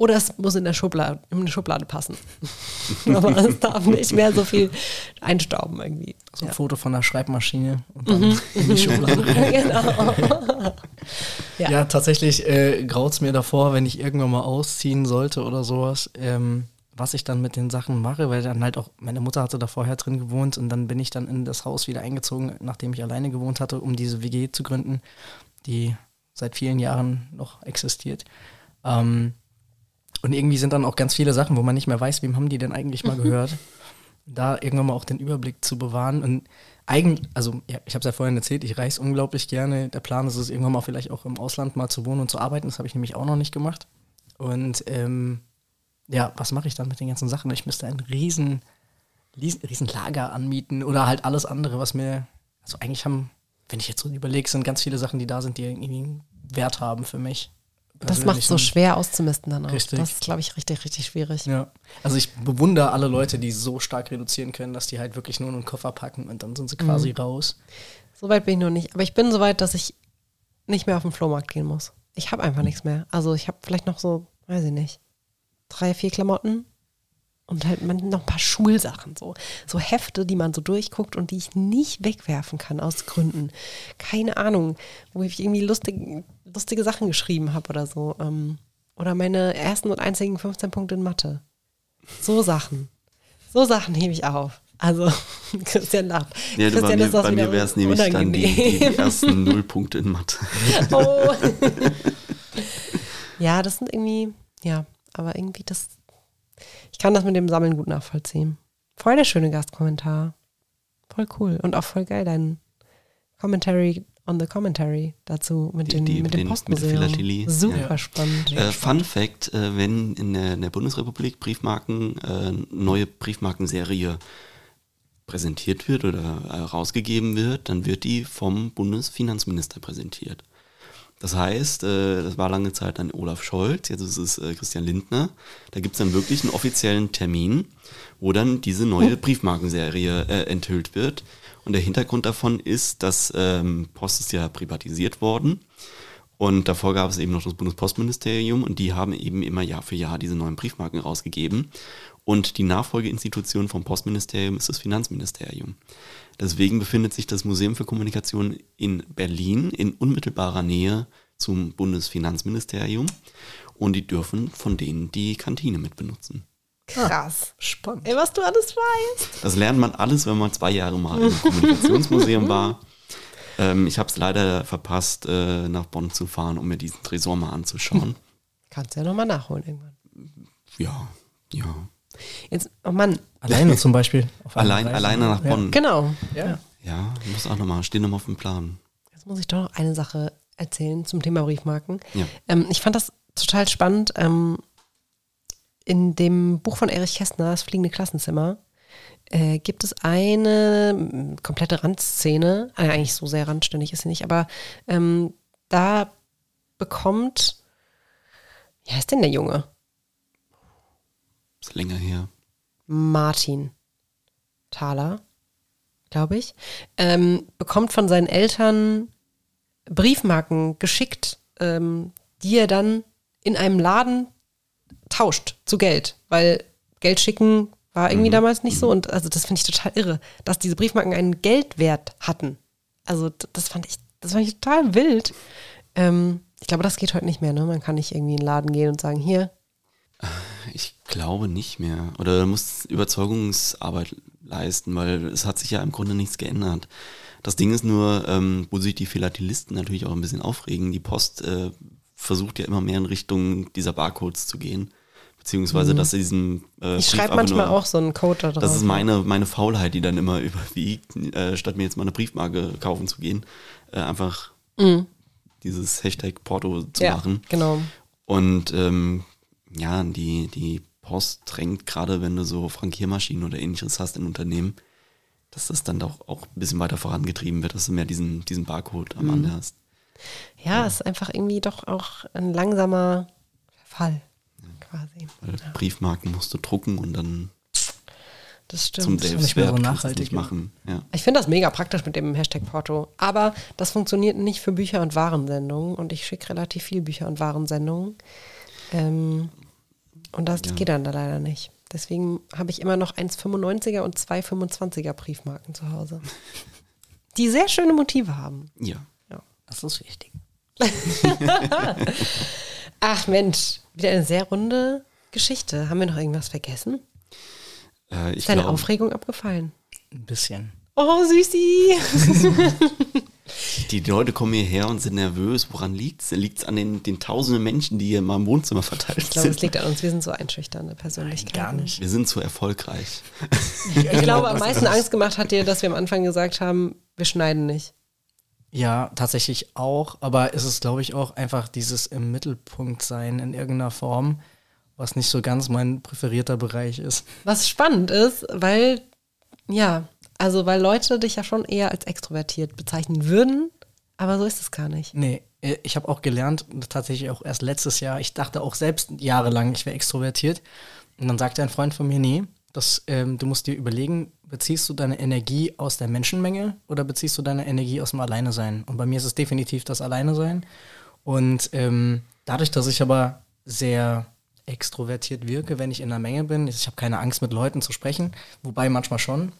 Oder es muss in der Schublade, in eine Schublade passen. Aber es darf nicht mehr so viel einstauben irgendwie. So ein Ja. Foto von der Schreibmaschine und dann in die Schublade. genau. Ja, Ja. tatsächlich äh, graut es mir davor, wenn ich irgendwann mal ausziehen sollte oder sowas, ähm, was ich dann mit den Sachen mache, weil dann halt auch, meine Mutter hatte da vorher drin gewohnt und dann bin ich dann in das Haus wieder eingezogen, nachdem ich alleine gewohnt hatte, um diese WG zu gründen, die seit vielen Jahren noch existiert. Ähm, und irgendwie sind dann auch ganz viele Sachen, wo man nicht mehr weiß, wem haben die denn eigentlich mal gehört. Da irgendwann mal auch den Überblick zu bewahren. Und eigentlich, also ja, ich habe es ja vorhin erzählt, ich reise unglaublich gerne. Der Plan ist es, irgendwann mal vielleicht auch im Ausland mal zu wohnen und zu arbeiten. Das habe ich nämlich auch noch nicht gemacht. Und ähm, ja, was mache ich dann mit den ganzen Sachen? Ich müsste ein riesen, riesen, riesen Lager anmieten oder halt alles andere, was mir, also eigentlich haben, wenn ich jetzt so überlege, sind ganz viele Sachen, die da sind, die irgendwie einen Wert haben für mich. Das macht so schwer auszumisten dann auch. Richtig. Das ist, glaube ich, richtig, richtig schwierig. Ja, also ich bewundere alle Leute, die so stark reduzieren können, dass die halt wirklich nur einen Koffer packen und dann sind sie quasi raus. Soweit bin ich noch nicht. Aber ich bin so weit, dass ich nicht mehr auf den Flohmarkt gehen muss. Ich habe einfach nichts mehr. Also ich habe vielleicht noch so, weiß ich nicht, drei, vier Klamotten und halt man- noch ein paar Schulsachen. So, so Hefte, die man so durchguckt und die ich nicht wegwerfen kann aus Gründen. Keine Ahnung, wo ich irgendwie lustig, lustige Sachen geschrieben habe oder so. Ähm, oder meine ersten und einzigen 15 Punkte in Mathe. So Sachen. So Sachen hebe ich auf. Also, Christian lacht. Ja, bei Christian mir, bei mir wieder wäre es nämlich dann die, die, ersten Nullpunkte in Mathe. Oh. ja, das sind irgendwie, ja, aber irgendwie das, ich kann das mit dem Sammeln gut nachvollziehen. Voll der schöne Gastkommentar. Voll cool. Und auch voll geil, dein Commentary on the Commentary dazu mit, den, die- mit dem den- mit der Postmuseum. Philatelie. Super Ja. spannend. Äh, Fun Fact, äh, wenn in der, in der Bundesrepublik Briefmarken, äh, neue Briefmarkenserie präsentiert wird oder äh, rausgegeben wird, dann wird die vom Bundesfinanzminister präsentiert. Das heißt, äh, das war lange Zeit dann Olaf Scholz, jetzt ist es äh, Christian Lindner. Da gibt es dann wirklich einen offiziellen Termin, wo dann diese neue Briefmarkenserie äh, enthüllt wird. Und der Hintergrund davon ist, dass ähm, Post ist ja privatisiert worden. Und davor gab es eben noch das Bundespostministerium und die haben eben immer Jahr für Jahr diese neuen Briefmarken rausgegeben. Und die Nachfolgeinstitution vom Postministerium ist das Finanzministerium. Deswegen befindet sich das Museum für Kommunikation in Berlin in unmittelbarer Nähe zum Bundesfinanzministerium. Und die dürfen von denen die Kantine mit benutzen. Krass. Spannend. Ey, was du alles weißt. Das lernt man alles, wenn man zwei Jahre mal im Kommunikationsmuseum war. Ähm, ich habe es leider verpasst, äh, nach Bonn zu fahren, um mir diesen Tresor mal anzuschauen. Kannst ja nochmal nachholen irgendwann. Ja, ja. Jetzt, oh Mann, Alleine zum Beispiel. Allein, Reise. alleine nach Ja. Bonn. genau. Ja. Ja, muss auch nochmal, steht nochmal auf dem Plan. Jetzt muss ich doch noch eine Sache erzählen zum Thema Briefmarken. Ja. Ähm, ich fand das total spannend. Ähm, in dem Buch von Erich Kästner, Das fliegende Klassenzimmer, äh, gibt es eine komplette Randszene. Äh, eigentlich so sehr randständig ist sie nicht, aber ähm, da bekommt, wie heißt denn der Junge? Ist länger her. Martin Thaler, glaube ich, ähm, bekommt von seinen Eltern Briefmarken geschickt, ähm, die er dann in einem Laden tauscht zu Geld, weil Geld schicken war irgendwie damals nicht so und also das finde ich total irre, dass diese Briefmarken einen Geldwert hatten. Also das fand ich das fand ich total wild. Ähm, ich glaube, das geht heute nicht mehr, ne? Man kann nicht irgendwie in den Laden gehen und sagen, hier, Ich glaube nicht mehr. Oder du musst Überzeugungsarbeit leisten, weil es hat sich ja im Grunde nichts geändert. Das Ding ist nur, ähm, wo sich die Philatelisten natürlich auch ein bisschen aufregen. Die Post äh, versucht ja immer mehr in Richtung dieser Barcodes zu gehen. Beziehungsweise, dass sie diesen äh, Mhm. ich schreibe manchmal nur- auch so einen Code da drauf. Das ist meine, meine Faulheit, die dann immer überwiegt, äh, statt mir jetzt mal eine Briefmarke kaufen zu gehen, äh, einfach dieses Hashtag Porto zu Mhm. ja, machen. genau. Und ähm, ja, die, die Post drängt gerade, wenn du so Frankiermaschinen oder ähnliches hast in Unternehmen, dass das dann doch auch ein bisschen weiter vorangetrieben wird, dass du mehr diesen, diesen Barcode am Ende hast. Ja, es ist einfach irgendwie doch auch ein langsamer Verfall, quasi. Weil Briefmarken musst du drucken und dann Das zum stimmt. ist nicht mehr so nachhaltig, nicht ja. machen. Ja. Ich finde das mega praktisch mit dem Hashtag Porto. Aber das funktioniert nicht für Bücher und Warensendungen. Und ich schicke relativ viel Bücher und Warensendungen. Ähm, und das Ja. geht dann da leider nicht. Deswegen habe ich immer noch 1,95er und zwei 25er Briefmarken zu Hause. Die sehr schöne Motive haben. ja. Das ist wichtig. Ach Mensch, wieder eine sehr runde Geschichte. Haben wir noch irgendwas vergessen? Äh, ich Ist deine glaube, Aufregung abgefallen? Ein bisschen. Oh, Süßi! die Leute kommen hierher und sind nervös. Woran liegt es? Liegt es an den, den tausenden Menschen, die hier mal im Wohnzimmer verteilt Ich glaube, es sind? liegt an uns. Wir sind so einschüchternde Persönlichkeiten. Gar nicht. Wir sind so erfolgreich. Ich glaube, am meisten Angst gemacht hat dir, dass wir am Anfang gesagt haben, wir schneiden nicht. Ja, tatsächlich auch. Aber es ist, glaube ich, auch einfach dieses im Mittelpunkt sein in irgendeiner Form, was nicht so ganz mein präferierter Bereich ist. Was spannend ist, weil, ja, also weil Leute dich ja schon eher als extrovertiert bezeichnen würden, aber so ist es gar nicht. Nee, äh, ich habe auch gelernt, tatsächlich auch erst letztes Jahr, ich dachte auch selbst jahrelang, ich wäre extrovertiert. Und dann sagte ein Freund von mir, nee, das, ähm, du musst dir überlegen, beziehst du deine Energie aus der Menschenmenge oder beziehst du deine Energie aus dem Alleinesein? Und bei mir ist es definitiv das Alleinesein. Und ähm, dadurch, dass ich aber sehr extrovertiert wirke, wenn ich in der Menge bin, ich habe keine Angst, mit Leuten zu sprechen, wobei manchmal schon,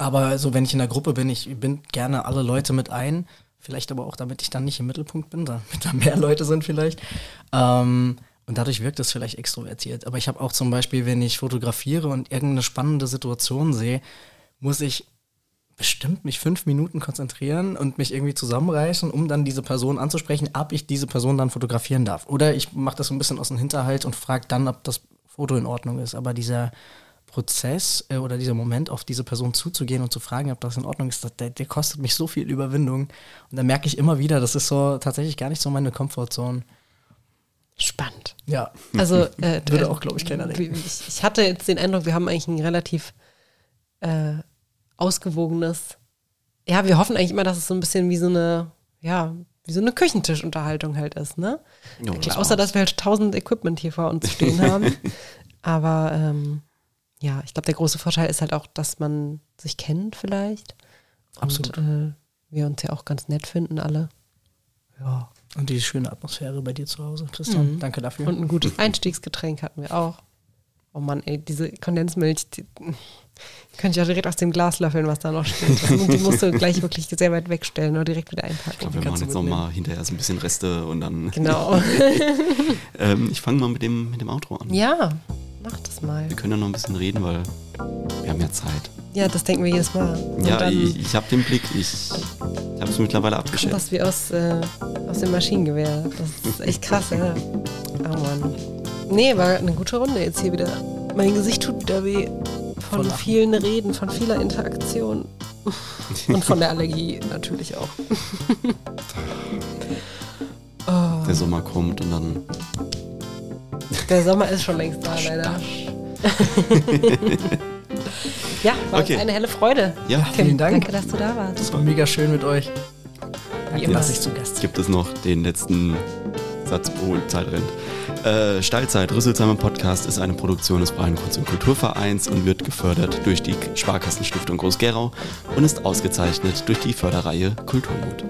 aber so, wenn ich in der Gruppe bin, ich bin gerne alle Leute mit ein. Vielleicht aber auch, damit ich dann nicht im Mittelpunkt bin, damit da mehr Leute sind vielleicht. Ähm, und dadurch wirkt es vielleicht extrovertiert. Aber ich habe auch zum Beispiel, wenn ich fotografiere und irgendeine spannende Situation sehe, muss ich bestimmt mich fünf Minuten konzentrieren und mich irgendwie zusammenreißen, um dann diese Person anzusprechen, ob ich diese Person dann fotografieren darf. Oder ich mache das so ein bisschen aus dem Hinterhalt und frage dann, ob das Foto in Ordnung ist. Aber dieser Prozess äh, oder dieser Moment, auf diese Person zuzugehen und zu fragen, ob das in Ordnung ist, das, der, der kostet mich so viel Überwindung. Und da merke ich immer wieder, das ist so tatsächlich gar nicht so meine Comfortzone. Spannend. Ja. Also, äh, Würde auch, glaube ich, keiner denken. Ich, ich hatte jetzt den Eindruck, wir haben eigentlich ein relativ äh, ausgewogenes. Ja, wir hoffen eigentlich immer, dass es so ein bisschen wie so eine, ja, wie so eine Küchentischunterhaltung halt ist, ne? Ja, Klar, außer dass wir halt tausend Equipment hier vor uns stehen haben. Aber ähm, ja, ich glaube, der große Vorteil ist halt auch, dass man sich kennt vielleicht. Absolut. Und äh, wir uns ja auch ganz nett finden alle. Ja. Und die schöne Atmosphäre bei dir zu Hause, Christian. Danke dafür. Und ein gutes Einstiegsgetränk hatten wir auch. Oh Mann, ey, diese Kondensmilch, die, könnte ich auch direkt aus dem Glas löffeln, was da noch steht. Und die musst du gleich wirklich sehr weit wegstellen oder direkt wieder einpacken. Wir Kannst machen du jetzt nochmal hinterher so ein bisschen Reste und dann. Genau. Ähm, ich fange mal mit dem, mit dem Outro an. Ja, mach das mal. Wir können ja noch ein bisschen reden, weil wir haben ja Zeit. Ja, das denken wir jedes Mal. Und ja, dann ich, ich habe den Blick. Ich, ich habe es mittlerweile abgeschätzt. das wie aus, äh, aus dem Maschinengewehr. Das ist echt krass, ja. Oh Mann. Nee, war eine gute Runde jetzt hier wieder. Mein Gesicht tut wieder weh. Voll Von lachen. vielen Reden, von vieler Interaktion. Und von der Allergie natürlich auch. oh, Der Sommer kommt und dann. Der Sommer ist schon längst da, leider. ja, war Okay. eine helle Freude. Ja, Tim, vielen Dank. Danke, dass du da warst. Das war mega schön mit euch. Danke, immer. dass ich zu Gast gibt es noch den letzten Satz, wo die Zeit rennt. Äh, Steilzeit, Rüsselsheimer Podcast ist eine Produktion des Freien Kunst- und Kulturvereins und wird gefördert durch die Sparkassenstiftung Groß-Gerau und ist ausgezeichnet durch die Förderreihe Kulturmut.